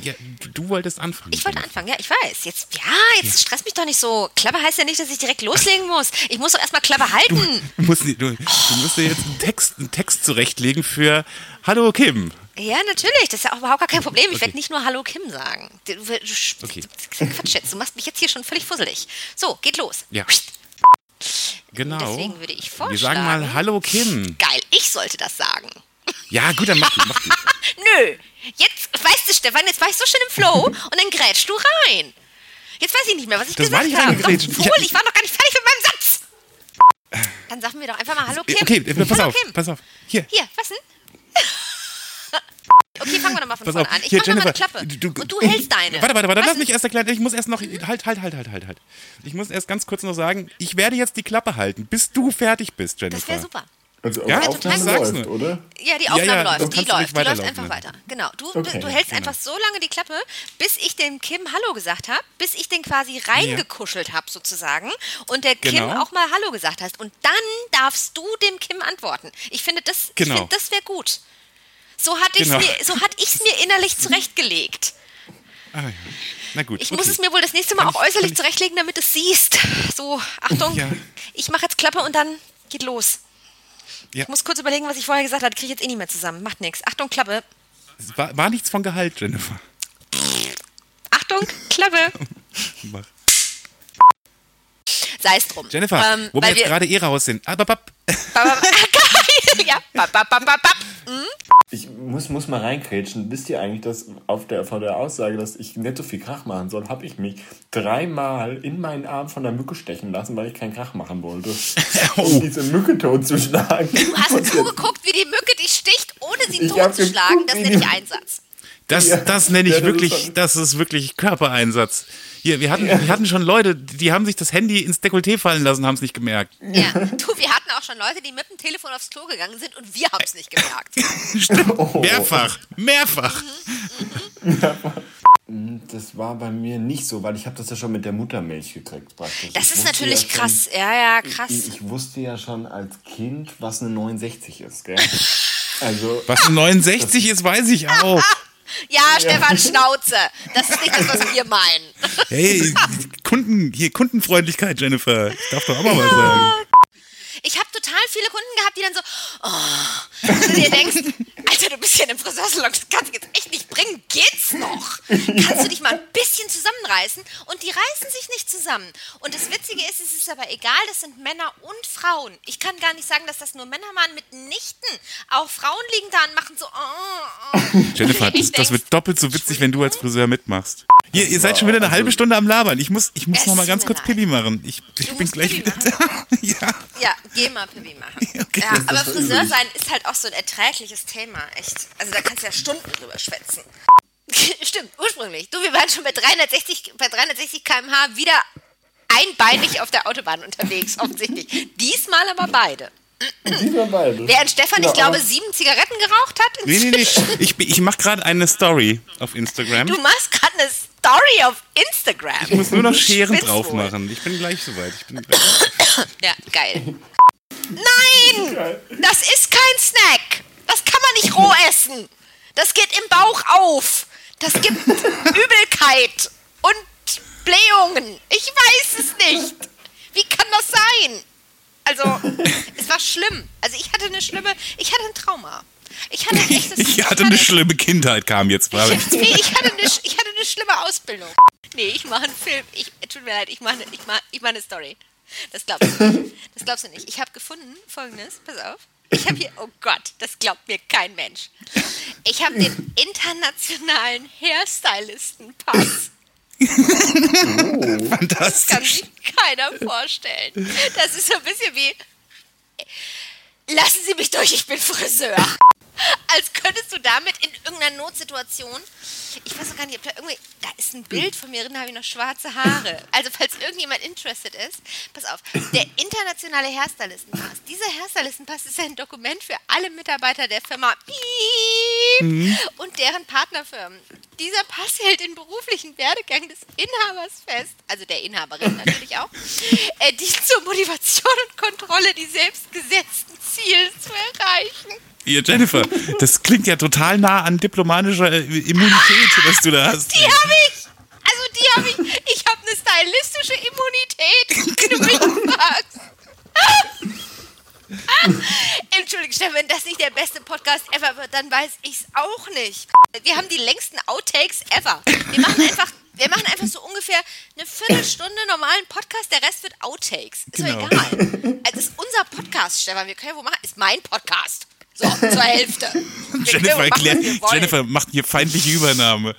Ja, du, wolltest anfangen. Ich wollte anfangen, ja, ich weiß. Jetzt, ja, jetzt stress mich doch nicht so. Klappe heißt ja nicht, dass ich direkt loslegen muss. Ich muss doch erstmal Klappe halten. Du musst, du, du musst dir jetzt einen Text, einen Text zurechtlegen für Hallo Kim. Ja, natürlich. Das ist ja auch überhaupt gar kein Problem. Ich Okay. werde nicht nur Hallo Kim sagen. Du, du, du, Okay. Quatsch jetzt. Du machst mich jetzt hier schon völlig fusselig. So, geht los. Ja. Genau. Deswegen würde ich Wir sagen mal vorschlagen- Hallo Kim. Geil, ich sollte das sagen. Ja, gut, dann mach du. Mach du. [LAUGHS] Nö. Jetzt, weißt du, Stefan, jetzt war ich so schön im Flow und dann grätschst du rein. Jetzt weiß ich nicht mehr, was ich Das gesagt habe. Doch, Ich wohl, hab- ich war noch gar nicht fertig mit meinem Satz. Dann sagen wir doch einfach mal Hallo Kim. Okay, äh, pass Hallo auf, Kim. pass auf. Hier. Hier, was denn? Okay, fangen wir doch mal von Pass vorne auf. an. Ich Hier, mach noch mal eine Jennifer. Klappe. Du, und du hältst deine. Warte, warte, warte, Was lass mich erst erklären. Ich muss erst noch. Halt, halt, halt, halt, halt, halt. Ich muss erst ganz kurz noch sagen, ich werde jetzt die Klappe halten, bis du fertig bist, Jennifer. Das wäre super. Also Ja, die total Aufnahme sag's läuft, nur. oder? Ja, die Ja, Aufnahme ja, dann läuft. Die läuft. nicht Die läuft weiterlaufen, einfach ja. weiter. Genau. Du, Okay, du hältst genau. einfach so lange die Klappe, bis ich dem Kim Hallo gesagt habe, bis ich den quasi reingekuschelt habe sozusagen und der Kim Genau. auch mal Hallo gesagt hast. Und dann darfst du dem Kim antworten. Ich finde, das, Genau. ich finde, das wäre gut. So hatte Genau. ich mir, so ich es mir innerlich zurechtgelegt. Ah, ja. Na gut. Ich okay. muss es mir wohl das nächste Mal Kann auch ich- äußerlich zurechtlegen, damit du es siehst. So, Achtung, Ja. ich mache jetzt Klappe und dann geht los. Ja. Ich muss kurz überlegen, was ich vorher gesagt habe. Kriege ich jetzt eh nicht mehr zusammen. Macht nichts. Achtung, Klappe. Es war, war nichts von Gehalt, Jennifer. Achtung, Klappe. [LAUGHS] Mach. Sei es drum. Jennifer, Ähm, wo wir jetzt gerade eh raus sind. Ah, bap, bap. [LAUGHS] [LAUGHS] ja, bap, bap, bap, bap, bap. Ich muss, muss mal reinkrätschen. Wisst ihr eigentlich, dass auf der, von der Aussage, dass ich nicht so viel Krach machen soll, habe ich mich dreimal in meinen Arm von der Mücke stechen lassen, weil ich keinen Krach machen wollte. [LAUGHS] Um diese Mücke totzuschlagen. Du hast zugeguckt, wie die Mücke dich sticht, ohne sie Ich hab totzuschlagen. geguckt, Das nenne ich Einsatz. Das, Ja. das nenne ich Ja, das ist wirklich, das ist wirklich Körpereinsatz. Hier, wir hatten, wir hatten schon Leute, die haben sich das Handy ins Dekolleté fallen lassen, haben es nicht gemerkt. Ja. Du, wir hatten auch schon Leute, die mit dem Telefon aufs Klo gegangen sind und wir haben es nicht gemerkt. [LAUGHS] Oh. Mehrfach, mehrfach. Das war bei mir nicht so, weil ich habe das ja schon mit der Muttermilch gekriegt praktisch. Das Ich ist natürlich ja schon- krass. Ja, ja, krass. Ich, ich wusste ja schon als Kind, was eine 69 ist, gell? [LAUGHS] Also, Was eine 69 ist, weiß ich auch. [LAUGHS] Ja, Stefan Schnauze. Das ist nicht das, was wir meinen. Hey, Kunden, hier Kundenfreundlichkeit, Jennifer. Ich darf doch auch mal was sagen. Ich habe total viele Kunden gehabt, die dann so, oh, und du dir denkst, Alter, du bist hier in einem Friseursalon, das kannst du jetzt echt nicht bringen. Geht's noch? Kannst du dich mal ein bisschen zusammenreißen? und die reißen sich nicht zusammen. Und das Witzige ist, es ist aber egal, das sind Männer und Frauen. Ich kann gar nicht sagen, dass das nur Männer waren, mitnichten. Auch Frauen liegen da und machen so. Oh, oh. Jennifer, das, das wird doppelt so witzig, wenn du als Friseur mitmachst. Ihr, ihr seid schon wieder eine halbe Stunde am Labern. Ich muss, ich muss Es noch mal ganz kurz leid. Pipi machen. Ich, ich bin gleich wieder da. [LAUGHS] ja. Ja, geh mal Pipi machen. [LAUGHS] Okay. ja, aber Friseur sein ist halt auch so ein erträgliches Thema, echt. Also da kannst du ja Stunden drüber schwätzen. [LAUGHS] Stimmt, ursprünglich. Du, wir waren schon bei 360, bei 360 km/h wieder einbeinig auf der Autobahn unterwegs, offensichtlich. Diesmal aber beide. Dieser beide. Während Stefan, Ja, ich glaube, sieben Zigaretten geraucht hat. Nee, nee, nee. Ich, ich mache gerade eine Story auf Instagram. Du machst gerade eine Story auf Instagram. Ich muss nur noch Scheren drauf machen. Ich bin gleich soweit. Ich bin gleich. [COUGHS] Ja, geil. Nein! Das ist kein Snack. Das kann man nicht roh essen. Das geht im Bauch auf. Das gibt [LAUGHS] Übelkeit und Blähungen. Ich weiß es nicht. Wie kann das sein? Also, es war schlimm. Also, ich hatte eine schlimme, ich hatte ein Trauma. Ich hatte echtes [LAUGHS] Ich hatte eine schlimme Kindheit, kam jetzt mal. ich, nee, ich hatte, eine, ich hatte eine schlimme Ausbildung. Nee, ich mache einen Film. Ich, tut mir leid, ich mache, ich mache, ich mache eine Story. Das glaubst du nicht. Das glaubst du nicht. Ich habe gefunden, folgendes, pass auf. Ich habe hier, oh Gott, das glaubt mir kein Mensch. Ich habe den internationalen Hairstylisten-Pass. Kann Fantastisch. sich keiner vorstellen. Das ist so ein bisschen wie, lassen Sie mich durch, ich bin Friseur. [LAUGHS] Als könntest du damit in irgendeiner Notsituation, ich weiß auch gar nicht, ob da irgendwie, da ist ein Bild von mir drin, da habe ich noch schwarze Haare. [LAUGHS] Also falls irgendjemand interested ist, pass auf, der internationale Hairstylistenpass. Dieser Hairstylistenpass ist ein Dokument für alle Mitarbeiter der Firma Piep und deren Partnerfirmen. Dieser Pass hält den beruflichen Werdegang des Inhabers fest, also der Inhaberin natürlich auch, [LAUGHS] äh, die zur Motivation und Kontrolle die selbstgesetzten Ziele zu erreichen. Hier, Jennifer, das klingt ja total nah an diplomatischer äh, Immunität, was du da hast. Die habe ich! Also die habe ich. Ich habe eine stylistische Immunität, wenn du mich fragst. Entschuldigung, Stefan, wenn das nicht der beste Podcast ever wird, dann weiß ich's auch nicht. Wir haben die längsten Outtakes ever. Wir machen einfach, wir machen einfach so ungefähr eine Viertelstunde normalen Podcast, der Rest wird Outtakes. Ist Genau. doch egal. Also, Das ist unser Podcast, Stefan. Wir können ja wohl machen. Ist mein Podcast. So, zur Hälfte. [LAUGHS] Jennifer, wohl machen, erklär, was wir wollen. Jennifer macht hier feindliche Übernahme.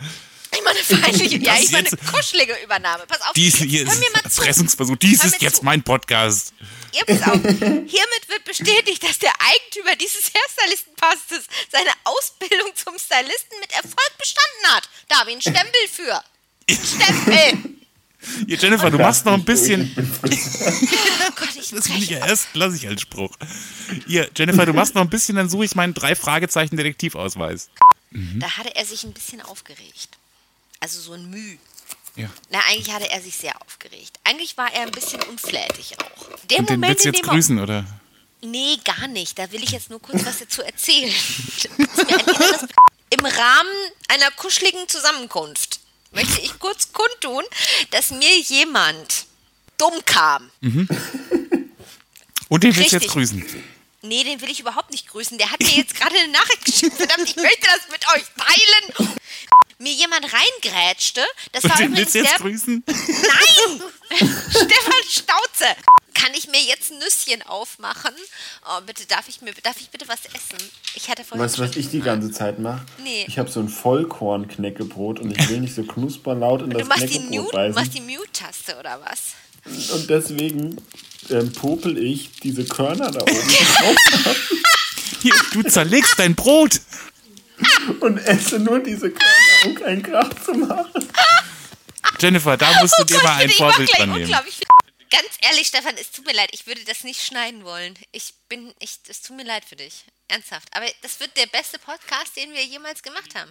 Ich meine feindliche, ja, ich meine kuschelige Übernahme. Pass auf, Dies hier hör ist mir mal zu. Erpressungsversuch. Dies ist jetzt zu. mein Podcast. Ja, pass auf. [LAUGHS] Hiermit wird bestätigt, dass der Eigentümer dieses Hairstylistenpasses seine Ausbildung zum Stylisten mit Erfolg bestanden hat. Da habe ich einen Stempel für. [LAUGHS] Stempel. Hier, Jennifer, du machst noch ein bisschen. Oh [LAUGHS] Gott, ich Das will ich ja erst, lasse ich als Spruch. Hier, Jennifer, du machst noch ein bisschen, dann suche ich meinen drei Fragezeichen Detektivausweis. Da hatte er sich ein bisschen aufgeregt. Also so ein Müh. Ja. Na, eigentlich hatte er sich sehr aufgeregt. Eigentlich war er ein bisschen unflätig auch. Der Und den Moment, willst du jetzt er grüßen, oder? Nee, gar nicht. Da will ich jetzt nur kurz was dazu erzählen. [LAUGHS] Im Rahmen einer kuscheligen Zusammenkunft möchte ich kurz kundtun, dass mir jemand dumm kam. Und den willst du jetzt grüßen. Nee, den will ich überhaupt nicht grüßen. Der hat mir jetzt gerade eine Nachricht geschickt. Verdammt, ich möchte das mit euch teilen. Mir jemand reingrätschte. Das Und war den übrigens willst du jetzt der grüßen? [LAUGHS] Nein! [LAUGHS] Stefan Stauze! Kann ich mir jetzt ein Nüsschen aufmachen? Oh, bitte, darf ich, mir, darf ich bitte was essen? Ich hatte vorhin Weißt du, was ich die ganze Zeit mache? Nee. Ich habe so ein Vollkorn-Knäckebrot und ich will nicht so knusperlaut in Du das Knäckebrot Mute, beißen. machst die Mute-Taste oder was? Und deswegen ähm, popel ich diese Körner da oben drauf [LAUGHS] Hier, du zerlegst dein Brot. und esse nur diese Körner, um keinen Krach zu machen. Jennifer, da musst du dir Oh Gott, mal ein Vorbild dran nehmen. Ganz ehrlich, Stefan, es tut mir leid, ich würde das nicht schneiden wollen. Ich bin, ich, es tut mir leid für dich. Ernsthaft. Aber das wird der beste Podcast, den wir jemals gemacht haben.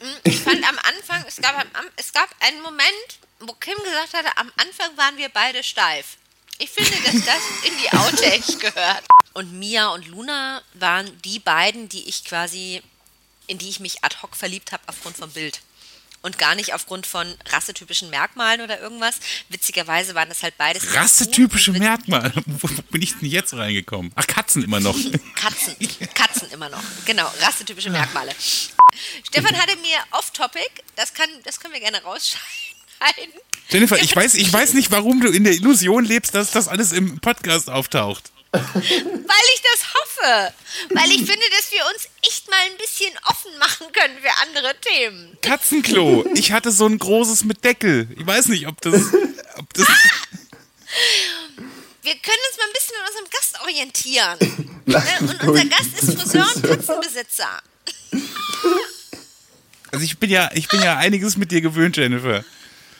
Mm, Ich fand am Anfang, es gab, es gab einen Moment, wo Kim gesagt hatte, am Anfang waren wir beide steif. Ich finde, dass das in die Outtakes gehört. Und Mia und Luna waren die beiden, die ich quasi, in die ich mich ad hoc verliebt habe aufgrund vom Bild. Und gar nicht aufgrund von rassetypischen Merkmalen oder irgendwas. Witzigerweise waren das halt beides. Rassetypische Merkmale. [LAUGHS] Wo bin ich denn jetzt reingekommen? Ach, Katzen immer noch. [LAUGHS] Katzen. Katzen immer noch. Genau, rassetypische Merkmale. Stefan hatte mir off-topic, das, kann, das können wir gerne rausschneiden, schneiden. Jennifer, ich [LAUGHS] weiß, ich weiß nicht, warum du in der Illusion lebst, dass das alles im Podcast auftaucht. [LAUGHS] Weil ich das hoffe. Weil ich finde, dass wir uns echt mal ein bisschen offen machen können für andere Themen. Katzenklo. Ich hatte so ein großes mit Deckel. Ich weiß nicht, ob das. Ob das [LAUGHS] Wir können uns mal ein bisschen an unserem Gast orientieren. [LAUGHS] Ne? Und unser Gast ist Friseur und Katzenbesitzer. also ich bin ja, ich bin ja einiges mit dir gewöhnt, Jennifer.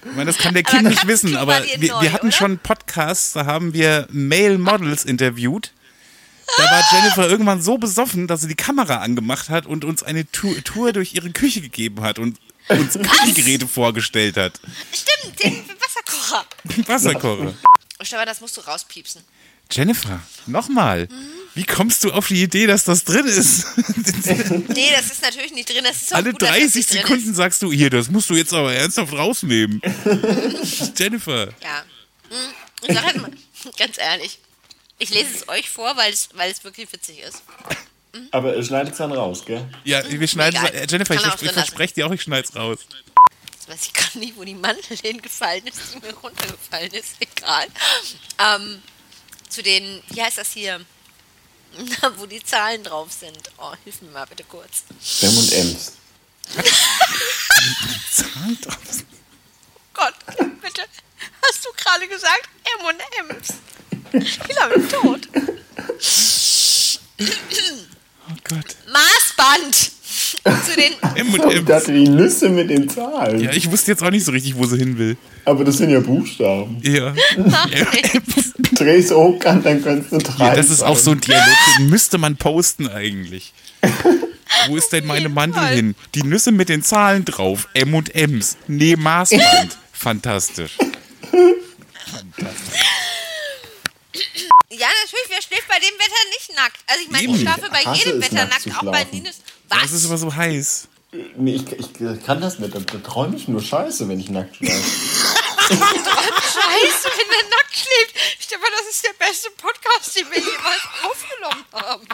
Ich meine, das kann der Aber Kind nicht Katzenklo wissen, aber wir, neu, wir hatten oder? schon Podcasts, da haben wir Male Models interviewt. Da war Jennifer irgendwann so besoffen, dass sie die Kamera angemacht hat und uns eine Tour, Tour durch ihre Küche gegeben hat und uns Küchengeräte vorgestellt hat. Stimmt, den Wasserkocher. Wasserkocher. Stefan, das musst du rauspiepsen. Jennifer, nochmal. Wie kommst du auf die Idee, dass das drin ist? [LAUGHS] Nee, das ist natürlich nicht drin. Das ist auch Alle gut, dass das 30 nicht drin Sekunden sagst du, hier, das musst du jetzt aber ernsthaft rausnehmen. [LAUGHS] Jennifer. Ja. Hm. Und sag halt mal, ganz ehrlich, ich lese es euch vor, weil es, weil es wirklich witzig ist. Aber er schneidet es dann raus, gell? Ja, wir schneiden Egal. äh, Jennifer, ich, Kann ich lassen. verspreche dir auch, ich schneid's raus. Jetzt weiß ich gar nicht, wo die Mandel hingefallen ist, die mir runtergefallen ist. Egal. Ähm, zu den, wie heißt das hier? Na, wo die Zahlen drauf sind. Oh, hilf mir mal bitte kurz. M und M's. Zahlen drauf. Gott, bitte. Hast du gerade gesagt M&M's? Ich glaube, ich bin tot. Oh Gott. Maßband. Zu den [LAUGHS] M Ich und M. dachte, die Nüsse mit den Zahlen. Ja, ich wusste jetzt auch nicht so richtig, wo sie hin will. Aber das sind ja Buchstaben. Ja. Dreh's hoch an, dann kannst du drei. ja das ist auch so ein Dialog, den müsste man posten eigentlich. Wo ist denn meine Mandel hin? Die Nüsse mit den Zahlen drauf. M und M's. Nee, Maßband. [LAUGHS] Fantastisch. [LAUGHS] Ja, natürlich, wer schläft bei dem Wetter nicht nackt? Also ich meine, ich schlafe bei Ich hasse jedem Wetter nackt nackt, auch bei schlafen. Linus. Das ist Was? aber so heiß. Nee, ich, ich kann das nicht. Da, da träume ich nur Scheiße, wenn ich nackt schlafe. [LAUGHS] Scheiße, wenn der nackt schläft. Stefan, das ist der beste Podcast, den wir jemals aufgenommen haben.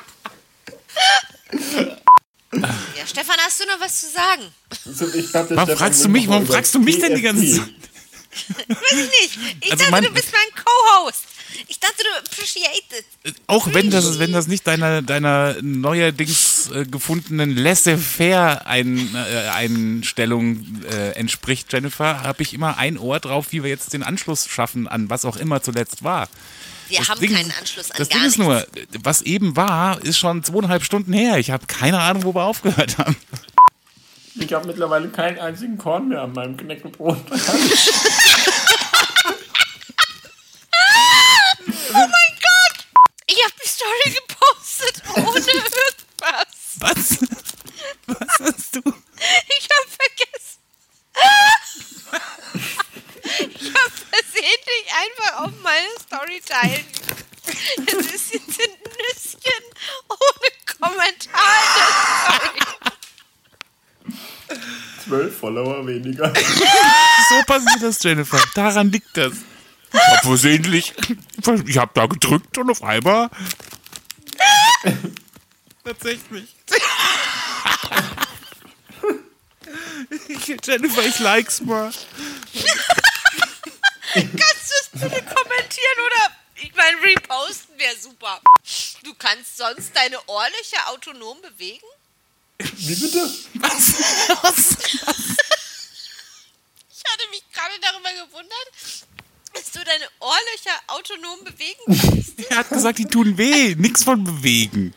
Ja, Stefan, hast du noch was zu sagen? So, ich glaub, der Warum Stefan fragst du mich, warum fragst du mich denn die ganze. Zeit? Weiß ich nicht. Ich Also dachte, mein- du bist mein Co-Host. Ich dachte, du appreciated. Auch wenn das, wenn das nicht deiner, deiner neuerdings äh, gefundenen Laissez-faire-Einstellung äh, entspricht, Jennifer, habe ich immer ein Ohr drauf, wie wir jetzt den Anschluss schaffen an was auch immer zuletzt war. Wir haben Ding, keinen Anschluss an Das gar Ding ist nur, was eben war, ist schon zweieinhalb Stunden her. Ich habe keine Ahnung, wo wir aufgehört haben. Ich habe mittlerweile keinen einzigen Korn mehr an meinem Knäckebrot. [LAUGHS] Oh mein Gott! Ich habe die Story gepostet ohne [LAUGHS] irgendwas. Was? Was hast du? Ich habe vergessen. Ich habe versehentlich einfach auf meine Story teilen. Jetzt ist jetzt ein Nüsschen ohne Kommentar in der Story. Zwölf Follower weniger. So passiert das, Jennifer. Daran liegt das. Ich hab versehentlich, ich habe da gedrückt und auf einmal. Tatsächlich. Ich, [LAUGHS] Jennifer, ich likes mal. Kannst du es bitte kommentieren oder? Ich meine, reposten wäre super. Du kannst sonst deine Ohrlöcher autonom bewegen? Wie bitte? Was? Was? [LAUGHS] Ich hatte mich gerade darüber gewundert, dass du deine Ohrlöcher autonom bewegen kannst. [LAUGHS] Er hat gesagt, die tun weh. Nix von bewegen.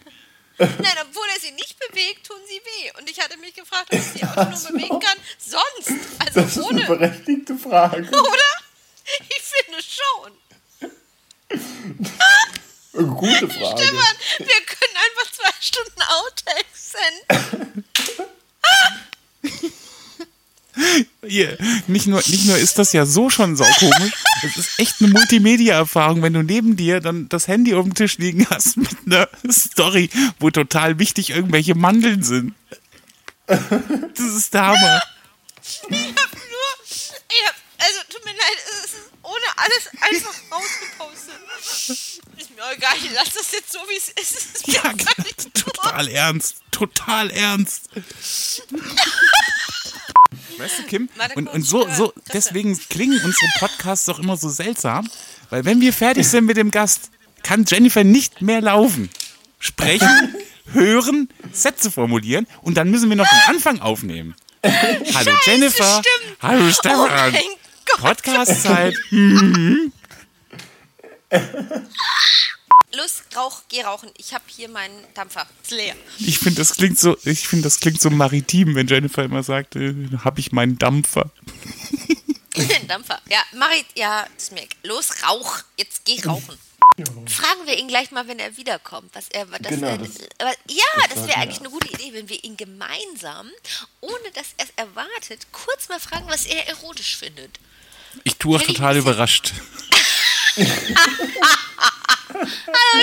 Nein, obwohl er sie nicht bewegt, tun sie weh. Und ich hatte mich gefragt, ob ich sie autonom so. [LAUGHS] bewegen kann. Sonst, also Das ist eine ohne, berechtigte Frage. [LAUGHS] oder? Ich finde schon. Gute Frage. Stefan, wir können einfach zwei Stunden Outtakes senden. Hier, nicht nur, nicht nur ist das ja so schon saukomisch, es ist echt eine Multimedia-Erfahrung, wenn du neben dir dann das Handy auf dem Tisch liegen hast mit einer Story, wo total wichtig irgendwelche Mandeln sind. Das ist der Hammer. Ich hab nur, ich hab, also tut mir leid, es ist ohne alles einfach rausgepostet. Ist mir egal, ich lass das jetzt so, wie es ist. Ist Ja, total ernst. Total ernst. [LAUGHS] Weißt du, Kim? Und, und so, so, deswegen klingen unsere Podcasts doch immer so seltsam, weil wenn wir fertig sind mit dem Gast, kann Jennifer nicht mehr laufen. Sprechen, [LAUGHS] hören, Sätze formulieren und dann müssen wir noch den Anfang aufnehmen. [LAUGHS] Hallo Jennifer. stimmt. Hallo Oh Stefan. Gott. Podcast-Zeit. [LAUGHS] Los, rauch, geh rauchen. Ich habe hier meinen Dampfer. Ist leer. Ich finde, das klingt so, ich finde, das klingt so maritim, wenn Jennifer immer sagt, äh, habe ich meinen Dampfer. [LAUGHS] Dampfer. Ja, Marit, ja, ist mir egal. Los, rauch. Jetzt geh rauchen. Fragen wir ihn gleich mal, wenn er wiederkommt, was er, was Genau, er, das- aber, ja, das war wäre eigentlich eine gute Idee, wenn wir ihn gemeinsam, ohne dass er es erwartet, kurz mal fragen, was er erotisch findet. Ich tue auch total überrascht. Hallo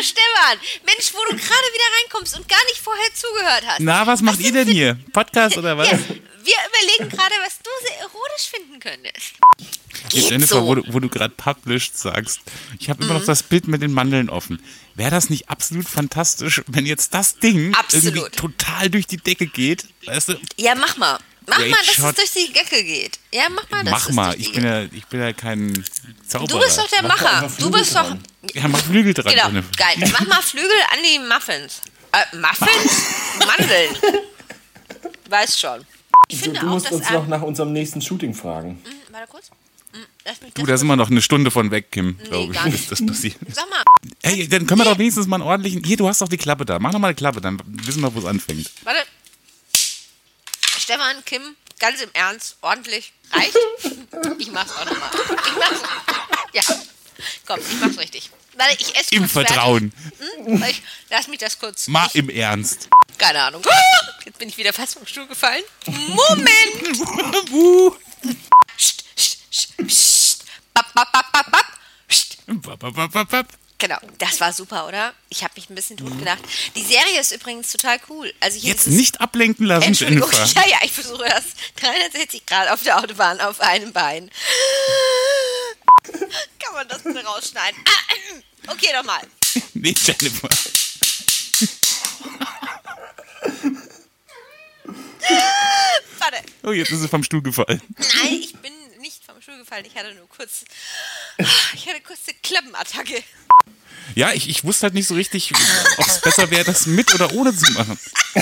Stefan, Mensch, wo du gerade wieder reinkommst und gar nicht vorher zugehört hast. Na, was macht ihr denn hier? Podcast oder was? Ja, wir überlegen gerade, was du sehr erotisch finden könntest. Geht Jennifer, so. Mhm. wo du, du gerade published sagst, ich habe immer noch das Bild mit den Mandeln offen. Wäre das nicht absolut fantastisch, wenn jetzt das Ding total durch die Decke geht? Weißt du? Ja, mach mal. Mach Great mal, dass shot. es durch die Decke geht. Ja, mach mal, dass Mach es mal, durch ich bin ja, ich bin ja kein Zauberer. Du bist doch der Mach Macher. Du bist doch. Ja, mach Flügel dran, Genau, Jennifer. geil. Mach mal Flügel an die Muffins. Äh, Muffins? [LAUGHS] Mandeln. Weiß schon. Ich Du, finde du auch, musst dass. uns noch nach unserem nächsten Shooting fragen. hm, warte kurz. Hm, mich Du, das da sind wir noch eine Stunde von weg, Kim, glaube gar ich, nicht. das passiert. Sag mal, Ey, dann können wir doch wenigstens mal einen ordentlichen. Hier, du hast doch die Klappe da. Mach doch mal eine Klappe, dann wissen wir, wo es anfängt. warte. Stefan, Kim, ganz im Ernst, ordentlich. Reicht? Ich mach's auch nochmal. Ich mach's. Ja. Komm, ich mach's richtig. Warte, ich esse Im. Vertrauen. Hm? Ich, lass mich das kurz. Mal ich, im Ernst. keine Ahnung. Jetzt bin ich wieder fast vom Stuhl gefallen. Moment! [LAUGHS] Psst, psst, psst, psst. Bap, bap, bap, bap, bap. Psst. Bap, bap, bap, bap, bap. Genau, das war super, oder? Ich habe mich ein bisschen tot gedacht. Die Serie ist übrigens total cool. Also Jetzt nicht ablenken lassen, Entschuldigung, Jennifer. [LAUGHS] ja, ja, ich versuche das 360 Grad auf der Autobahn auf einem Bein. [LAUGHS] Kann man das bitte rausschneiden? Ah, okay, nochmal. [LAUGHS] Nee, Jennifer. Warte. Oh, jetzt ist sie vom Stuhl gefallen. Nein, ich bin Stuhl gefallen. Ich hatte nur kurz. [LAUGHS] Ich hatte kurz eine Klappenattacke. Ja, ich, ich wusste halt nicht so richtig, ob es besser wäre, das mit oder ohne zu machen. [LAUGHS]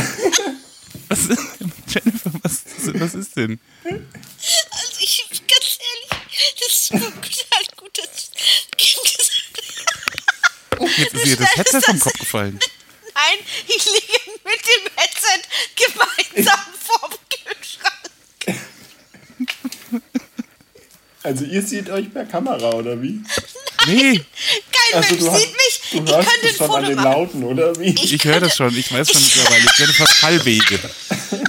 Was ist, Jennifer, was, was ist denn? Also ich, ganz ehrlich, das war total gut, dass Kim gesagt hat. Jetzt ist ihr das Headset vom Kopf gefallen. Nein, ich liege mit dem Headset gemeinsam vorm Also ihr seht euch per Kamera, oder wie? Nee, Kein Also Mensch hast- sieht mich. du ich hörst könnte es ein schon an Foto den machen. Lauten, oder wie? Ich ich höre das schon. Ich weiß schon mittlerweile. Jennifer [LAUGHS]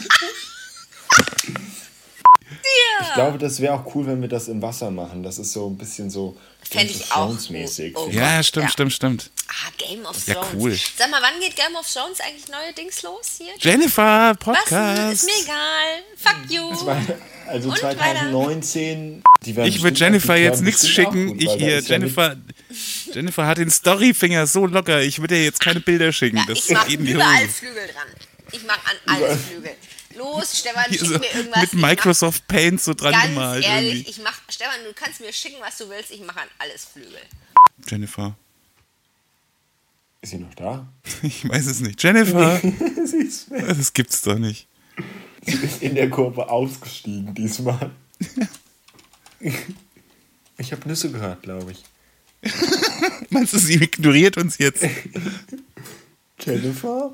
Fallwege. Ich glaube, das wäre auch cool, wenn wir das im Wasser machen. Das ist so ein bisschen so Fänd Game ich of auch Thrones mäßig. gut. Oh. Ja, stimmt, Ja. stimmt, stimmt. Ah, Game of Ja, Thrones. cool. Sag mal, wann geht Game of Thrones eigentlich neue Dings los hier? Jennifer, Was? Ist Podcast. mir egal. Fuck you. Also Und 2019. Die werden Ich würde Jennifer jetzt nichts schicken. gut, Ich hier, ist ja Jennifer, Jennifer hat den Storyfinger so locker. Ich würde ihr jetzt keine Bilder schicken. Ja, das ich mach geht in die überall. Flügel dran. Ich mach an alles Flügel. Los, Stefan, schick so mir irgendwas. mit Microsoft Paint so dran Ganz gemalt. ehrlich, Irgendwie. ich mach, Stefan, du kannst mir schicken, was du willst. Ich mache an alles Flügel. Jennifer. Ist sie noch da? [LAUGHS] Ich weiß es nicht. Jennifer, [LAUGHS] sie ist das gibt's doch nicht. in der Kurve ausgestiegen diesmal. [LAUGHS] Ich habe Nüsse gehört, glaube ich. Meinst du, sie ignoriert uns jetzt? Jennifer?